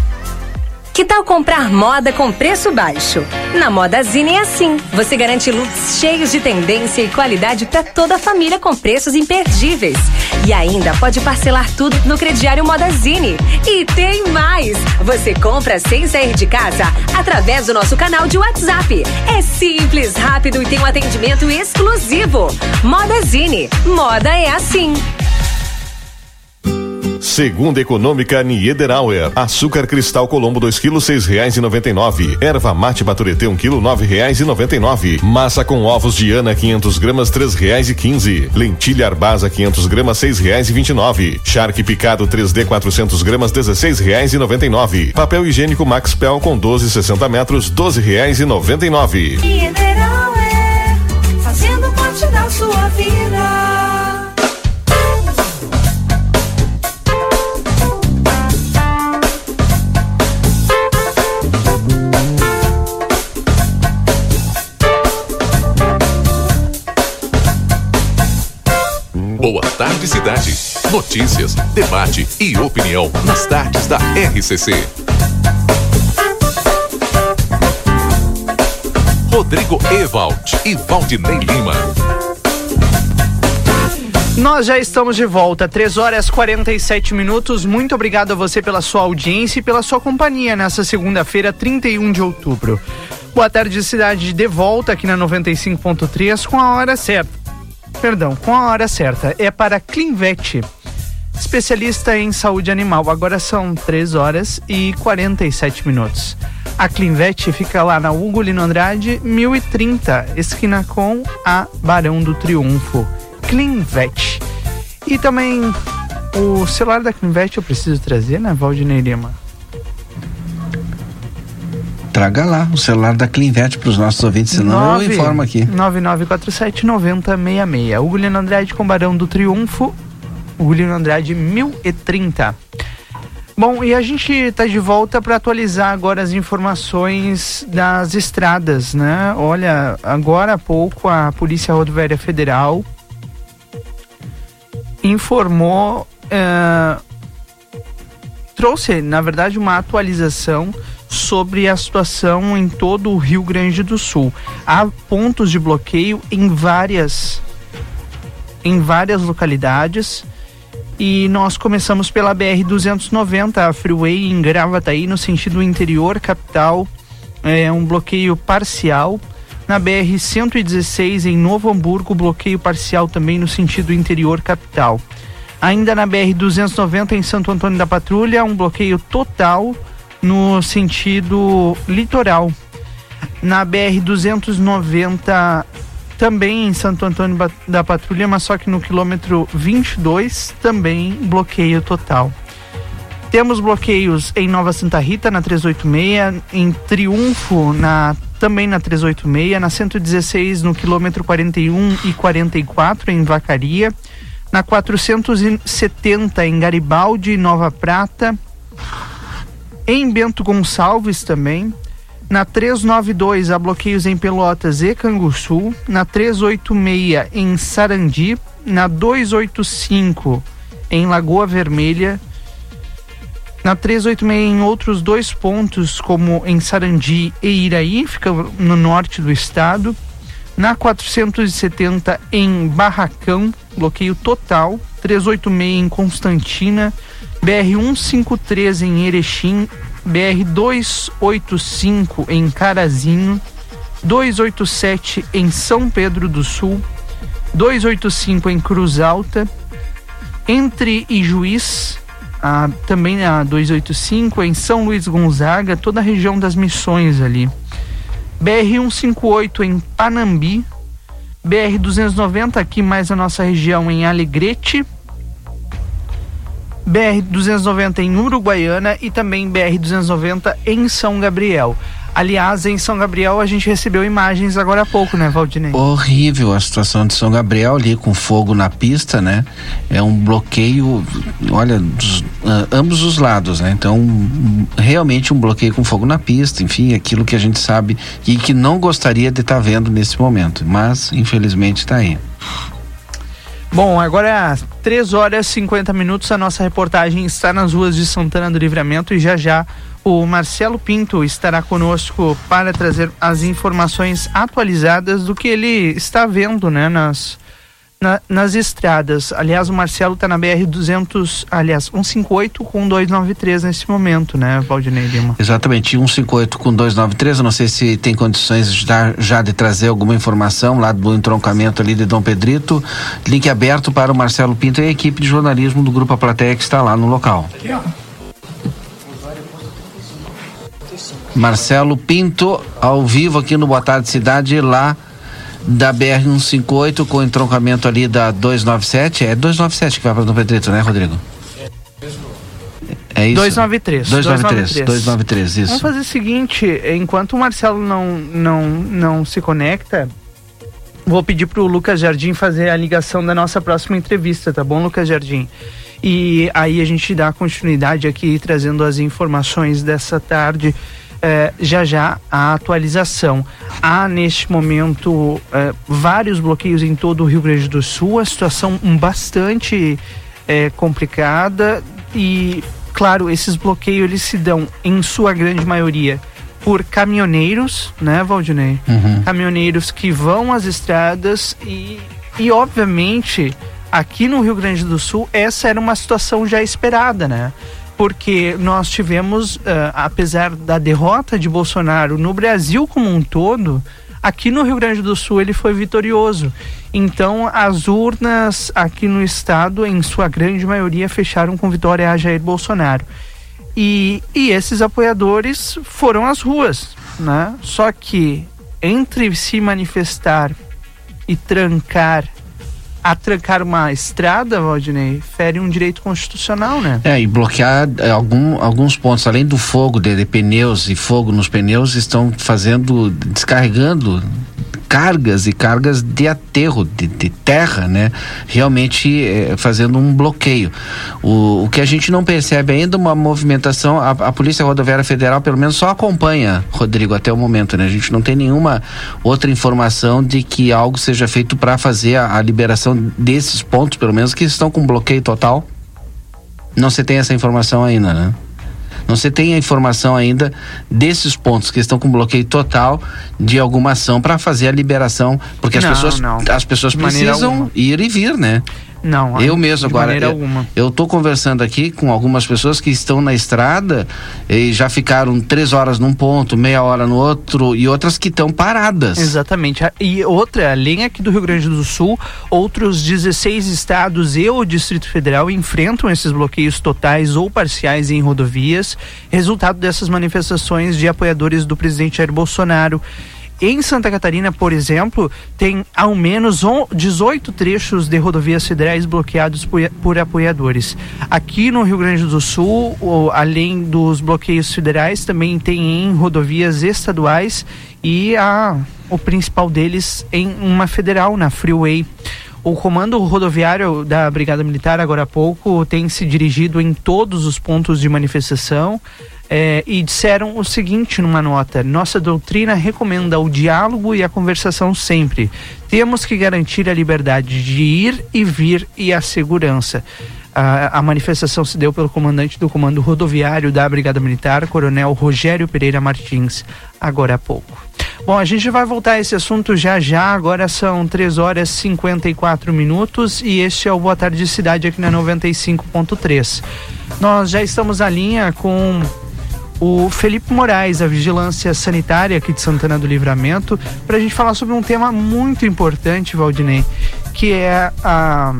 Que tal comprar moda com preço baixo? Na Modazine é assim. Você garante looks cheios de tendência e qualidade para toda a família com preços imperdíveis. E ainda pode parcelar tudo no crediário Modazine. E tem mais! Você compra sem sair de casa através do nosso canal de WhatsApp. É simples, rápido e tem um atendimento exclusivo. Modazine. Moda é assim. Segunda Econômica Niederauer. Açúcar cristal Colombo 2 kg seis reais e noventa e nove. Erva mate Baturité 1 kg nove reais e noventa e nove. Massa com ovos de Ana 500 gramas e quinze. Lentilha Arbasa 500 gramas reais e vinte nove. Charque picado 3D 400 gramas e nove. Papel higiênico Max Pel com 12 60 metros e nove. Mineral Boa tarde, cidade. Notícias, debate e opinião nas tardes da RCC. Rodrigo Ewald e Valdinei Lima. Nós já estamos de volta, 3 horas 47 minutos. Muito obrigado a você pela sua audiência e pela sua companhia nessa segunda-feira, 31 de outubro. Boa tarde, cidade, de volta aqui na 95.3 com a hora certa. Perdão, com a hora certa. É para Clinvet, especialista em saúde animal. Agora são 3 horas e 47 minutos. A Clinvet fica lá na Hugo Lino Andrade, 1030, esquina com a Barão do Triunfo. Clinvet. E também o celular da Clinvet eu preciso trazer, né, Valdinei Lima? Traga lá o celular da Clinvet para os nossos ouvintes, senão eu informo aqui. 9947 9066. O Guilherme Andrade com Barão do Triunfo. O Guilherme Andrade 1030. Bom, e a gente está de volta para atualizar agora as informações das estradas, né? Olha, agora há pouco a Polícia Rodoviária Federal informou, eh, trouxe, na verdade, uma atualização sobre a situação em todo o Rio Grande do Sul. Há pontos de bloqueio em várias em várias localidades. E nós começamos pela BR 290, a freeway em Gravataí, no sentido interior capital, é um bloqueio parcial. Na BR 116 em Novo Hamburgo, bloqueio parcial também no sentido interior capital. Ainda na BR 290 em Santo Antônio da Patrulha, um bloqueio total no sentido litoral. Na BR 290 também em Santo Antônio da Patrulha, mas só que no quilômetro 22 também bloqueio total. Temos bloqueios em Nova Santa Rita na 386, em Triunfo na também na 386, na 116 no quilômetro 41 e 44 em Vacaria, na 470 em Garibaldi, Nova Prata, em Bento Gonçalves também. Na 392 há bloqueios em Pelotas e Canguçu. Na 386 em Sarandi. Na 285 em Lagoa Vermelha. Na 386 em outros dois pontos, como em Sarandi e Iraí, fica no norte do estado. Na 470 em Barracão, bloqueio total. 386 em Constantina. BR 153 em Erechim BR 285 em Carazinho, 287 em São Pedro do Sul, 285 em Cruz Alta, entre Ijuiz, a, também a 285 em São Luís Gonzaga, toda a região das Missões ali. BR 158 em Panambi, BR 290 aqui mais a nossa região em Alegrete, BR 290 em Uruguaiana e também BR 290 em São Gabriel. Aliás, em São Gabriel a gente recebeu imagens agora há pouco, né, Valdinei? Horrível a situação de São Gabriel ali com fogo na pista, né? É um bloqueio, olha, dos, uh, ambos os lados, né? Então, um, realmente um bloqueio com fogo na pista, enfim, aquilo que a gente sabe e que não gostaria de estar tá vendo nesse momento, mas infelizmente está aí. Bom, agora é 3 horas e 50 minutos. A nossa reportagem está nas ruas de Santana do Livramento e já já o Marcelo Pinto estará conosco para trazer as informações atualizadas do que ele está vendo, né, nas na, nas estradas. Aliás, o Marcelo está na BR 200, aliás, 158 com 293 nesse momento, né, Valdinei Lima? Exatamente, 158 com 293. Eu não sei se tem condições já, já de trazer alguma informação lá do entroncamento ali de Dom Pedrito. Link aberto para o Marcelo Pinto e a equipe de jornalismo do Grupo A Plateia que está lá no local. Marcelo Pinto, ao vivo aqui no Boa Tarde Cidade, lá da BR-158 com o entroncamento ali da 297. É 297 que vai para Dom Pedrito, né, Rodrigo? É isso? 293. 293, 293, isso. Vamos fazer o seguinte, enquanto o Marcelo não, não, não se conecta, vou pedir para o Lucas Jardim fazer a ligação da nossa próxima entrevista, tá bom, Lucas Jardim? E aí a gente dá continuidade aqui trazendo as informações dessa tarde eh, já já a atualização. Há neste momento eh, vários bloqueios em todo o Rio Grande do Sul, a situação bastante eh, complicada e, claro, esses bloqueios eles se dão em sua grande maioria por caminhoneiros, né, Valdinei? Uhum. Caminhoneiros que vão às estradas e, e obviamente aqui no Rio Grande do Sul essa era uma situação já esperada, né? Porque nós tivemos, uh, apesar da derrota de Bolsonaro no Brasil como um todo, aqui no Rio Grande do Sul ele foi vitorioso. Então, as urnas aqui no estado, em sua grande maioria, fecharam com vitória a Jair Bolsonaro. E, e esses apoiadores foram às ruas, né? Só que entre se manifestar e trancar a trancar uma estrada, Valdinei, fere um direito constitucional, né? É, e bloquear é, algum, alguns pontos, além do fogo de, de pneus e fogo nos pneus, estão fazendo, descarregando cargas e cargas de aterro, de, de terra, né? Realmente é, fazendo um bloqueio. O, o que a gente não percebe ainda uma movimentação, a, a, Polícia Rodoviária Federal pelo menos só acompanha, Rodrigo, até o momento, né? A gente não tem nenhuma outra informação de que algo seja feito para fazer a, a liberação desses pontos, pelo menos, que estão com bloqueio total. Não se tem essa informação ainda, né? Não se tem a informação ainda desses pontos que estão com bloqueio total de alguma ação para fazer a liberação, porque as não, pessoas não. as pessoas precisam ir e vir, né? Não, eu mesmo agora. Eu, eu tô conversando aqui com algumas pessoas que estão na estrada e já ficaram três horas num ponto, meia hora no outro e outras que estão paradas. Exatamente. E outra, além aqui do Rio Grande do Sul, outros 16 estados e o Distrito Federal enfrentam esses bloqueios totais ou parciais em rodovias, resultado dessas manifestações de apoiadores do presidente Jair Bolsonaro. Em Santa Catarina, por exemplo, tem ao menos 18 trechos de rodovias federais bloqueados por, apoiadores. Aqui no Rio Grande do Sul, além dos bloqueios federais, também tem em rodovias estaduais e a, o principal deles em uma federal, na Freeway. O comando rodoviário da Brigada Militar, agora há pouco, tem se dirigido em todos os pontos de manifestação é, e disseram o seguinte numa nota: nossa doutrina recomenda o diálogo e a conversação sempre. Temos que garantir a liberdade de ir e vir e a segurança. A, a, manifestação se deu pelo comandante do Comando Rodoviário da Brigada Militar, Coronel Rogério Pereira Martins, agora há pouco. Bom, a gente vai voltar a esse assunto já já. Agora são 3 horas e 54 minutos e este é o Boa Tarde Cidade aqui na 95.3. Nós já estamos à linha com o Felipe Moraes, da Vigilância Sanitária aqui de Santana do Livramento, para a gente falar sobre um tema muito importante, Valdinei, que é a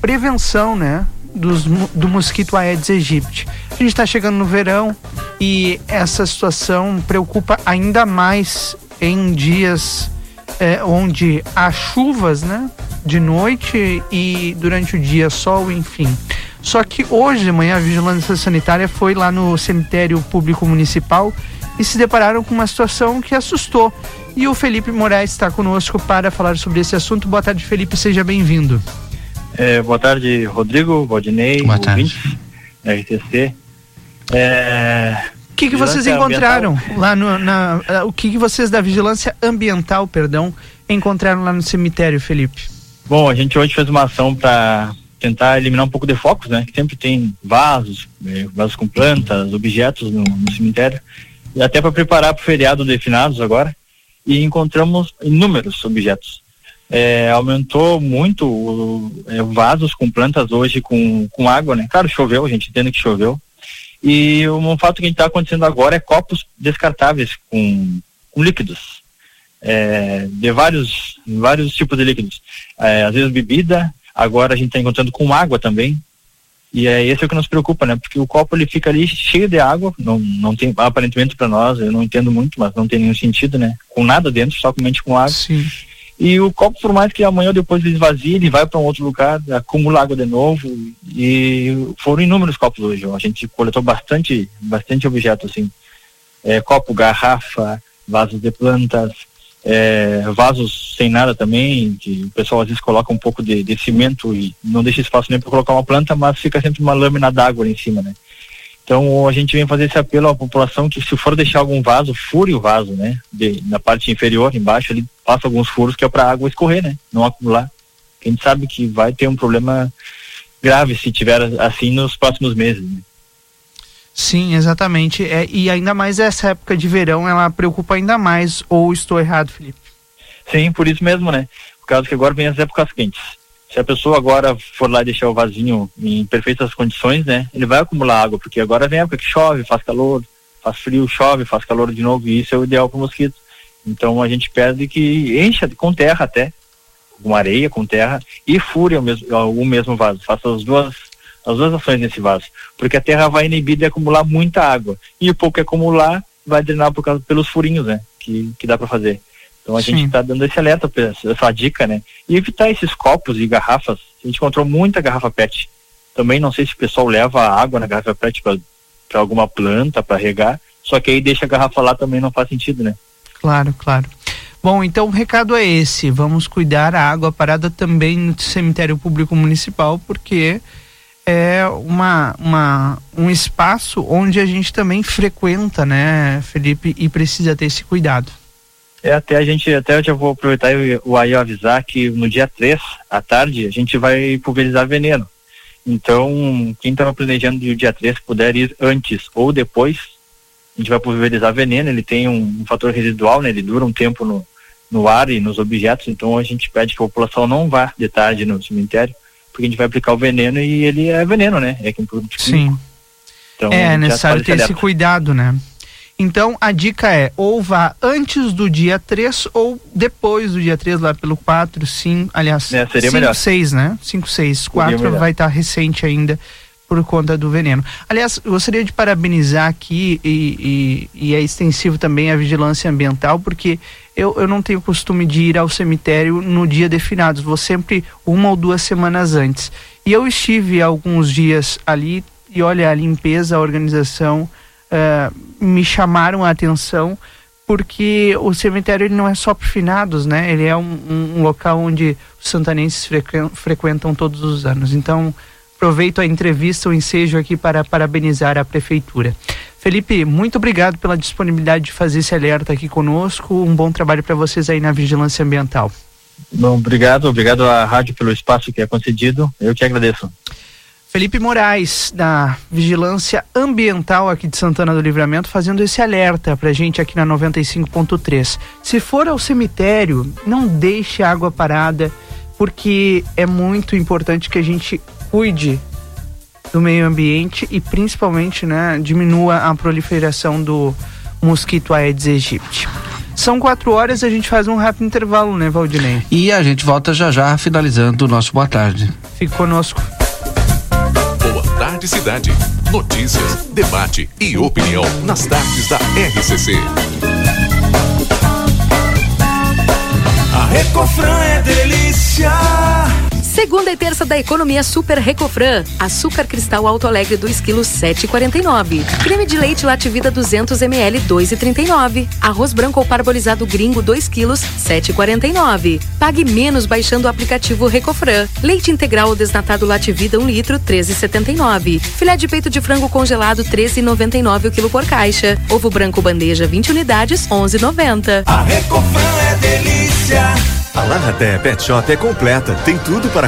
prevenção, né, dos, do mosquito Aedes aegypti. A gente está chegando no verão e essa situação preocupa ainda mais em dias é, onde há chuvas, né? De noite e durante o dia sol, enfim. Só que hoje de manhã a vigilância sanitária foi lá no cemitério público municipal e se depararam com uma situação que assustou. E o Felipe Moraes está conosco para falar sobre esse assunto. Boa tarde, Felipe, seja bem-vindo. É, boa tarde, Rodrigo, Valdinei, boa tarde. RTC. É, o que, que vocês encontraram ambiental. lá no, na, o que, que vocês da vigilância ambiental, perdão, encontraram lá no cemitério, Felipe? Bom, a gente hoje fez uma ação para tentar eliminar um pouco de focos, né? Que sempre tem vasos, é, vasos com plantas, objetos no, no cemitério, e até para preparar para o feriado de finados agora, e encontramos inúmeros objetos. É, aumentou muito o, é, vasos com plantas hoje com, com água, né? Claro, choveu, a gente entende que choveu, e um fato que está acontecendo agora é copos descartáveis com, com líquidos. É, de vários, vários tipos de líquidos. É, às vezes bebida, agora a gente está encontrando com água também. E é esse é o que nos preocupa, né? Porque o copo ele fica ali cheio de água, não, não tem aparentemente para nós, eu não entendo muito, mas não tem nenhum sentido, né? Com nada dentro, só somente com água. Sim. E o copo, por mais que amanhã ou depois ele esvazie, ele vai para um outro lugar, acumula água de novo. E foram inúmeros copos hoje. A gente coletou bastante, bastante objetos assim. É, copo, garrafa, vasos de plantas, é, vasos sem nada também, que o pessoal às vezes coloca um pouco de, de cimento e não deixa espaço nem para colocar uma planta, mas fica sempre uma lâmina d'água em cima, né? Então a gente vem fazer esse apelo à população que se for deixar algum vaso, fure o vaso, né? De, na parte inferior, embaixo, ele passa alguns furos que é para a água escorrer, né? Não acumular. A gente sabe que vai ter um problema grave se tiver assim nos próximos meses. Né? Sim, exatamente. É, e ainda mais essa época de verão, ela preocupa ainda mais. Ou estou errado, Felipe? Sim, por isso mesmo, né? Por causa que agora vem as épocas quentes se a pessoa agora for lá deixar o vasinho em perfeitas condições, né, ele vai acumular água, porque agora vem a época que chove, faz calor, faz frio, chove, faz calor de novo, e isso é o ideal para o mosquito. Então a gente pede que encha com terra até, com areia, com terra, e fure o mesmo, o mesmo vaso, faça as duas, as duas ações nesse vaso, porque a terra vai inibir de acumular muita água, e o pouco que acumular vai drenar por causa, pelos furinhos, né, que, que dá para fazer. Então a Sim. gente está dando esse alerta, essa dica, né? E evitar esses copos e garrafas. A gente encontrou muita garrafa PET. Também não sei se o pessoal leva água na garrafa PET para alguma planta, para regar. Só que aí deixa a garrafa lá também não faz sentido, né? Claro, claro. Bom, então o recado é esse. Vamos cuidar a água parada também no cemitério público municipal, porque é uma, uma, um espaço onde a gente também frequenta, né, Felipe, e precisa ter esse cuidado. É, até a gente, até eu já vou aproveitar o aí avisar que no dia 3, à tarde, a gente vai pulverizar veneno. Então, quem estava planejando de dia 3 puder ir antes ou depois, a gente vai pulverizar veneno, ele tem um, um fator residual, né? Ele dura um tempo no, no ar e nos objetos, então a gente pede que a população não vá de tarde no cemitério, porque a gente vai aplicar o veneno e ele é veneno, né? É que Sim. Então, é necessário ter esse cuidado, né? Então a dica é ou vá antes do dia 3 ou depois do dia 3, lá pelo 4, 5, aliás, é, 5, 6, né? 5, 6, 4 vai estar tá recente ainda por conta do veneno. Aliás, gostaria de parabenizar aqui e, e, e, é extensivo também a vigilância ambiental, porque eu, eu não tenho costume de ir ao cemitério no dia de finados, vou sempre uma ou duas semanas antes. E eu estive alguns dias ali e olha, a limpeza, a organização, uh, me chamaram a atenção porque o cemitério ele não é só para finados, né? Ele é um, um, um local onde os santanenses frequentam todos os anos. Então, aproveito a entrevista, o ensejo aqui para parabenizar a prefeitura. Felipe, muito obrigado pela disponibilidade de fazer esse alerta aqui conosco. Um bom trabalho para vocês aí na vigilância ambiental. Bom, obrigado, obrigado à rádio pelo espaço que é concedido. Eu que agradeço. Felipe Moraes, da Vigilância Ambiental aqui de Santana do Livramento, fazendo esse alerta pra gente aqui na 95.3. Se for ao cemitério, não deixe água parada, porque é muito importante que a gente cuide do meio ambiente e principalmente né, diminua a proliferação do mosquito Aedes aegypti. São quatro horas, a gente faz um rápido intervalo, né, Valdinei? E a gente volta já já, finalizando o nosso Boa Tarde. Fique conosco. Boa Tarde Cidade. Notícias, debate e opinião nas tardes da RCC. A Recofran é delícia. Segunda e terça da economia Super Recofran. Açúcar cristal Alto Alegre 2 kg 7,49. Creme de leite Lativida 200 ml 2,39. Arroz branco ou parbolizado gringo 2 kg 7,49. Pague menos baixando o aplicativo Recofran. Leite integral ou desnatado Lativida 1 litro 13,79. Filé de peito de frango congelado 13,99 o quilo por caixa. Ovo branco bandeja 20 unidades 11,90. A Recofran é delícia. A Larraté Pet Shop é completa, tem tudo para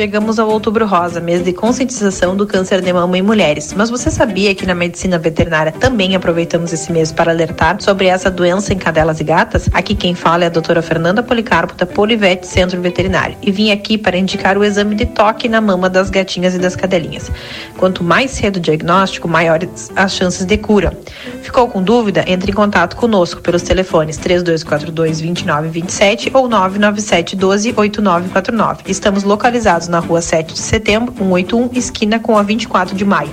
Chegamos ao Outubro Rosa, mês de conscientização do câncer de mama em mulheres. Mas você sabia que na medicina veterinária também aproveitamos esse mês para alertar sobre essa doença em cadelas e gatas? Aqui quem fala é a doutora Fernanda Policarpo, da Polivete Centro Veterinário. E vim aqui para indicar o exame de toque na mama das gatinhas e das cadelinhas. Quanto mais cedo o diagnóstico, maiores as chances de cura. Ficou com dúvida? Entre em contato conosco pelos telefones 3242 2927 ou 997 12 8949. Estamos localizados na rua 7 de setembro, 181, esquina com a 24 de maio.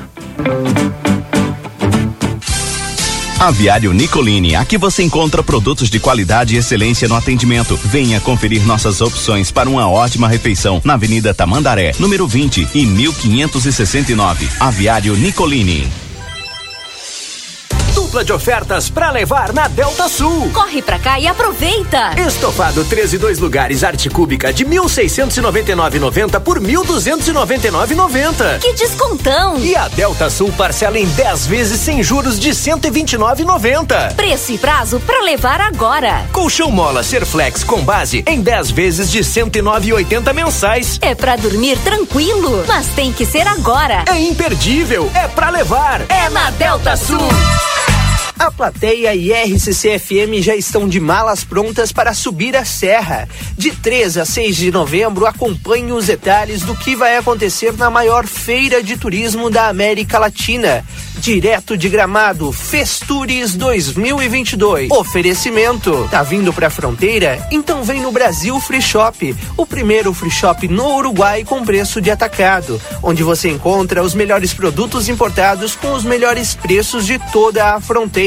Aviário Nicolini, aqui você encontra produtos de qualidade e excelência no atendimento. Venha conferir nossas opções para uma ótima refeição na Avenida Tamandaré, número 20 e 1569. Aviário Nicolini. Dupla de ofertas para levar na Delta Sul. Corre pra cá e aproveita! Estofado 13 dois lugares arte cúbica de 1.699,90 por 1.299,90. Que descontão! E a Delta Sul parcela em 10 vezes sem juros de 129,90. Preço e prazo pra levar agora. Colchão mola Serflex com base em 10 vezes de 109,80 mensais. É pra dormir tranquilo, mas tem que ser agora. É imperdível, é pra levar. É na Delta Sul. A plateia e RCC-FM já estão de malas prontas para subir a serra. De 3 a 6 de novembro, acompanhe os detalhes do que vai acontecer na maior feira de turismo da América Latina. Direto de Gramado, Festures 2022. Oferecimento. Tá vindo pra fronteira? Então vem no Brasil Free Shop, o primeiro free shop no Uruguai com preço de atacado, onde você encontra os melhores produtos importados com os melhores preços de toda a fronteira.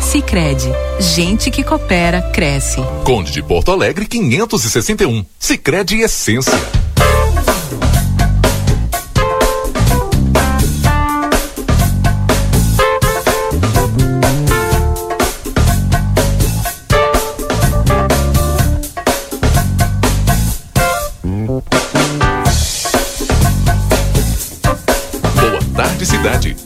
Sicredi, gente que coopera cresce. Conde de Porto Alegre 561. Sicredi Essência. Boa tarde, cidade.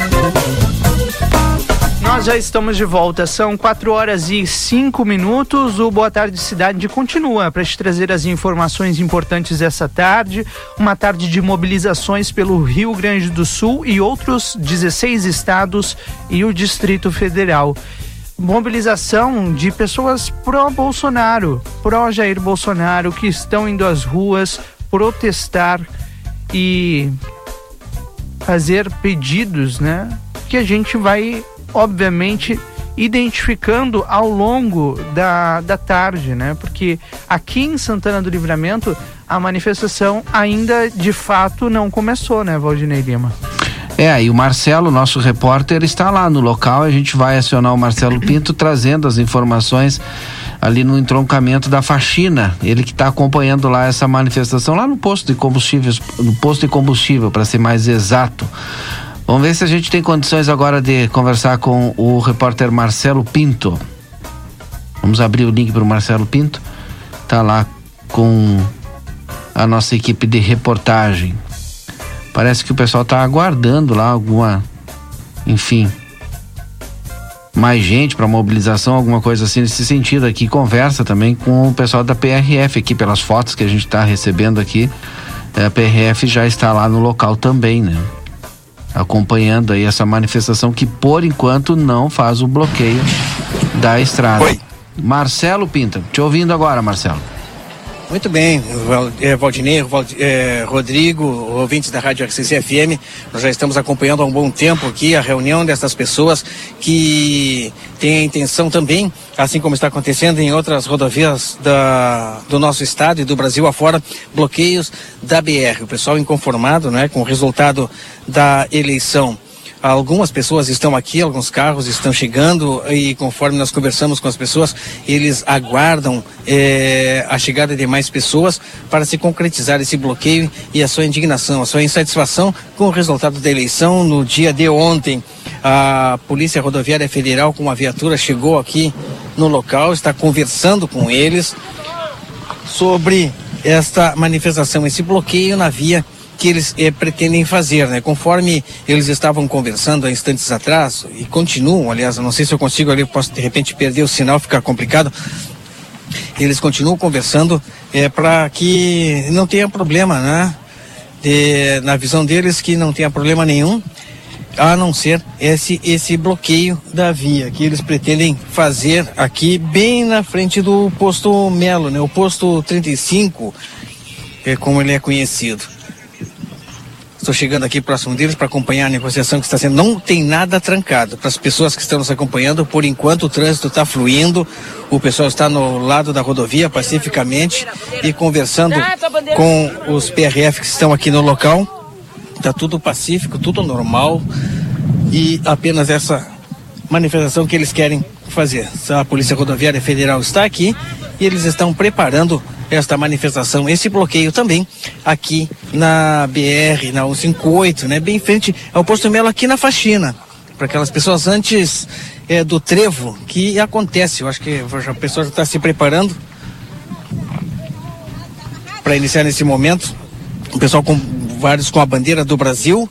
Nós já estamos de volta, são 4 horas e 5 minutos. O Boa Tarde Cidade continua para te trazer as informações importantes essa tarde. Uma tarde de mobilizações pelo Rio Grande do Sul e outros 16 estados e o Distrito Federal. Mobilização de pessoas pró-Bolsonaro, pró-Jair Bolsonaro, que estão indo às ruas protestar e fazer pedidos, né? Que a gente vai obviamente identificando ao longo da, da tarde, né? Porque aqui em Santana do Livramento a manifestação ainda de fato não começou, né, Valdinei Lima? É, e o Marcelo, nosso repórter, está lá no local. A gente vai acionar o Marcelo Pinto trazendo as informações ali no entroncamento da faxina. Ele que está acompanhando lá essa manifestação lá no posto de combustíveis, no posto de combustível, para ser mais exato. Vamos ver se a gente tem condições agora de conversar com o repórter Marcelo Pinto. Vamos abrir o link para o Marcelo Pinto. Tá lá com a nossa equipe de reportagem. Parece que o pessoal tá aguardando lá alguma, enfim, mais gente para mobilização, alguma coisa assim nesse sentido aqui. Conversa também com o pessoal da PRF aqui pelas fotos que a gente está recebendo aqui. A PRF já está lá no local também, né? Acompanhando aí essa manifestação que por enquanto não faz o bloqueio da estrada. Oi. Marcelo Pinta, te ouvindo agora, Marcelo. Muito bem, é, Valdinei, é, Rodrigo, ouvintes da Rádio RCC FM, nós já estamos acompanhando há um bom tempo aqui a reunião dessas pessoas que têm a intenção também, assim como está acontecendo em outras rodovias da, do nosso estado e do Brasil afora, bloqueios da BR. O pessoal inconformado né, com o resultado da eleição. Algumas pessoas estão aqui, alguns carros estão chegando e conforme nós conversamos com as pessoas, eles aguardam eh, a chegada de mais pessoas para se concretizar esse bloqueio e a sua indignação, a sua insatisfação com o resultado da eleição no dia de ontem. A Polícia Rodoviária Federal com uma viatura chegou aqui no local, está conversando com eles sobre esta manifestação, esse bloqueio na via que eles eh, pretendem fazer, né? Conforme eles estavam conversando há instantes atrás e continuam, aliás, não sei se eu consigo ali, posso de repente perder o sinal, ficar complicado. Eles continuam conversando é, para que não tenha problema, né? De, na visão deles que não tenha problema nenhum, a não ser esse esse bloqueio da via que eles pretendem fazer aqui bem na frente do posto Melo, né? O posto 35, é como ele é conhecido. Estou chegando aqui próximo deles para acompanhar a negociação que está sendo. Não tem nada trancado. Para as pessoas que estão nos acompanhando, por enquanto o trânsito está fluindo. O pessoal está no lado da rodovia pacificamente e conversando com os PRF que estão aqui no local. Está tudo pacífico, tudo normal. E apenas essa manifestação que eles querem fazer. A Polícia Rodoviária Federal está aqui e eles estão preparando esta manifestação, esse bloqueio também aqui na BR, na 158, né? Bem em frente ao posto Melo aqui na faxina. Para aquelas pessoas antes é, do trevo que acontece. Eu acho que a pessoa já está se preparando para iniciar nesse momento. O pessoal com vários com a bandeira do Brasil.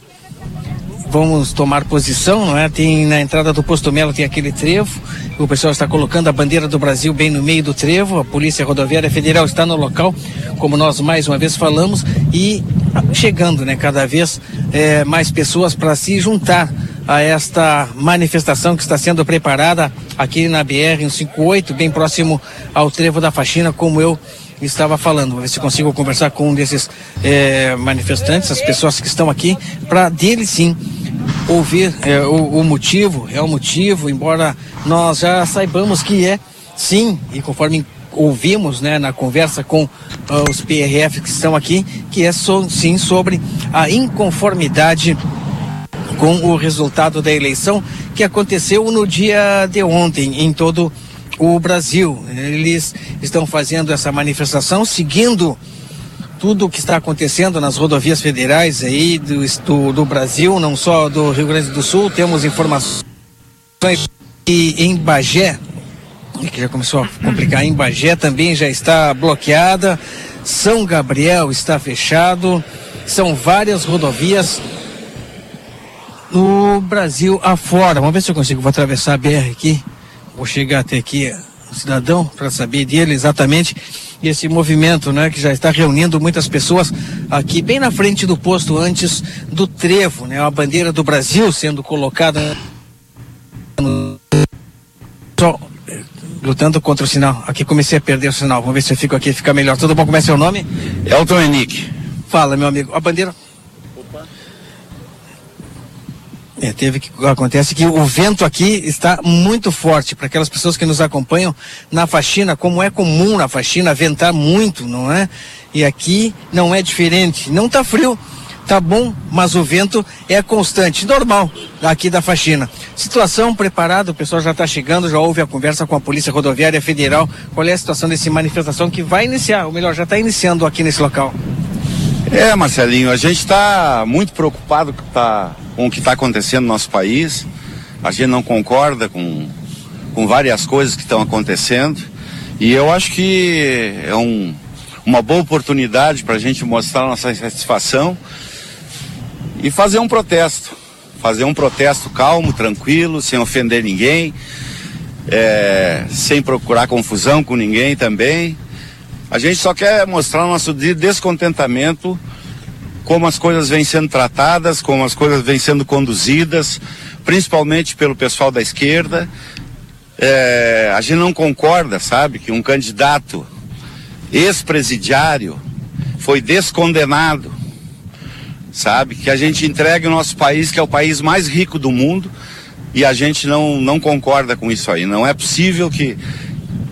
Vamos tomar posição, não é? Tem na entrada do posto Melo tem aquele trevo o pessoal está colocando a bandeira do Brasil bem no meio do trevo. A Polícia Rodoviária Federal está no local, como nós mais uma vez falamos, e chegando, né, cada vez é, mais pessoas para se juntar a esta manifestação que está sendo preparada aqui na BR 158, bem próximo ao trevo da faxina, como eu estava falando. Vou ver se consigo conversar com um desses é, manifestantes, as pessoas que estão aqui, para dele sim ouvir é, o, o, motivo, é o motivo, embora nós já saibamos que é sim, e conforme ouvimos né, na conversa com uh, os PRF que estão aqui, que é so, sim sobre a inconformidade com o resultado da eleição que aconteceu no dia de ontem em todo o Brasil. Eles estão fazendo essa manifestação seguindo tudo o que está acontecendo nas rodovias federais aí do, do, do, Brasil, não só do Rio Grande do Sul, temos informações que em Bagé, que já começou a complicar, em Bagé também já está bloqueada, São Gabriel está fechado, são várias rodovias no Brasil afora. Vamos ver se eu consigo. Vou atravessar a BR aqui. Vou chegar até aqui o cidadão para saber dele exatamente esse movimento, né, que já está reunindo muitas pessoas aqui bem na frente do posto antes do trevo, né, a bandeira do Brasil sendo colocada no... Só, lutando contra o sinal. Aqui comecei a perder o sinal. Vamos ver se eu fico aqui, fica melhor. Tudo bom? Como é seu nome? Elton Henrique. Fala, meu amigo. A bandeira É, teve que acontece que o vento aqui está muito forte para aquelas pessoas que nos acompanham na faxina, como é comum na faxina ventar muito, não é? E aqui não é diferente. Não está frio, tá bom, mas o vento é constante, normal aqui da faxina. Situação preparada, o pessoal já está chegando, já houve a conversa com a Polícia Rodoviária Federal. Qual é a situação desse manifestação que vai iniciar, ou melhor, já está iniciando aqui nesse local? É, Marcelinho, a gente está muito preocupado com, tá, com o que está acontecendo no nosso país. A gente não concorda com, com várias coisas que estão acontecendo. E eu acho que é um, uma boa oportunidade para a gente mostrar nossa satisfação e fazer um protesto. Fazer um protesto calmo, tranquilo, sem ofender ninguém, é, sem procurar confusão com ninguém também. A gente só quer mostrar nosso descontentamento como as coisas vêm sendo tratadas, como as coisas vêm sendo conduzidas, principalmente pelo pessoal da esquerda. É, a gente não concorda, sabe, que um candidato ex-presidiário foi descondenado, sabe, que a gente entregue o nosso país, que é o país mais rico do mundo, e a gente não, não concorda com isso aí. Não é possível que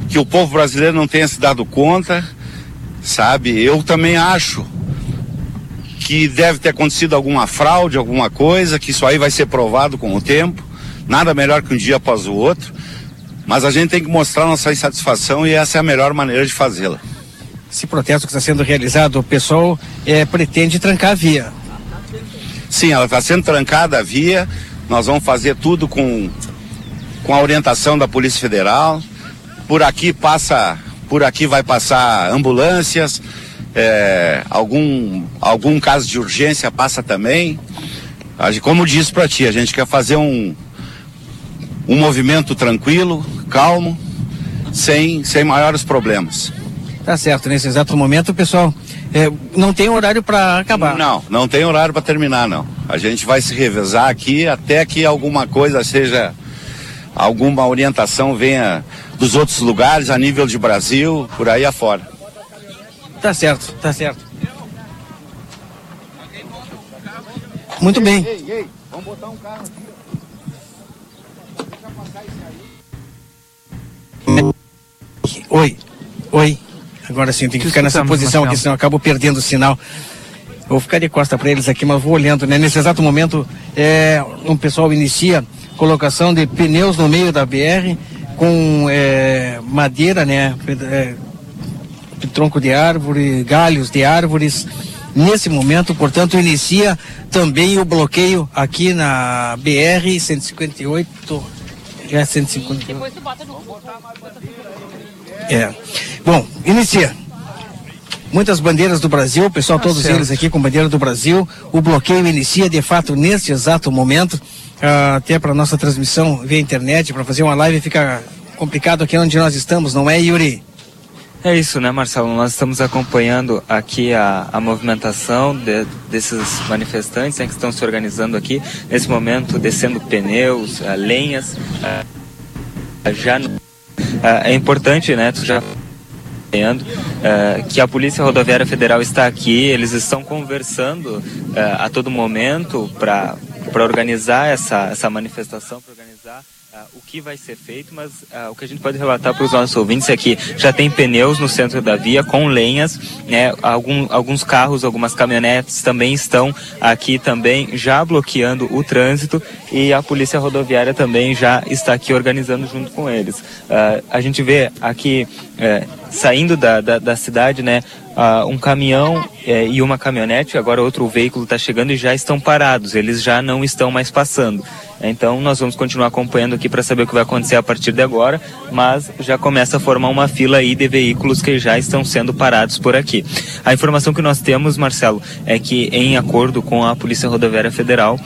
que o povo brasileiro não tenha se dado conta, sabe? Eu também acho que deve ter acontecido alguma fraude, alguma coisa, que isso aí vai ser provado com o tempo. Nada melhor que um dia após o outro. Mas a gente tem que mostrar nossa insatisfação e essa é a melhor maneira de fazê-la. Esse protesto que está sendo realizado, o pessoal é, pretende trancar a via. Sim, ela está sendo trancada a via. Nós vamos fazer tudo com, com a orientação da Polícia Federal. Por aqui passa, por aqui vai passar ambulâncias, é, algum, algum caso de urgência passa também. Como disse para ti, a gente quer fazer um, um movimento tranquilo, calmo, sem, sem maiores problemas. Tá certo, nesse exato momento, pessoal, é, não tem horário para acabar. Não, não tem horário para terminar, não. A gente vai se revezar aqui até que alguma coisa seja, alguma orientação venha dos outros lugares, a nível de Brasil, por aí afora. Tá certo, tá certo. Muito bem. Ei, ei, vamos botar um carro aqui. Oi, oi. Agora sim, tem que ficar nessa posição aqui, senão eu acabo perdendo o sinal. Vou ficar de costa para eles aqui, mas vou olhando, né? Nesse exato momento, é, um pessoal inicia colocação de pneus no meio da BR com é, madeira, né? É, tronco de árvore, galhos de árvores. Nesse momento, portanto, inicia também o bloqueio aqui na BR 158. Já é 158. É. Bom, inicia. Muitas bandeiras do Brasil, o pessoal, tá todos eles aqui com bandeira do Brasil. O bloqueio inicia de fato neste exato momento. Uh, até para nossa transmissão via internet, para fazer uma live fica complicado aqui onde nós estamos, não é, Yuri? É isso, né, Marcelo? Nós estamos acompanhando aqui a, a movimentação de, desses manifestantes né, que estão se organizando aqui, nesse momento, descendo pneus, uh, lenhas. Uh, já uh, é importante, né? Tu já Uh, que a Polícia Rodoviária Federal está aqui, eles estão conversando uh, a todo momento para organizar essa, essa manifestação, para organizar o que vai ser feito, mas uh, o que a gente pode relatar para os nossos ouvintes é que já tem pneus no centro da via com lenhas, né? Algum, alguns carros, algumas caminhonetes também estão aqui também já bloqueando o trânsito e a polícia rodoviária também já está aqui organizando junto com eles. Uh, a gente vê aqui eh, saindo da, da, da, cidade, né? Um caminhão eh, e uma caminhonete, agora outro veículo está chegando e já estão parados, eles já não estão mais passando. Então nós vamos continuar acompanhando aqui para saber o que vai acontecer a partir de agora, mas já começa a formar uma fila aí de veículos que já estão sendo parados por aqui. A informação que nós temos, Marcelo, é que em acordo com a Polícia Rodoviária Federal,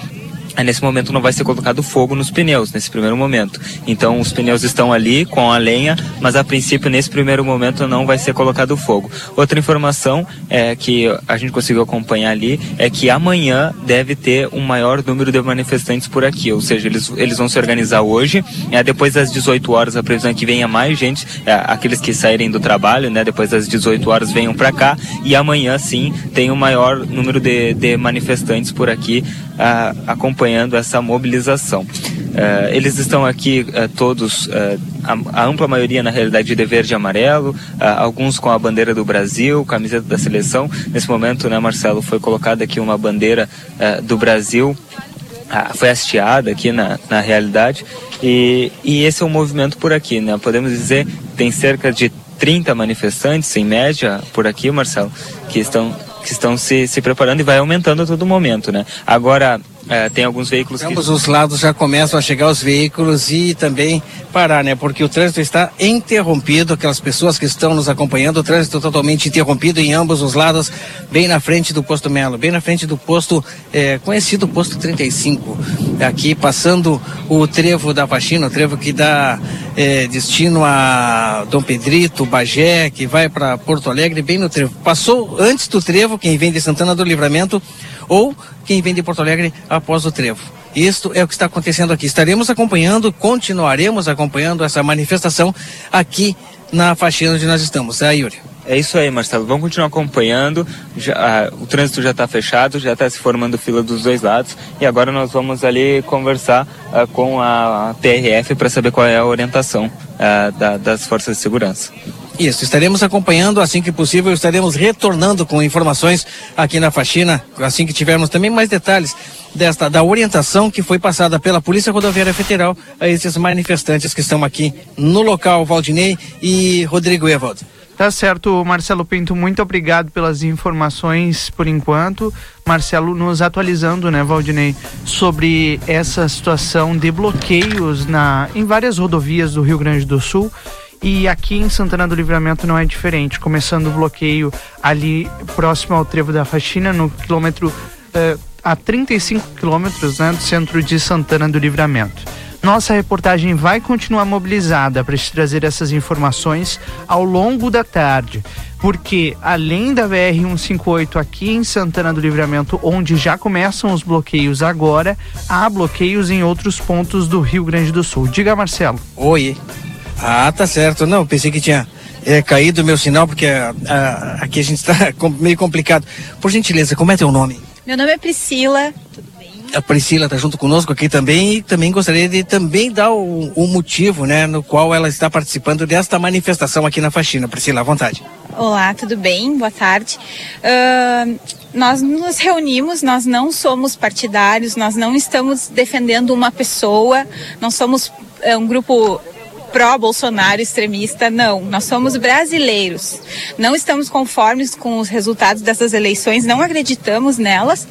Aí, nesse momento não vai ser colocado fogo nos pneus, nesse primeiro momento. Então os pneus estão ali com a lenha, mas a princípio nesse primeiro momento não vai ser colocado fogo. Outra informação é que a gente conseguiu acompanhar ali é que amanhã deve ter um maior número de manifestantes por aqui, ou seja, eles, eles vão se organizar hoje, é, depois das 18 horas a previsão é que venha mais gente, é, aqueles que saírem do trabalho, né, depois das 18 horas venham para cá. E amanhã sim tem o um maior número de, de manifestantes por aqui uh, acompanhando essa mobilização. Uh, eles estão aqui uh, todos, a, a, ampla maioria na realidade de verde e amarelo, alguns com a bandeira do Brasil, camiseta da seleção. Nesse momento, né, Marcelo, foi colocada aqui uma bandeira do Brasil foi hasteada aqui na, na realidade e, e esse é o movimento por aqui, né? Podemos dizer tem cerca de 30 manifestantes em média por aqui, Marcelo, que estão que estão se, se preparando e vai aumentando a todo momento, né? Agora, é, tem alguns veículos que... Ambos os lados já começam a chegar os veículos e também parar, né? Porque o trânsito está interrompido, aquelas pessoas que estão nos acompanhando, o trânsito totalmente interrompido em ambos os lados, bem na frente do posto Melo, bem na frente do posto, é, conhecido posto 35. Aqui passando o trevo da faxina, o trevo que dá é, destino a Dom Pedrito, Bagé, que vai para Porto Alegre, bem no trevo. Passou antes do trevo, quem vem de Santana do Livramento, ou quem vem de Porto Alegre após o trevo. Isto é o que está acontecendo aqui. Estaremos acompanhando, continuaremos acompanhando essa manifestação aqui na faxina onde nós estamos. É, Yuri. É isso aí, Marcelo. Vamos continuar acompanhando. Já, ah, o trânsito já está fechado, já está se formando fila dos dois lados. E agora nós vamos ali conversar ah, com a PRF para saber qual é a orientação ah, da, das forças de segurança. Isso, estaremos acompanhando assim que possível, estaremos retornando com informações aqui na faxina, assim que tivermos também mais detalhes desta da orientação que foi passada pela Polícia Rodoviária Federal a esses manifestantes que estão aqui no local, Valdinei e Rodrigo Evald. Tá certo, Marcelo Pinto, muito obrigado pelas informações por enquanto. Marcelo nos atualizando, né, Valdinei, sobre essa situação de bloqueios na, em várias rodovias do Rio Grande do Sul. E aqui em Santana do Livramento não é diferente, começando o bloqueio ali próximo ao Trevo da Faxina, no quilômetro uh, a 35 quilômetros né, do centro de Santana do Livramento. Nossa reportagem vai continuar mobilizada para te trazer essas informações ao longo da tarde, porque além da BR 158 aqui em Santana do Livramento, onde já começam os bloqueios agora, há bloqueios em outros pontos do Rio Grande do Sul. Diga, Marcelo. Oi. Ah, tá certo. Não, pensei que tinha é, caído o meu sinal, porque a, a, aqui a gente está meio complicado. Por gentileza, como é teu nome? Meu nome é Priscila. Tudo bem? A Priscila está junto conosco aqui também e também gostaria de também dar o, o, motivo, né, no qual ela está participando desta manifestação aqui na faxina. Priscila, à vontade. Olá, tudo bem? Boa tarde. Uh, nós nos reunimos, nós não somos partidários, nós não estamos defendendo uma pessoa, não somos é, um grupo pró-Bolsonaro extremista, não. Nós somos brasileiros. Não estamos conformes com os resultados dessas eleições, não acreditamos nelas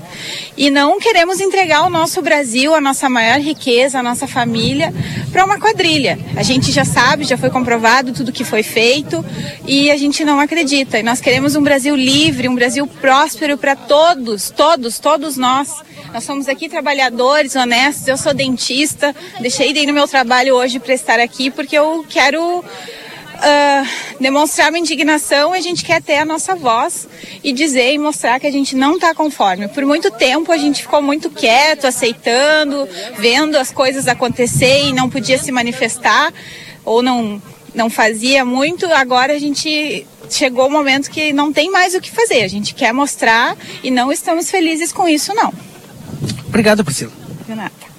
e não queremos entregar o nosso Brasil, a nossa maior riqueza, a nossa família, para uma quadrilha. A gente já sabe, já foi comprovado tudo que foi feito e a gente não acredita. E nós queremos um Brasil livre, um Brasil próspero para todos, todos, todos nós. Nós somos aqui trabalhadores, honestos. Eu sou dentista, deixei de ir no meu trabalho hoje para estar aqui porque eu quero Uh, demonstrar uma indignação, a gente quer ter a nossa voz e dizer e mostrar que a gente não está conforme. Por muito tempo a gente ficou muito quieto, aceitando, vendo as coisas acontecer e não podia se manifestar ou não não fazia muito. Agora a gente chegou o momento que não tem mais o que fazer. A gente quer mostrar e não estamos felizes com isso não. Obrigado, Priscila. De nada.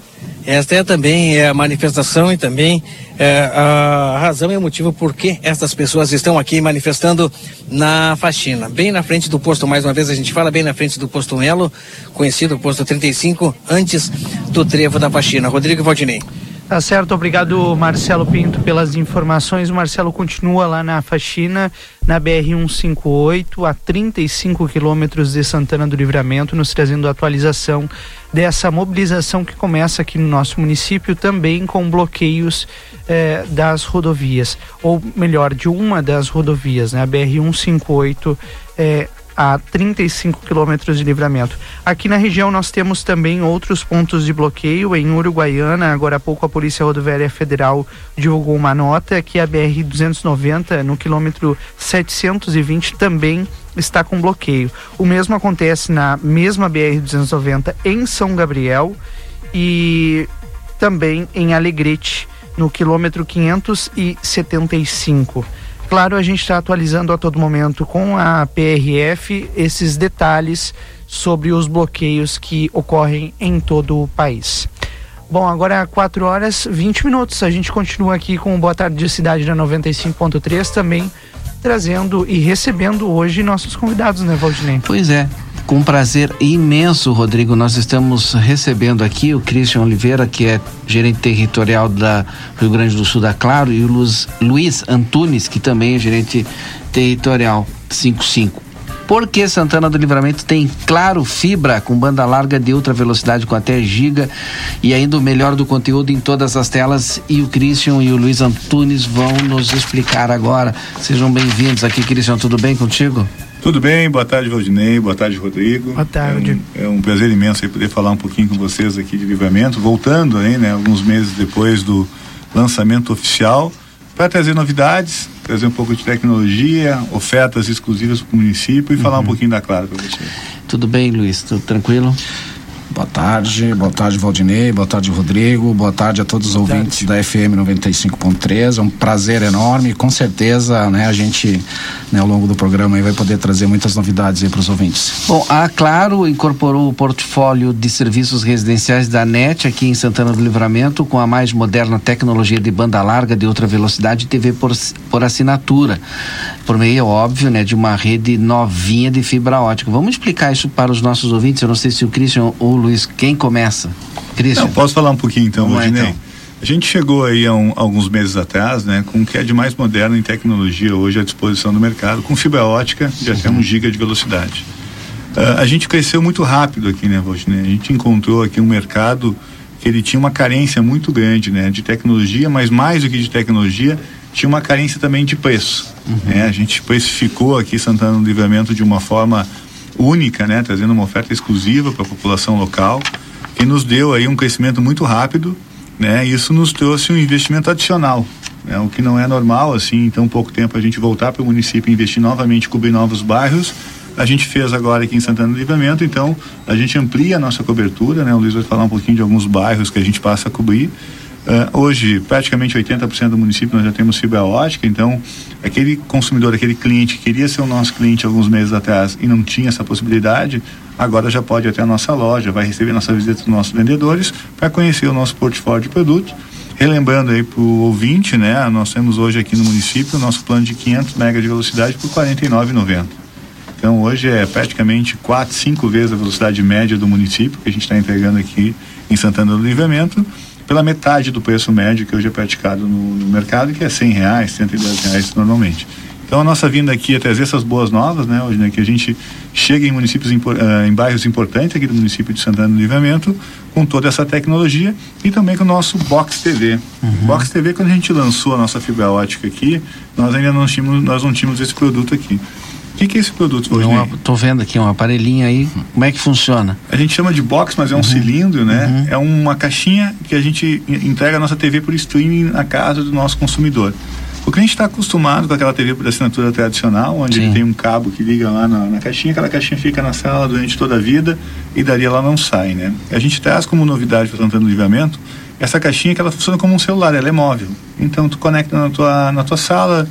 Esta é também é a manifestação e também é, a razão e o motivo por que estas pessoas estão aqui manifestando na faxina. Bem na frente do posto, mais uma vez a gente fala, bem na frente do posto Melo, conhecido posto 35, antes do trevo da faxina. Rodrigo Valdinei. Tá certo, obrigado Marcelo Pinto pelas informações. O Marcelo continua lá na faxina, na BR-158, a 35 quilômetros de Santana do Livramento, nos trazendo atualização dessa mobilização que começa aqui no nosso município, também com bloqueios eh, das rodovias, ou melhor, de uma das rodovias, né? A BR-158 eh, a 35 quilômetros de livramento. Aqui na região nós temos também outros pontos de bloqueio. Em Uruguaiana, agora há pouco a Polícia Rodoviária Federal divulgou uma nota que a BR-290, no quilômetro 720, também está com bloqueio. O mesmo acontece na mesma BR-290 em São Gabriel e também em Alegrete, no quilômetro 575. Claro, a gente está atualizando a todo momento com a PRF esses detalhes sobre os bloqueios que ocorrem em todo o país. Bom, agora 4 horas 20 minutos. A gente continua aqui com o Boa Tarde de Cidade da 95.3 também trazendo e recebendo hoje nossos convidados, né, Valdinei? Pois é. Com prazer imenso, Rodrigo, nós estamos recebendo aqui o Christian Oliveira, que é gerente territorial da Rio Grande do Sul da Claro, e o Luz, Luiz Antunes, que também é gerente territorial 55. Por que Santana do Livramento tem Claro Fibra com banda larga de ultra velocidade com até giga e ainda o melhor do conteúdo em todas as telas e o Christian e o Luiz Antunes vão nos explicar agora. Sejam bem-vindos aqui, Christian, tudo bem contigo? Tudo bem, boa tarde Valdinei, boa tarde Rodrigo. Boa tarde. É um, é um prazer imenso aí poder falar um pouquinho com vocês aqui de Livramento, voltando aí, né, alguns meses depois do lançamento oficial, para trazer novidades, trazer um pouco de tecnologia, ofertas exclusivas para o município e uhum. falar um pouquinho da Claro para você. Tudo bem, Luiz? Tudo tranquilo? Boa tarde, boa tarde Valdinei, boa tarde Rodrigo, boa tarde a todos os boa ouvintes tarde. da FM 95.3. É um prazer enorme, com certeza, né, a gente, né, ao longo do programa aí vai poder trazer muitas novidades aí para os ouvintes. Bom, a Claro incorporou o portfólio de serviços residenciais da NET aqui em Santana do Livramento com a mais moderna tecnologia de banda larga de outra velocidade e TV por, por assinatura, por meio óbvio, né, de uma rede novinha de fibra ótica. Vamos explicar isso para os nossos ouvintes. Eu não sei se o Christian ou Luiz, quem começa? Christian. Não, posso falar um pouquinho então, Valdinei? Então. A gente chegou aí há um, alguns meses atrás, né, com o que é de mais moderno em tecnologia hoje à disposição do mercado, com fibra ótica de até um giga de velocidade. Uh, a gente cresceu muito rápido aqui, né, Valdinei? A gente encontrou aqui um mercado que ele tinha uma carência muito grande, né, de tecnologia, mas mais do que de tecnologia, tinha uma carência também de preço. Uhum. Né? A gente precificou aqui Santana do Livramento de uma forma única, né, trazendo uma oferta exclusiva para a população local, que nos deu aí um crescimento muito rápido, né? Isso nos trouxe um investimento adicional, né? O que não é normal assim, em tão pouco tempo a gente voltar para o município investir novamente, cobrir novos bairros. A gente fez agora aqui em Santana do Livramento, então a gente amplia a nossa cobertura, né? O Luiz vai falar um pouquinho de alguns bairros que a gente passa a cobrir. Uh, hoje, praticamente 80% do município nós já temos fibra ótica, então aquele consumidor, aquele cliente que queria ser o nosso cliente alguns meses atrás e não tinha essa possibilidade, agora já pode ir até a nossa loja, vai receber nossa visita dos nossos vendedores para conhecer o nosso portfólio de produtos. Relembrando aí para o ouvinte, né, nós temos hoje aqui no município o nosso plano de 500 MB de velocidade por R$ 49,90. Então hoje é praticamente quatro, cinco vezes a velocidade média do município que a gente está entregando aqui em Santana do Livramento pela metade do preço médio que hoje é praticado no, no mercado, que é cem reais, cento e reais normalmente. Então a nossa vinda aqui é trazer essas boas novas, né, hoje, né, que a gente chega em municípios, uh, em bairros importantes aqui do município de Santana do Livramento, com toda essa tecnologia e também com o nosso Box TV. Uhum. Box TV, quando a gente lançou a nossa fibra ótica aqui, nós ainda não tínhamos, nós não tínhamos esse produto aqui. O que, que, é esse produto hoje? Estou vendo aqui um aparelhinho aí. Como é que funciona? A gente chama de box, mas é um uhum. cilindro, né? Uhum. É uma caixinha que a gente entrega a nossa TV por streaming na casa do nosso consumidor. O cliente está acostumado com aquela TV por assinatura tradicional, onde Sim. ele tem um cabo que liga lá na, na, caixinha, aquela caixinha fica na sala durante toda a vida e dali ela não sai, né? A gente traz como novidade para o Livramento essa caixinha que ela funciona como um celular, ela é móvel. Então tu conecta na tua, na tua sala,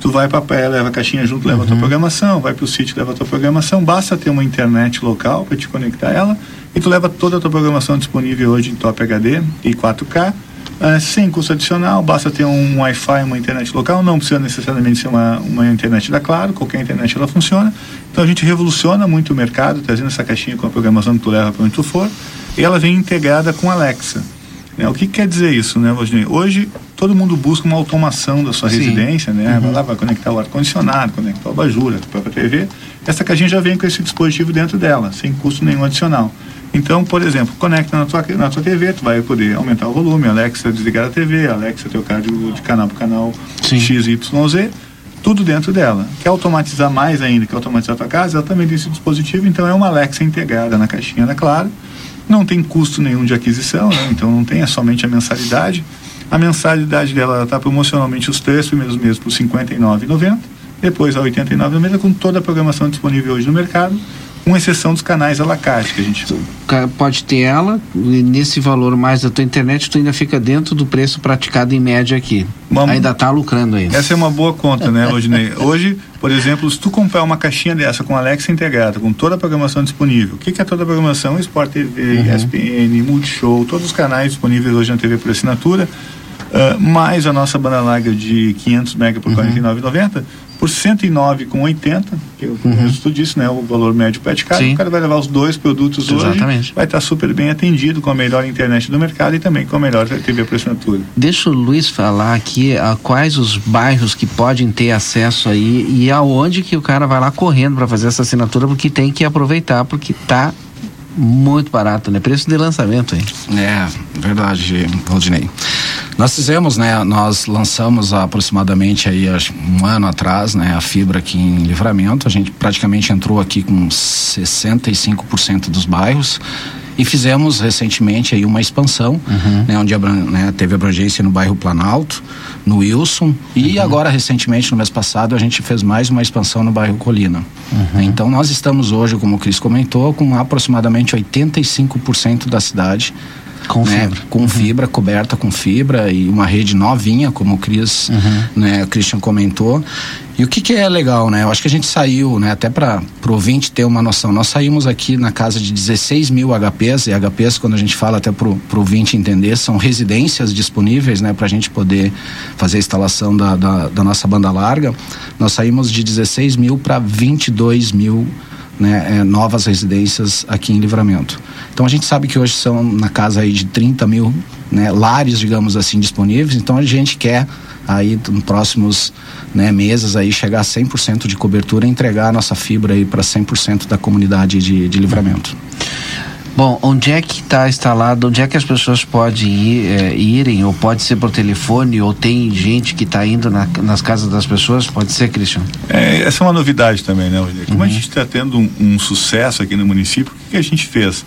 tu vai para pé, leva a caixinha junto, leva uhum. a tua uhum. programação, vai para o sítio, leva a tua programação, basta ter uma internet local para te conectar ela e tu leva toda a tua programação disponível hoje em Top HD e 4K, uh, sem custo adicional, basta ter um Wi-Fi, uma internet local, não precisa necessariamente ser uma, uma internet da Claro, qualquer internet ela funciona. Então a gente revoluciona muito o mercado, trazendo essa caixinha com a programação que tu leva para onde tu for, e ela vem integrada com Alexa. Né? O que, que quer dizer isso, né, Valdinei? Hoje todo mundo busca uma automação da sua Sim. residência, né? Uhum. Vai lá, vai conectar o ar-condicionado, conectar o abajur, a própria TV. Essa caixinha já vem com esse dispositivo dentro dela, sem custo nenhum adicional. Então, por exemplo, conecta na tua, na tua TV, tu vai poder aumentar o volume, Alexa desligar a TV, Alexa trocar de, de canal para canal Sim. XYZ. tudo dentro dela. Quer automatizar mais ainda, quer automatizar a tua casa, ela também tem esse dispositivo, então é uma Alexa integrada na caixinha da Claro. Não tem custo nenhum de aquisição, né? então não tem, é somente a mensalidade. A mensalidade dela está promocionalmente os três primeiros meses por R$ 59,90, depois a R$ 89,90 com toda a programação disponível hoje no mercado com exceção dos canais à la carte que a gente pode ter ela e nesse valor mais da tua internet tu ainda fica dentro do preço praticado em média aqui. Uma, ainda está lucrando aí. Essa é uma boa conta né Rodinei? Hoje por exemplo se tu comprar uma caixinha dessa com Alexa integrada com toda a programação disponível o que, que é toda a programação? Sport TV uhum. ESPN Multishow todos os canais disponíveis hoje na TV por assinatura uh, mais a nossa banda larga de 500 MB por R$ uhum. 49,90 por 109,80, que o uhum. tu disse, né? O valor médio pet card, o cara vai levar os dois produtos Exatamente. hoje, vai estar super bem atendido com a melhor internet do mercado e também com a melhor TV por assinatura. Deixa o Luiz falar aqui a, quais os bairros que podem ter acesso aí e aonde que o cara vai lá correndo para fazer essa assinatura, porque tem que aproveitar, porque tá muito barato, né? Preço de lançamento, hein? É, verdade, Valdinei. Nós fizemos, né? Nós lançamos aproximadamente aí um ano atrás, né? A fibra aqui em Livramento. A gente praticamente entrou aqui com 65% dos bairros e fizemos recentemente aí uma expansão, uhum. né, onde né, teve abrangência no bairro Planalto, no Wilson e uhum. agora recentemente no mês passado a gente fez mais uma expansão no bairro Colina. Uhum. Então nós estamos hoje, como o Cris comentou, com aproximadamente 85% da cidade com né, fibra. Com uhum. fibra, coberta com fibra e uma rede novinha, como o Cris, uhum. né, o Christian comentou. E o que, que é legal, né? Eu acho que a gente saiu, né, até para o ouvinte ter uma noção, nós saímos aqui na casa de 16 mil HPs, e HPs, quando a gente fala até para o ouvinte entender, são residências disponíveis, né, para a gente poder fazer a instalação da, da, da nossa banda larga. Nós saímos de 16 mil para 22 mil né, é, novas residências aqui em Livramento. Então a gente sabe que hoje são na casa aí de 30 mil né, lares, digamos assim, disponíveis. Então a gente quer aí nos próximos né, meses aí chegar a 100% de cobertura e entregar a nossa fibra aí para 100% da comunidade de, de Livramento. Bom, onde é que está instalado, onde é que as pessoas podem ir, é, irem, ou pode ser por telefone, ou tem gente que está indo na, nas casas das pessoas? Pode ser, Christian? É, essa é uma novidade também, né, Rodrigo? Como uhum. a gente está tendo um, um, sucesso aqui no município, o que, que, a gente fez?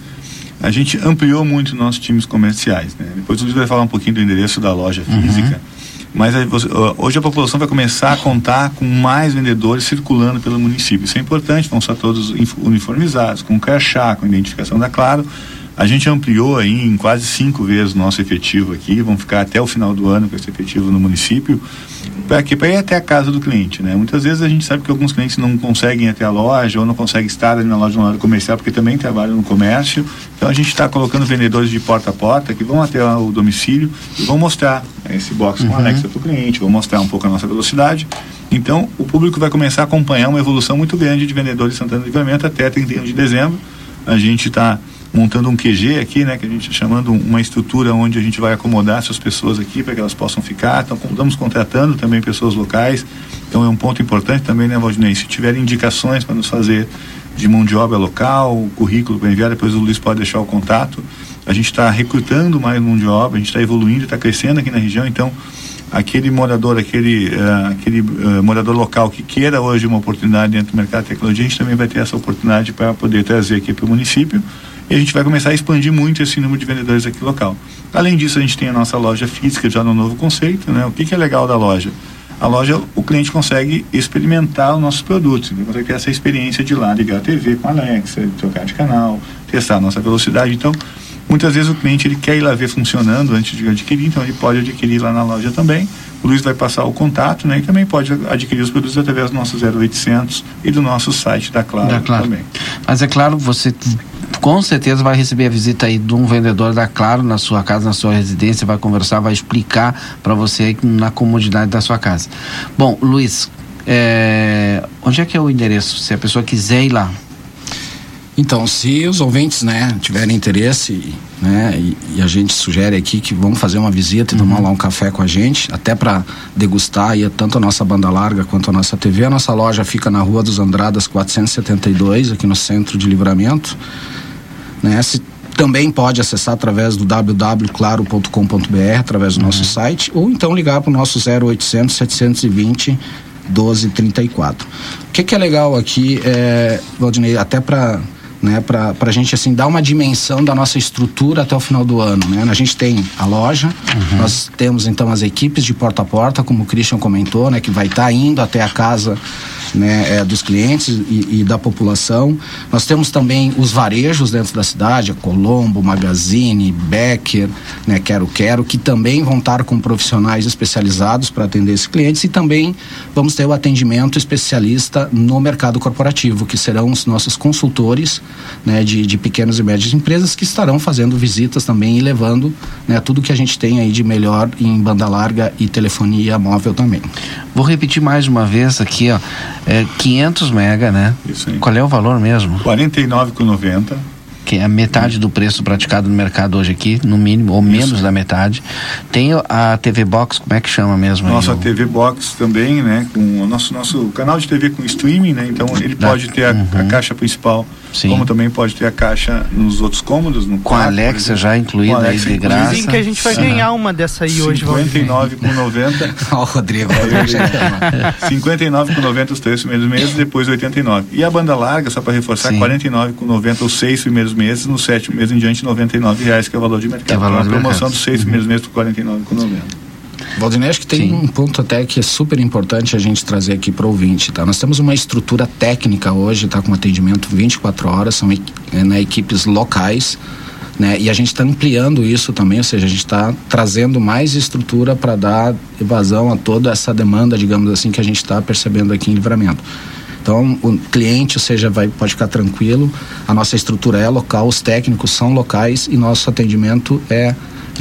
A gente ampliou muito nossos times comerciais, né? Depois o Luiz vai falar um pouquinho do endereço da loja uhum. física. Uhum mas hoje a população vai começar a contar com mais vendedores circulando pelo município. Isso é importante, vão estar todos uniformizados, com crachá, com identificação da Claro. A gente ampliou aí em quase cinco vezes o nosso efetivo aqui, vamos ficar até o final do ano com esse efetivo no município para ir até a casa do cliente, né? Muitas vezes a gente sabe que alguns clientes não conseguem ir até a loja ou não conseguem estar ali na loja no lado comercial porque também trabalham no comércio. Então a gente está colocando vendedores de porta a porta que vão até o domicílio e vão mostrar esse box com uhum. Alexa para o cliente, vão mostrar um pouco a nossa velocidade. Então o público vai começar a acompanhar uma evolução muito grande de vendedores de Santana do Livramento até 31 de dezembro. A gente está montando um QG aqui, né, que a gente está chamando uma estrutura onde a gente vai acomodar essas pessoas aqui para que elas possam ficar. Então, estamos contratando também pessoas locais. Então, é um ponto importante também, né, Valdinei? Se tiverem indicações para nos fazer de mão de obra local, currículo para enviar, depois o Luiz pode deixar o contato. A gente está recrutando mais mão de obra, a gente está evoluindo, está crescendo aqui na região, então aquele morador, aquele, uh, aquele uh, morador local que queira hoje uma oportunidade dentro do mercado de tecnologia, a gente também vai ter essa oportunidade para poder trazer aqui para o município e a gente vai começar a expandir muito esse número de vendedores aqui local. Além disso, a gente tem a nossa loja física já no novo conceito, né? O que, que é legal da loja? A loja, o cliente consegue experimentar os nossos produtos, ele consegue ter essa experiência de lá, ligar a TV com a Alexa, trocar de canal, testar a nossa velocidade. Então, muitas vezes o cliente ele quer ir lá ver funcionando antes de adquirir, então ele pode adquirir lá na loja também. O Luiz vai passar o contato, né? E também pode adquirir os produtos através do nosso 0800 e do nosso site da Claro, da claro. também. Mas é claro, você com certeza vai receber a visita aí de um vendedor da Claro na sua casa, na sua residência, vai conversar, vai explicar para você na comodidade da sua casa. Bom, Luiz, é, onde é que é o endereço? Se a pessoa quiser ir lá, então, se os ouvintes, né, tiverem interesse, né, e, e, a gente sugere aqui que vão fazer uma visita e uhum. tomar lá um café com a gente, até para degustar aí, tanto a nossa banda larga quanto a nossa TV. A nossa loja fica na Rua dos Andradas 472, aqui no centro de Livramento. Né? Se também pode acessar através do www.claro.com.br, através do uhum. nosso site, ou então ligar para o nosso 0800 720 1234. O que, que é legal aqui, é, Valdinei, até para né, para a gente assim dar uma dimensão da nossa estrutura até o final do ano. Né? A gente tem a loja, uhum. nós temos então as equipes de porta a porta, como o Christian comentou, né, que vai estar tá indo até a casa né, é, dos clientes e, e, da população. Nós temos também os varejos dentro da cidade, Colombo, Magazine, Becker, né, Quero Quero, que também vão estar com profissionais especializados para atender esses clientes e também vamos ter o atendimento especialista no mercado corporativo, que serão os nossos consultores né, de, de pequenas e médias empresas que estarão fazendo visitas também e levando né, tudo que a gente tem aí de melhor em banda larga e telefonia móvel também. Vou repetir mais uma vez aqui, ó. É 500 mega, né? Isso aí. Qual é o valor mesmo? 49,90 que é a metade do preço praticado no mercado hoje aqui, no mínimo, ou menos Isso. da metade. Tem a TV Box, como é que chama mesmo? Nossa aí, TV Box também, né? Com o nosso, nosso canal de TV com streaming, né? Então ele da, pode ter a, uhum. a caixa principal Sim. como também pode ter a caixa nos outros cômodos. No com quarto, a Alexa já incluída aí de graça. Dizem que a gente vai ganhar uma dessa aí hoje. 59 com 90. Ó, o Rodrigo. 59 com 90 os três primeiros meses, depois 89. E a banda larga, só para reforçar, Sim. 49 com 90 os seis primeiros meses, no sétimo mês em diante, 99 reais, que é o valor de mercado. É valor então, a promoção dos seis primeiros meses por 49 com 90. Valdinei, acho que tem Sim. um ponto até que é super importante a gente trazer aqui para o ouvinte, tá? Nós temos uma estrutura técnica hoje, tá? Com atendimento 24 horas, são é, né, equipes locais, né? E a gente está ampliando isso também, ou seja, a gente está trazendo mais estrutura para dar evasão a toda essa demanda, digamos assim, que a gente está percebendo aqui em livramento. Então, o cliente, ou seja, vai, pode ficar tranquilo, a nossa estrutura é local, os técnicos são locais e nosso atendimento é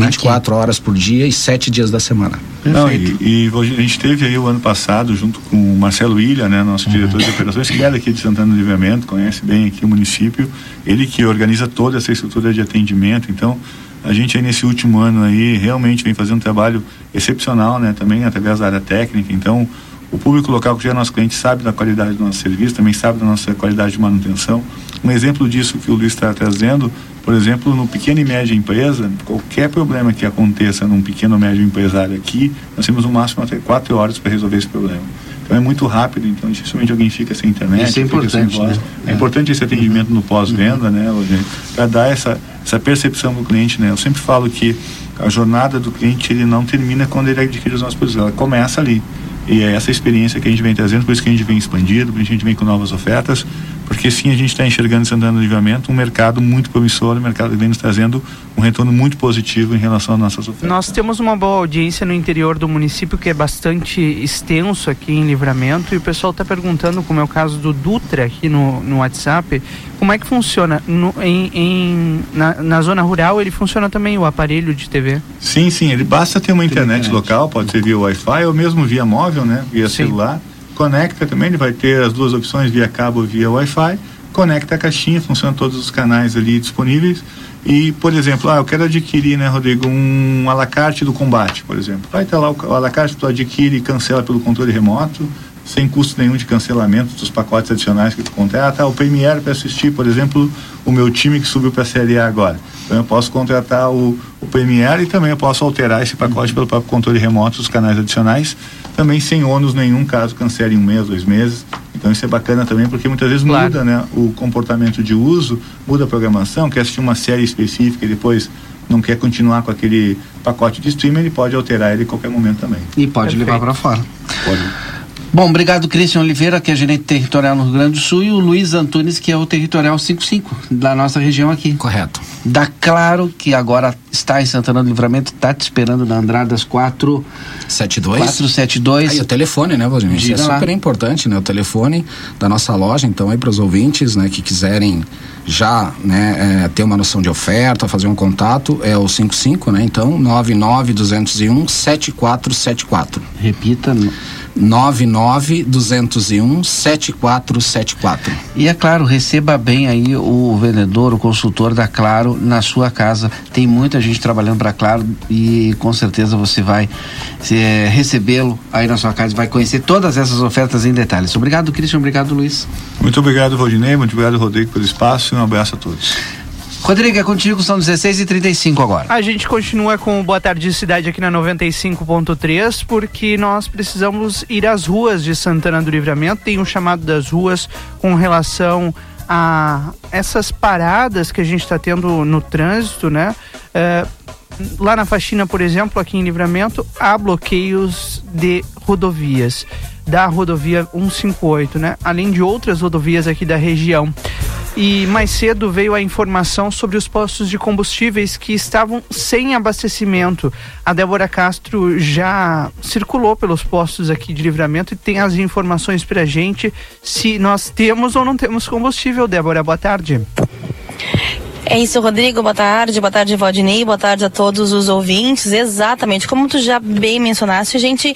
24 Aqui. horas por dia e 7 dias da semana. Não, e, e, a gente teve aí o ano passado, junto com o Marcelo Ilha, né, nosso uhum. diretor de operações, que é daqui de Santana do Livramento, conhece bem aqui o município, ele que organiza toda essa estrutura de atendimento, então a gente aí nesse último ano aí realmente vem fazendo um trabalho excepcional, né, também através da área técnica, então o público local que já é nosso cliente sabe da qualidade do nosso serviço, também sabe da nossa qualidade de manutenção. Um exemplo disso que o Luiz está trazendo, por exemplo, no pequeno e média empresa, qualquer problema que aconteça num pequeno ou médio empresário aqui, nós temos no máximo até quatro horas para resolver esse problema. Então é muito rápido, então dificilmente alguém fica sem internet. Isso é importante. Né? É, importante esse atendimento no pós-venda, uhum. né, para dar essa, essa percepção do cliente. Né? Eu sempre falo que a jornada do cliente ele não termina quando ele adquire os nossos produtos, ela começa ali. E é essa experiência que a gente vem trazendo, por isso que a gente vem expandindo, por isso que a gente vem com novas ofertas, porque sim, a gente está enxergando Santana do Livramento um mercado muito promissor, um mercado que vem nos trazendo um retorno muito positivo em relação às nossas ofertas. Nós temos uma boa audiência no interior do município que é bastante extenso aqui em Livramento e o pessoal está perguntando, como é o caso do Dutra aqui no, no WhatsApp, como é que funciona? No, em, em na, na, zona rural ele funciona também o aparelho de TV? Sim, sim, ele basta ter uma internet, internet, local, pode ser via Wi-Fi ou mesmo via móvel, né? Via sim. celular conecta também, ele vai ter as duas opções via cabo ou via Wi-Fi, conecta a caixinha, funciona todos os canais ali disponíveis. E, por exemplo, ah, eu quero adquirir, né, Rodrigo, um alacarte do combate, por exemplo. Vai ter lá o, o alacarte, tu adquire e cancela pelo controle remoto, sem custo nenhum de cancelamento dos pacotes adicionais que tu contrata. Ah, o Premiere para assistir, por exemplo, o meu time que subiu para a Série A agora. Então eu posso contratar o, o Premiere e também eu posso alterar esse pacote pelo próprio controle remoto dos canais adicionais também sem ônus nenhum caso cancele um mês, dois meses. Então isso é bacana também porque muitas vezes claro. muda né, o comportamento de uso, muda a programação, quer assistir uma série específica e depois não quer continuar com aquele pacote de streaming, ele pode alterar ele em qualquer momento também. E pode Perfeito. levar para fora. Pode. Bom, obrigado, Cristian Oliveira, que é gerente territorial no Rio Grande do Sul, e o Luiz Antunes, que é o territorial 55 da nossa região aqui. Correto. Da Claro, que agora está em Santana do Livramento, está te esperando na Andradas 472. 472. Aí o telefone, né, Valdemir? Isso é super lá. importante, né? O telefone da nossa loja, então aí para os ouvintes, né, que quiserem já, né, é, ter uma noção de oferta, fazer um contato, é o 55, né? Então, 99201 7474. Repita. 99 201 7474. E é claro, receba bem aí o vendedor, o consultor da Claro na sua casa. Tem muita gente trabalhando para Claro e com certeza você vai é, recebê-lo aí na sua casa e vai conhecer todas essas ofertas em detalhes. Obrigado, Cristian. Obrigado, Luiz. Muito obrigado, Valdinei. Muito obrigado, Rodrigo, pelo espaço e um abraço a todos. Rodrigo, é contigo, são 16 e 35 agora. A gente continua com o Boa Tarde Cidade aqui na 95.3, porque nós precisamos ir às ruas de Santana do Livramento. Tem um chamado das ruas com relação a essas paradas que a gente está tendo no trânsito, né? É, lá na faxina, por exemplo, aqui em Livramento, há bloqueios de rodovias da rodovia 158, né? Além de outras rodovias aqui da região. E mais cedo veio a informação sobre os postos de combustíveis que estavam sem abastecimento. A Débora Castro já circulou pelos postos aqui de livramento e tem as informações para a gente se nós temos ou não temos combustível. Débora, boa tarde. É isso, Rodrigo. Boa tarde, boa tarde, Valdinei, boa tarde a todos os ouvintes. Exatamente, como tu já bem mencionaste, a gente,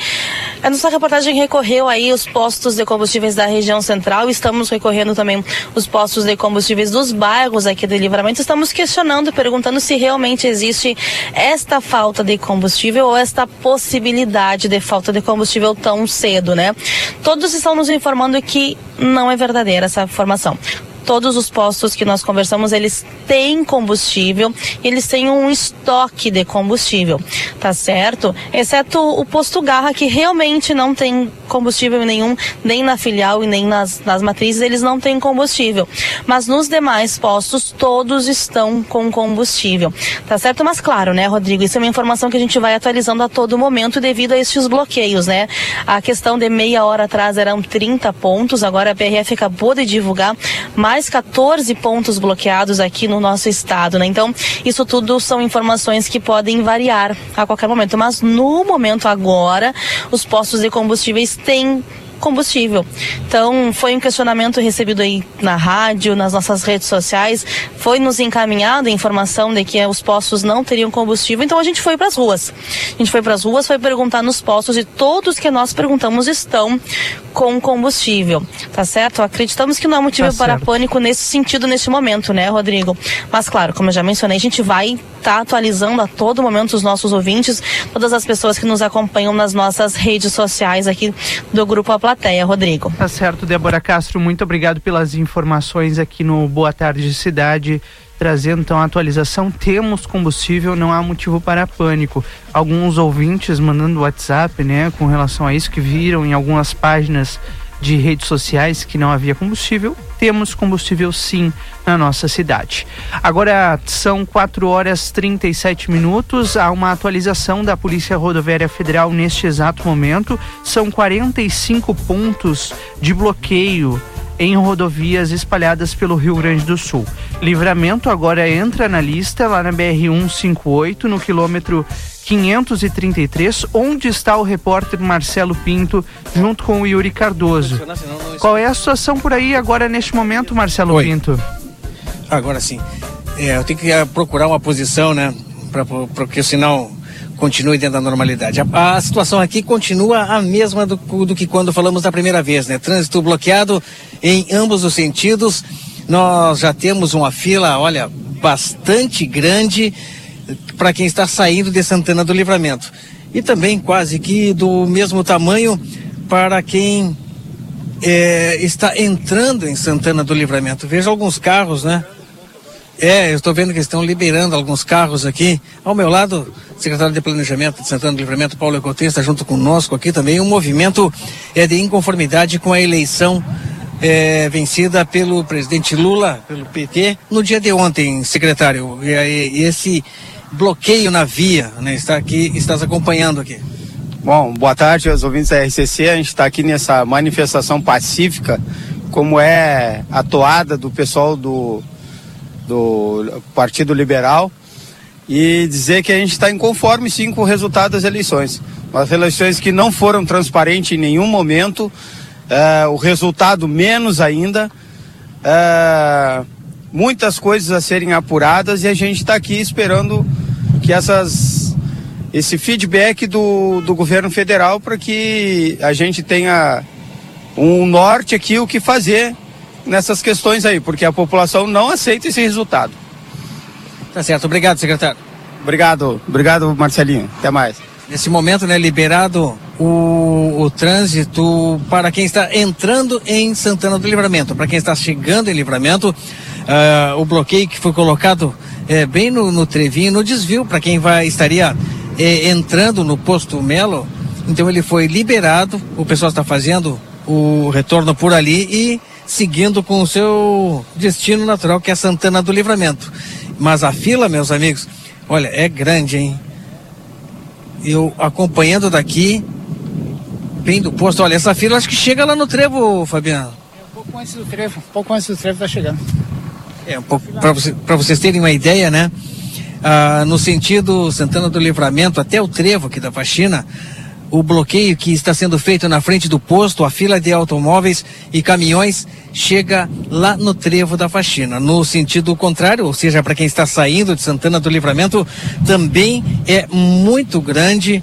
a nossa reportagem recorreu aí os postos de combustíveis da região central, estamos recorrendo também os postos de combustíveis dos bairros aqui de Livramento. Estamos questionando, perguntando se realmente existe esta falta de combustível ou esta possibilidade de falta de combustível tão cedo, né? Todos estão nos informando que não é verdadeira essa informação todos os postos que nós conversamos, eles têm combustível, eles têm um estoque de combustível, tá certo? Exceto o posto Garra, que realmente não tem combustível nenhum, nem na filial e nem nas, nas matrizes, eles não têm combustível. Mas nos demais postos, todos estão com combustível, tá certo? Mas claro, né, Rodrigo, isso é uma informação que a gente vai atualizando a todo momento devido a estes bloqueios, né? A questão de meia hora atrás eram 30 pontos, agora a PRF acabou de divulgar mais mais 14 pontos bloqueados aqui no nosso estado, né? Então, isso tudo são informações que podem variar a qualquer momento, mas no momento agora, os postos de combustíveis têm combustível. Então, foi um questionamento recebido aí na rádio, nas nossas redes sociais, foi nos encaminhada a informação de que os postos não teriam combustível, então a gente foi para as ruas. A gente foi para as ruas, foi perguntar nos postos e todos que nós perguntamos estão com combustível, tá certo? Acreditamos que não há motivo tá para pânico nesse sentido, neste momento, né, Rodrigo? Mas, claro, como eu já mencionei, a gente vai estar tá atualizando a todo momento os nossos ouvintes, todas as pessoas que nos acompanham nas nossas redes sociais aqui do Grupo A Plateia, Rodrigo. Tá certo, Débora Castro, muito obrigado pelas informações aqui no Boa Tarde Cidade trazendo então a atualização. Temos combustível, não há motivo para pânico. Alguns ouvintes mandando WhatsApp, né, com relação a isso, que viram em algumas páginas de redes sociais que não havia combustível. Temos combustível sim na nossa cidade. Agora são 4 horas 37 minutos. Há uma atualização da Polícia Rodoviária Federal neste exato momento. São 45 pontos de bloqueio em rodovias espalhadas pelo Rio Grande do Sul. Livramento agora entra na lista lá na BR 158 no quilômetro 533, onde está o repórter Marcelo Pinto junto com o Yuri Cardoso. Qual é a situação por aí agora neste momento, Marcelo Oi. Pinto? Agora sim. É, eu tenho que eh, procurar uma posição, né? Pra, porque senão continue dentro da normalidade. A, a, situação aqui continua a mesma do, do que quando falamos da primeira vez, né? Trânsito bloqueado em ambos os sentidos. Nós já temos uma fila, olha, bastante grande para quem está saindo de Santana do Livramento. E também quase que do mesmo tamanho para quem é, está entrando em Santana do Livramento. Veja alguns carros, né? É, eu estou vendo que estão liberando alguns carros aqui. Ao meu lado, secretário de Planejamento de Santana do Livramento, Paulo Ecotem, está junto conosco aqui também. Um movimento é de inconformidade com a eleição é, vencida pelo presidente Lula, pelo PT, no dia de ontem, secretário. E, e esse bloqueio na via, né? Está aqui, estás acompanhando aqui. Bom, boa tarde aos ouvintes da RCC. A gente está aqui nessa manifestação pacífica, como é a toada do pessoal do do Partido Liberal e dizer que a gente está inconforme sim com o resultado das eleições. As eleições que não foram transparentes em nenhum momento, uh, o resultado menos ainda, uh, muitas coisas a serem apuradas e a gente está aqui esperando que essas, esse feedback do, do governo federal para que a gente tenha um norte aqui o que fazer nessas questões aí, porque a população não aceita esse resultado. Tá certo, obrigado, secretário. Obrigado, obrigado, Marcelinho. Até mais. Nesse momento, né, liberado o, o trânsito para quem está entrando em Santana do Livramento. Para quem está chegando em Livramento, uh, o bloqueio que foi colocado é, bem no, no trevinho, no desvio, para quem vai estaria é, entrando no posto Melo. Então ele foi liberado, o pessoal está fazendo o retorno por ali e seguindo com o seu destino natural, que é Santana do Livramento. Mas a fila, meus amigos, olha, é grande, hein? Eu acompanhando daqui, bem do posto, olha, essa fila acho que chega lá no trevo, Fabiano. Um pouco antes do trevo, um pouco antes do trevo tá chegando. É, para você, vocês terem uma ideia, né? Ah, no sentido Santana do Livramento até o trevo aqui da faxina, o bloqueio que está sendo feito na frente do posto, a fila de automóveis e caminhões chega lá no trevo da faxina. No sentido contrário, ou seja, para quem está saindo de Santana do Livramento, também é muito grande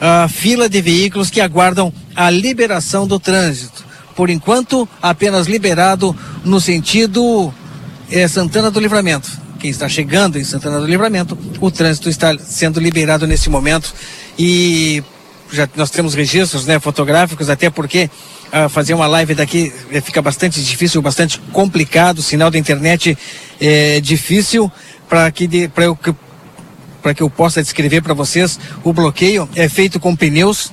a fila de veículos que aguardam a liberação do trânsito. Por enquanto, apenas liberado no sentido é, Santana do Livramento. Quem está chegando em Santana do Livramento, o trânsito está sendo liberado nesse momento e já nós temos registros né, fotográficos, até porque uh, fazer uma live daqui eh, fica bastante difícil, bastante complicado, o sinal da internet é difícil para que para eu para que eu possa descrever para vocês, o bloqueio é feito com pneus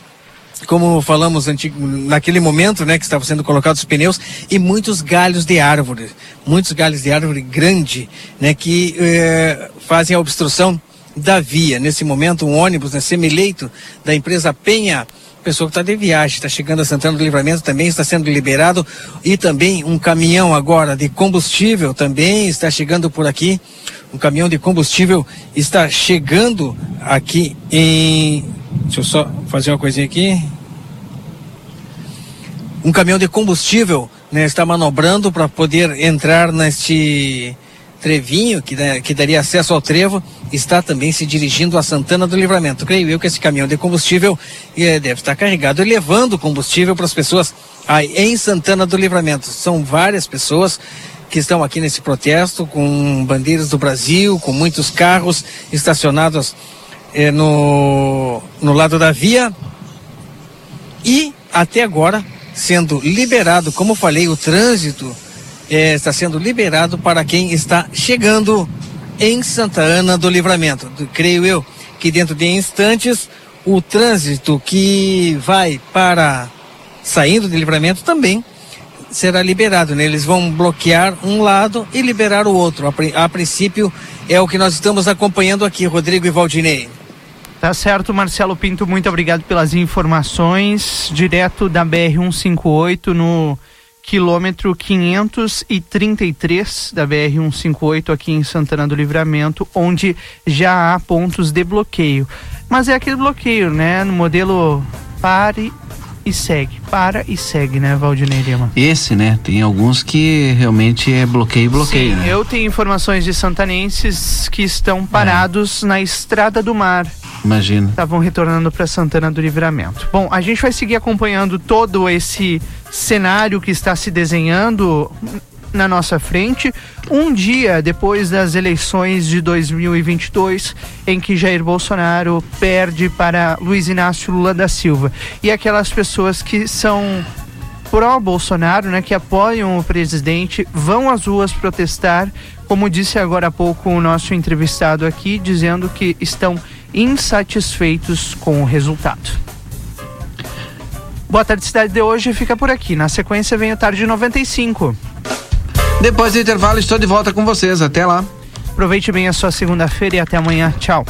como falamos antigo, naquele momento, né, que estavam sendo colocados os pneus e muitos galhos de árvore, muitos galhos de árvore grande, né, que eh, fazem a obstrução da via. Nesse momento, um ônibus, né, semileito da empresa Penha, pessoa que está de viagem, está chegando a Santana do Livramento também está sendo liberado e também um caminhão agora de combustível também está chegando por aqui. Um caminhão de combustível está chegando aqui em. Deixa eu só fazer uma coisinha aqui. Um caminhão de combustível né, está manobrando para poder entrar neste trevinho que, que daria acesso ao trevo está também se dirigindo a Santana do Livramento. Creio eu que esse caminhão de combustível eh, deve estar carregado e levando combustível para as pessoas aí em Santana do Livramento. São várias pessoas que estão aqui nesse protesto com bandeiras do Brasil, com muitos carros estacionados eh, no, no lado da via e até agora sendo liberado, como falei, o trânsito eh, está sendo liberado para quem está chegando em Santa Ana do Livramento. Creio eu que dentro de instantes o trânsito que vai para saindo de Livramento também será liberado, né? Eles vão bloquear um lado e liberar o outro. A, a princípio é o que nós estamos acompanhando aqui, Rodrigo e Valdinei. Tá certo, Marcelo Pinto, muito obrigado pelas informações. Direto da BR 158 no quilômetro 533 da BR 158 aqui em Santana do Livramento, onde já há pontos de bloqueio. Mas é aquele bloqueio, né, no modelo pare e segue, para e segue, né, Valdinei Lima? Esse, né? Tem alguns que realmente é bloqueio, bloqueio. Sim, né? eu tenho informações de santanenses que estão parados é. na Estrada do Mar. Imagina. Estavam retornando para Santana do Livramento. Bom, a gente vai seguir acompanhando todo esse cenário que está se desenhando na nossa frente, um dia depois das eleições de 2022, em que Jair Bolsonaro perde para Luiz Inácio Lula da Silva. E aquelas pessoas que são pró-Bolsonaro, né, que apoiam o presidente, vão às ruas protestar, como disse agora há pouco o nosso entrevistado aqui, dizendo que estão insatisfeitos com o resultado. Boa tarde, cidade de hoje fica por aqui. Na sequência vem o Tarde 95. Depois do intervalo, estou de volta com vocês. Até lá. Aproveite bem a sua segunda-feira e até amanhã. Tchau.